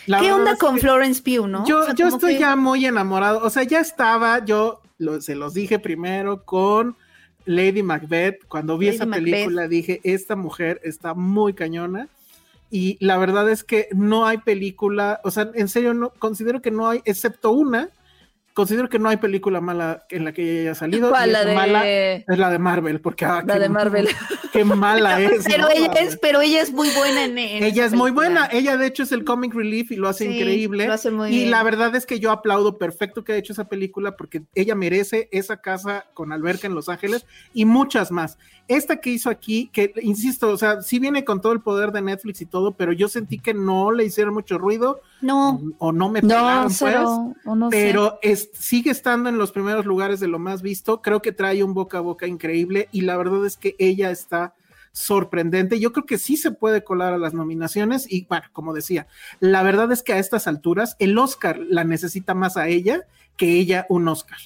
la ¿Qué onda con que Florence Pugh, no? Yo, O sea, yo estoy que- ya muy enamorado. O sea, ya estaba, yo lo- se los dije primero con Lady Macbeth. Cuando vi Lady esa Macbeth. película dije, esta mujer está muy cañona. Y la verdad es que no hay película, o sea, en serio, no considero que no hay, excepto una, considero que no hay película mala en la que ella haya salido. ¿Cuál? La de- mala es la de Marvel, porque ah, La qué- de Marvel. Qué mala es. Pero ¿no? ella es, pero ella es muy buena en, en Ella es muy buena. Ella, de hecho, es el comic relief y lo hace Sí, increíble. lo hace muy y bien. la verdad es que yo aplaudo perfecto que ha hecho esa película porque ella merece esa casa con alberca en Los Ángeles y muchas más. Esta que hizo aquí, que insisto, o sea, sí viene con todo el poder de Netflix y todo, pero yo sentí que no le hicieron mucho ruido No, o no me No, pelaron, pues. o no sé. Pero es- sigue estando en los primeros lugares de lo más visto. Creo que trae un boca a boca increíble y la verdad es que ella está sorprendente. Yo creo que sí se puede colar a las nominaciones y bueno, como decía, la verdad es que a estas alturas el Oscar la necesita más a ella que ella un Oscar.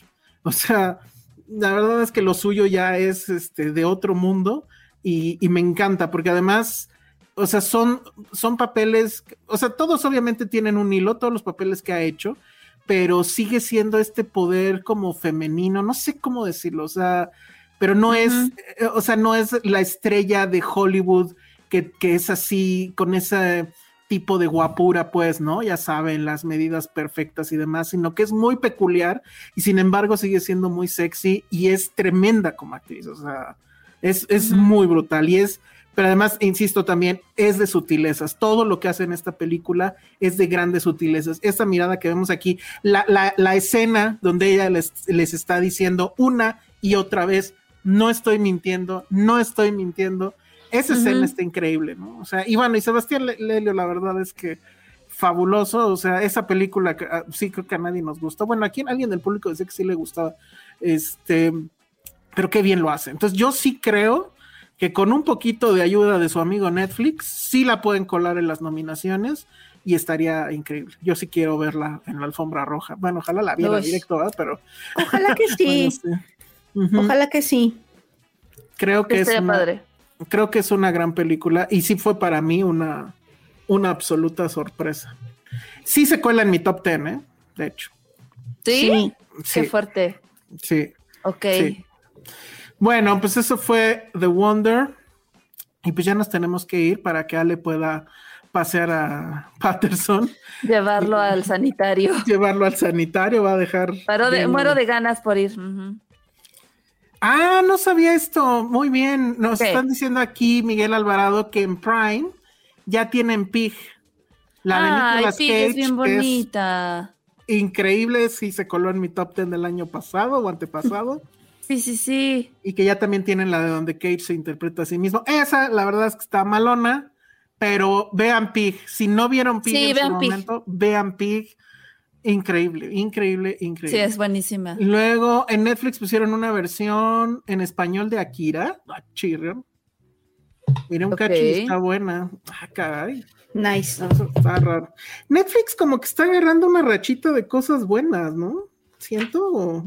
O sea, la verdad es que lo suyo ya es este de otro mundo y, y me encanta porque además o sea, son, son papeles, o sea, todos obviamente tienen un hilo, todos los papeles que ha hecho, pero sigue siendo este poder como femenino, no sé cómo decirlo, o sea, pero no es, eh, o sea, no es la estrella de Hollywood que, que es así, con ese tipo de guapura, pues, ¿no? Ya saben, las medidas perfectas y demás, sino que es muy peculiar y sin embargo sigue siendo muy sexy y es tremenda como actriz, o sea, es, es muy brutal y es, pero además, insisto también, es de sutilezas. Todo lo que hace en esta película es de grandes sutilezas. Esta mirada que vemos aquí, la, la, la escena donde ella les, les está diciendo una y otra vez, no estoy mintiendo, no estoy mintiendo. Esa escena está increíble, ¿no? O sea, y bueno, y Sebastián Le- Lelio, la verdad es que fabuloso, o sea, esa película ah, sí creo que a nadie nos gustó. Bueno, aquí alguien del público decía que sí le gustaba, este, pero qué bien lo hace. Entonces yo sí creo que con un poquito de ayuda de su amigo Netflix, sí la pueden colar en las nominaciones y estaría increíble. Yo sí quiero verla en la alfombra roja. Bueno, ojalá la viera Uy. directo, pero Ojalá que sí. bueno, sí. Ujú. Ojalá que sí. Creo que es una, padre. creo que es una gran película y sí fue para mí una, una absoluta sorpresa. Sí se cuela en mi top 10, ¿eh? De hecho. ¿Sí? Sí, Qué fuerte. sí. Ok. Sí. Bueno, pues eso fue The Wonder. Y pues ya nos tenemos que ir para que Ale pueda pasear a Patterson, Llevarlo al sanitario. llevarlo al sanitario, va a dejar. Paro de, muero de ganas por ir. Ah, no sabía esto. Muy bien. Nos están diciendo aquí, Miguel Alvarado, que en Prime ya tienen Pig. La de Ay, Nicolas sí, Cage, es bien es bonita. increíble, sí se coló en mi top 10 del año pasado o antepasado. Sí, sí, sí. y que ya también tienen la de donde Cage se interpreta a sí mismo. Esa, la verdad es que está malona, pero vean Pig. Si no vieron Pig Sí, en vean su Pig. momento, vean Pig. Increíble, increíble, Sí, increíble. es buenísima. Luego en Netflix pusieron una versión en español de Akira. Ah, chirrión. Mira, un Ok. cacho y está buena. Ah, caray. Nice. Eso está raro. Netflix como que está agarrando una rachita de cosas buenas, ¿no? Siento.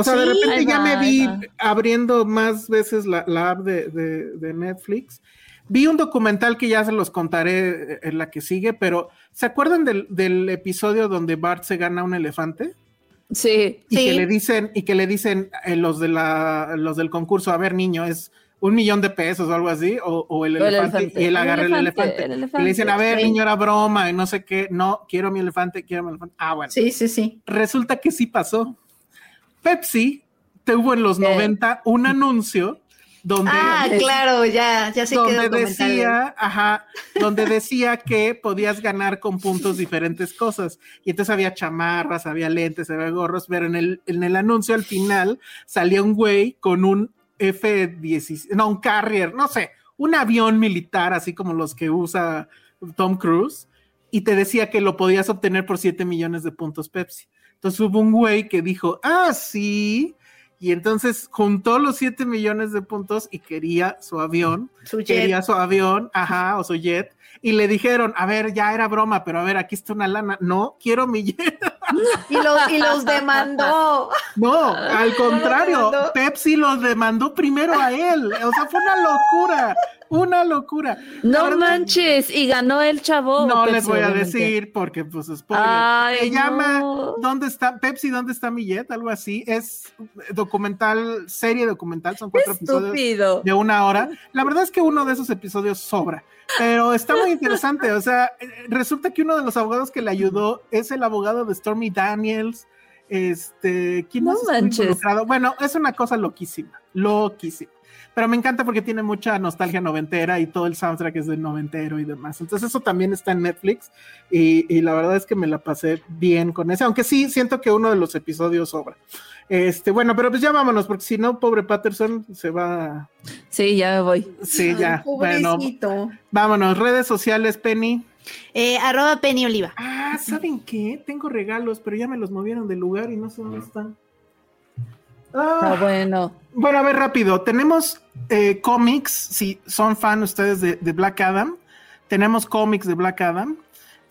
O, sea, de repente ya va, me vi abriendo más veces la, la app de, de- de Netflix. Vi un documental que ya se los contaré eh, en la que sigue, pero ¿se acuerdan del, del episodio donde Bart se gana un elefante? Sí. Y Sí. que le dicen, y que le dicen eh, los de la, los del concurso, a ver, niño, es un millón de pesos o algo así, o, o el, elefante, elefante. y él agarra el elefante, elefante. el Y le dicen, a ver, sí. niño, era broma, y no sé qué, no, quiero mi elefante, quiero mi elefante. Ah, bueno. Sí, sí, sí. Resulta que sí pasó. Pepsi tuvo en los ¿Qué? 90 un anuncio donde Ah, claro, ya, ya sé qué donde decía, ajá, donde decía que podías ganar con puntos diferentes cosas. Y entonces había chamarras, había lentes, había gorros, pero en el, en el anuncio al final salía un güey con un F-16, no, un Carrier, no sé, un avión militar, así como los que usa Tom Cruise, y te decía que lo podías obtener por 7 millones de puntos Pepsi. Entonces hubo un güey que dijo, ah, sí, y entonces juntó los 7 millones de puntos y quería su avión, Su jet. quería su avión, ajá, o su jet, y le dijeron, a ver, ya era broma, pero a ver, aquí está una lana, no, quiero mi jet. Y, lo- y los demandó. No, al contrario. Pepsi los demandó primero a él, o sea, fue una locura, una locura. No manches. Y ganó el chavo. No Pepsi, les voy a decir porque, pues, spoiler. Ay, Se llama. ¿Dónde está Pepsi? ¿Dónde está mi jet? Algo así. Es documental, serie documental. Son cuatro episodios de una hora. La verdad es que uno de esos episodios sobra, pero está muy interesante. O sea, resulta que uno de los abogados que le ayudó es el abogado de Stormy Daniels. Este, ¿quién No más manches. Bueno, es una cosa loquísima, loquísima. Pero me encanta porque tiene mucha nostalgia noventera y todo el soundtrack es de noventero y demás. Entonces eso también está en Netflix y, y la verdad es que me la pasé bien con ese, aunque sí siento que uno de los episodios sobra. Este, bueno, pero pues ya vámonos, porque si no, pobre Patterson se va. Sí, ya me voy. Sí, Ay, ya. Bueno, vámonos. Redes sociales, Penny. Eh, arroba Penny Oliva. Ah, ¿saben qué? Tengo regalos, pero ya me los movieron del lugar y no sé dónde están. Ah, Ah, bueno. Bueno, a ver, rápido. Tenemos eh, cómics, si son fan ustedes de, de Black Adam. Tenemos cómics de Black Adam.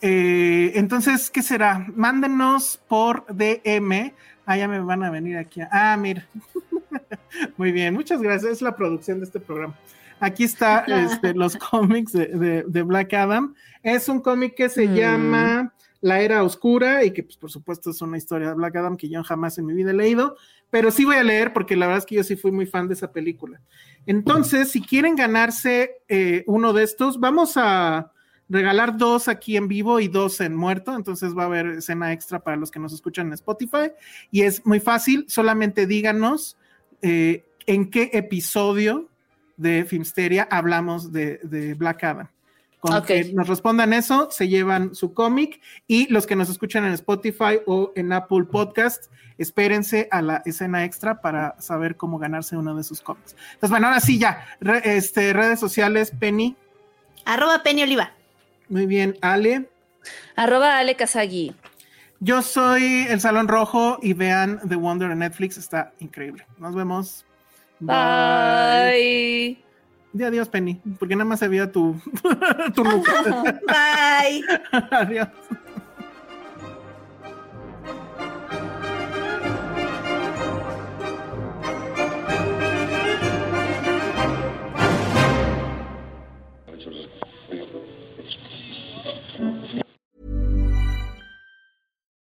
Eh, entonces, ¿qué será? Mándenos por DM. Ah, ya me van a venir aquí. Ah, mira. Muy bien, muchas gracias. Es la producción de este programa. Aquí está este, los cómics de, de- de Black Adam. Es un cómic que se Mm. llama La Era Oscura y que, pues, por supuesto, es una historia de Black Adam que yo jamás en mi vida he leído, pero sí voy a leer porque la verdad es que yo sí fui muy fan de esa película. Entonces, si quieren ganarse eh, uno de estos, vamos a regalar dos aquí en vivo y dos en muerto. Entonces va a haber escena extra para los que nos escuchan en Spotify. Y es muy fácil, solamente díganos eh, en qué episodio de Filmsteria hablamos de, de Black Adam. Con que nos respondan eso, se llevan su cómic y los que nos escuchan en Spotify o en Apple Podcast, espérense a la escena extra para saber cómo ganarse uno de sus cómics. Entonces, bueno, ahora sí ya, Re- este, redes sociales, Penny, Arroba Penny Oliva. muy bien, Ale. Arroba Ale Kazagi. Yo soy el Salón Rojo y vean The Wonder en Netflix, está increíble. Nos vemos. Bye. Di adiós, Penny, porque nada más se veía tu, tu. Bye. adiós.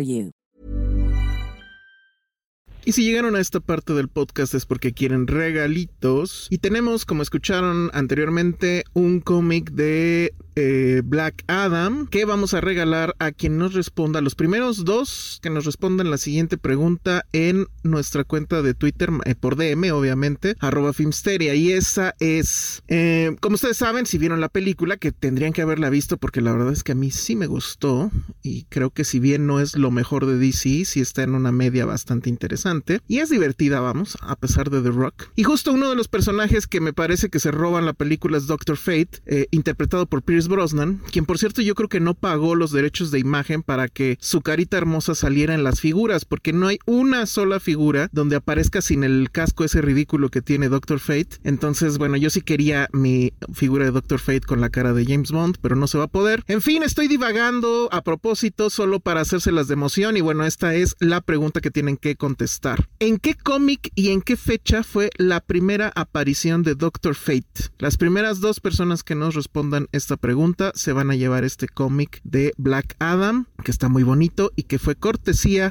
you. Y si llegaron a esta parte del podcast es porque quieren regalitos. Y tenemos, como escucharon anteriormente, un cómic de eh, Black Adam que vamos a regalar a quien nos responda. Los primeros dos que nos respondan la siguiente pregunta en nuestra cuenta de Twitter, eh, por DM, obviamente, arroba Filmsteria. Y esa es, eh, como ustedes saben, si vieron la película, que tendrían que haberla visto porque la verdad es que a mí sí me gustó. Y creo que si bien no es lo mejor de DC, sí está en una media bastante interesante. Y es divertida, vamos, a pesar de The Rock. Y justo uno de los personajes que me parece que se roban la película es Doctor Fate, eh, interpretado por Pierce Brosnan, quien por cierto yo creo que no pagó los derechos de imagen para que su carita hermosa saliera en las figuras, porque no hay una sola figura donde aparezca sin el casco ese ridículo que tiene Doctor Fate. Entonces, bueno, yo sí quería mi figura de Doctor Fate con la cara de James Bond, pero no se va a poder. En fin, estoy divagando a propósito solo para hacérselas de emoción y bueno, esta es la pregunta que tienen que contestar. ¿En qué cómic y en qué fecha fue la primera aparición de Doctor Fate? Las primeras dos personas que nos respondan esta pregunta se van a llevar este cómic de Black Adam, que está muy bonito y que fue cortesía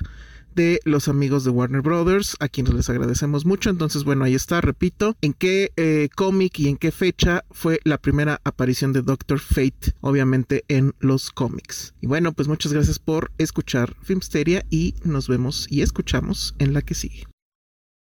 de los amigos de Warner Brothers, a quienes les agradecemos mucho. Entonces, bueno, ahí está, repito, en qué eh, cómic y en qué fecha fue la primera aparición de Doctor Fate, obviamente en los cómics. Y bueno, pues muchas gracias por escuchar Filmsteria y nos vemos y escuchamos en la que sigue.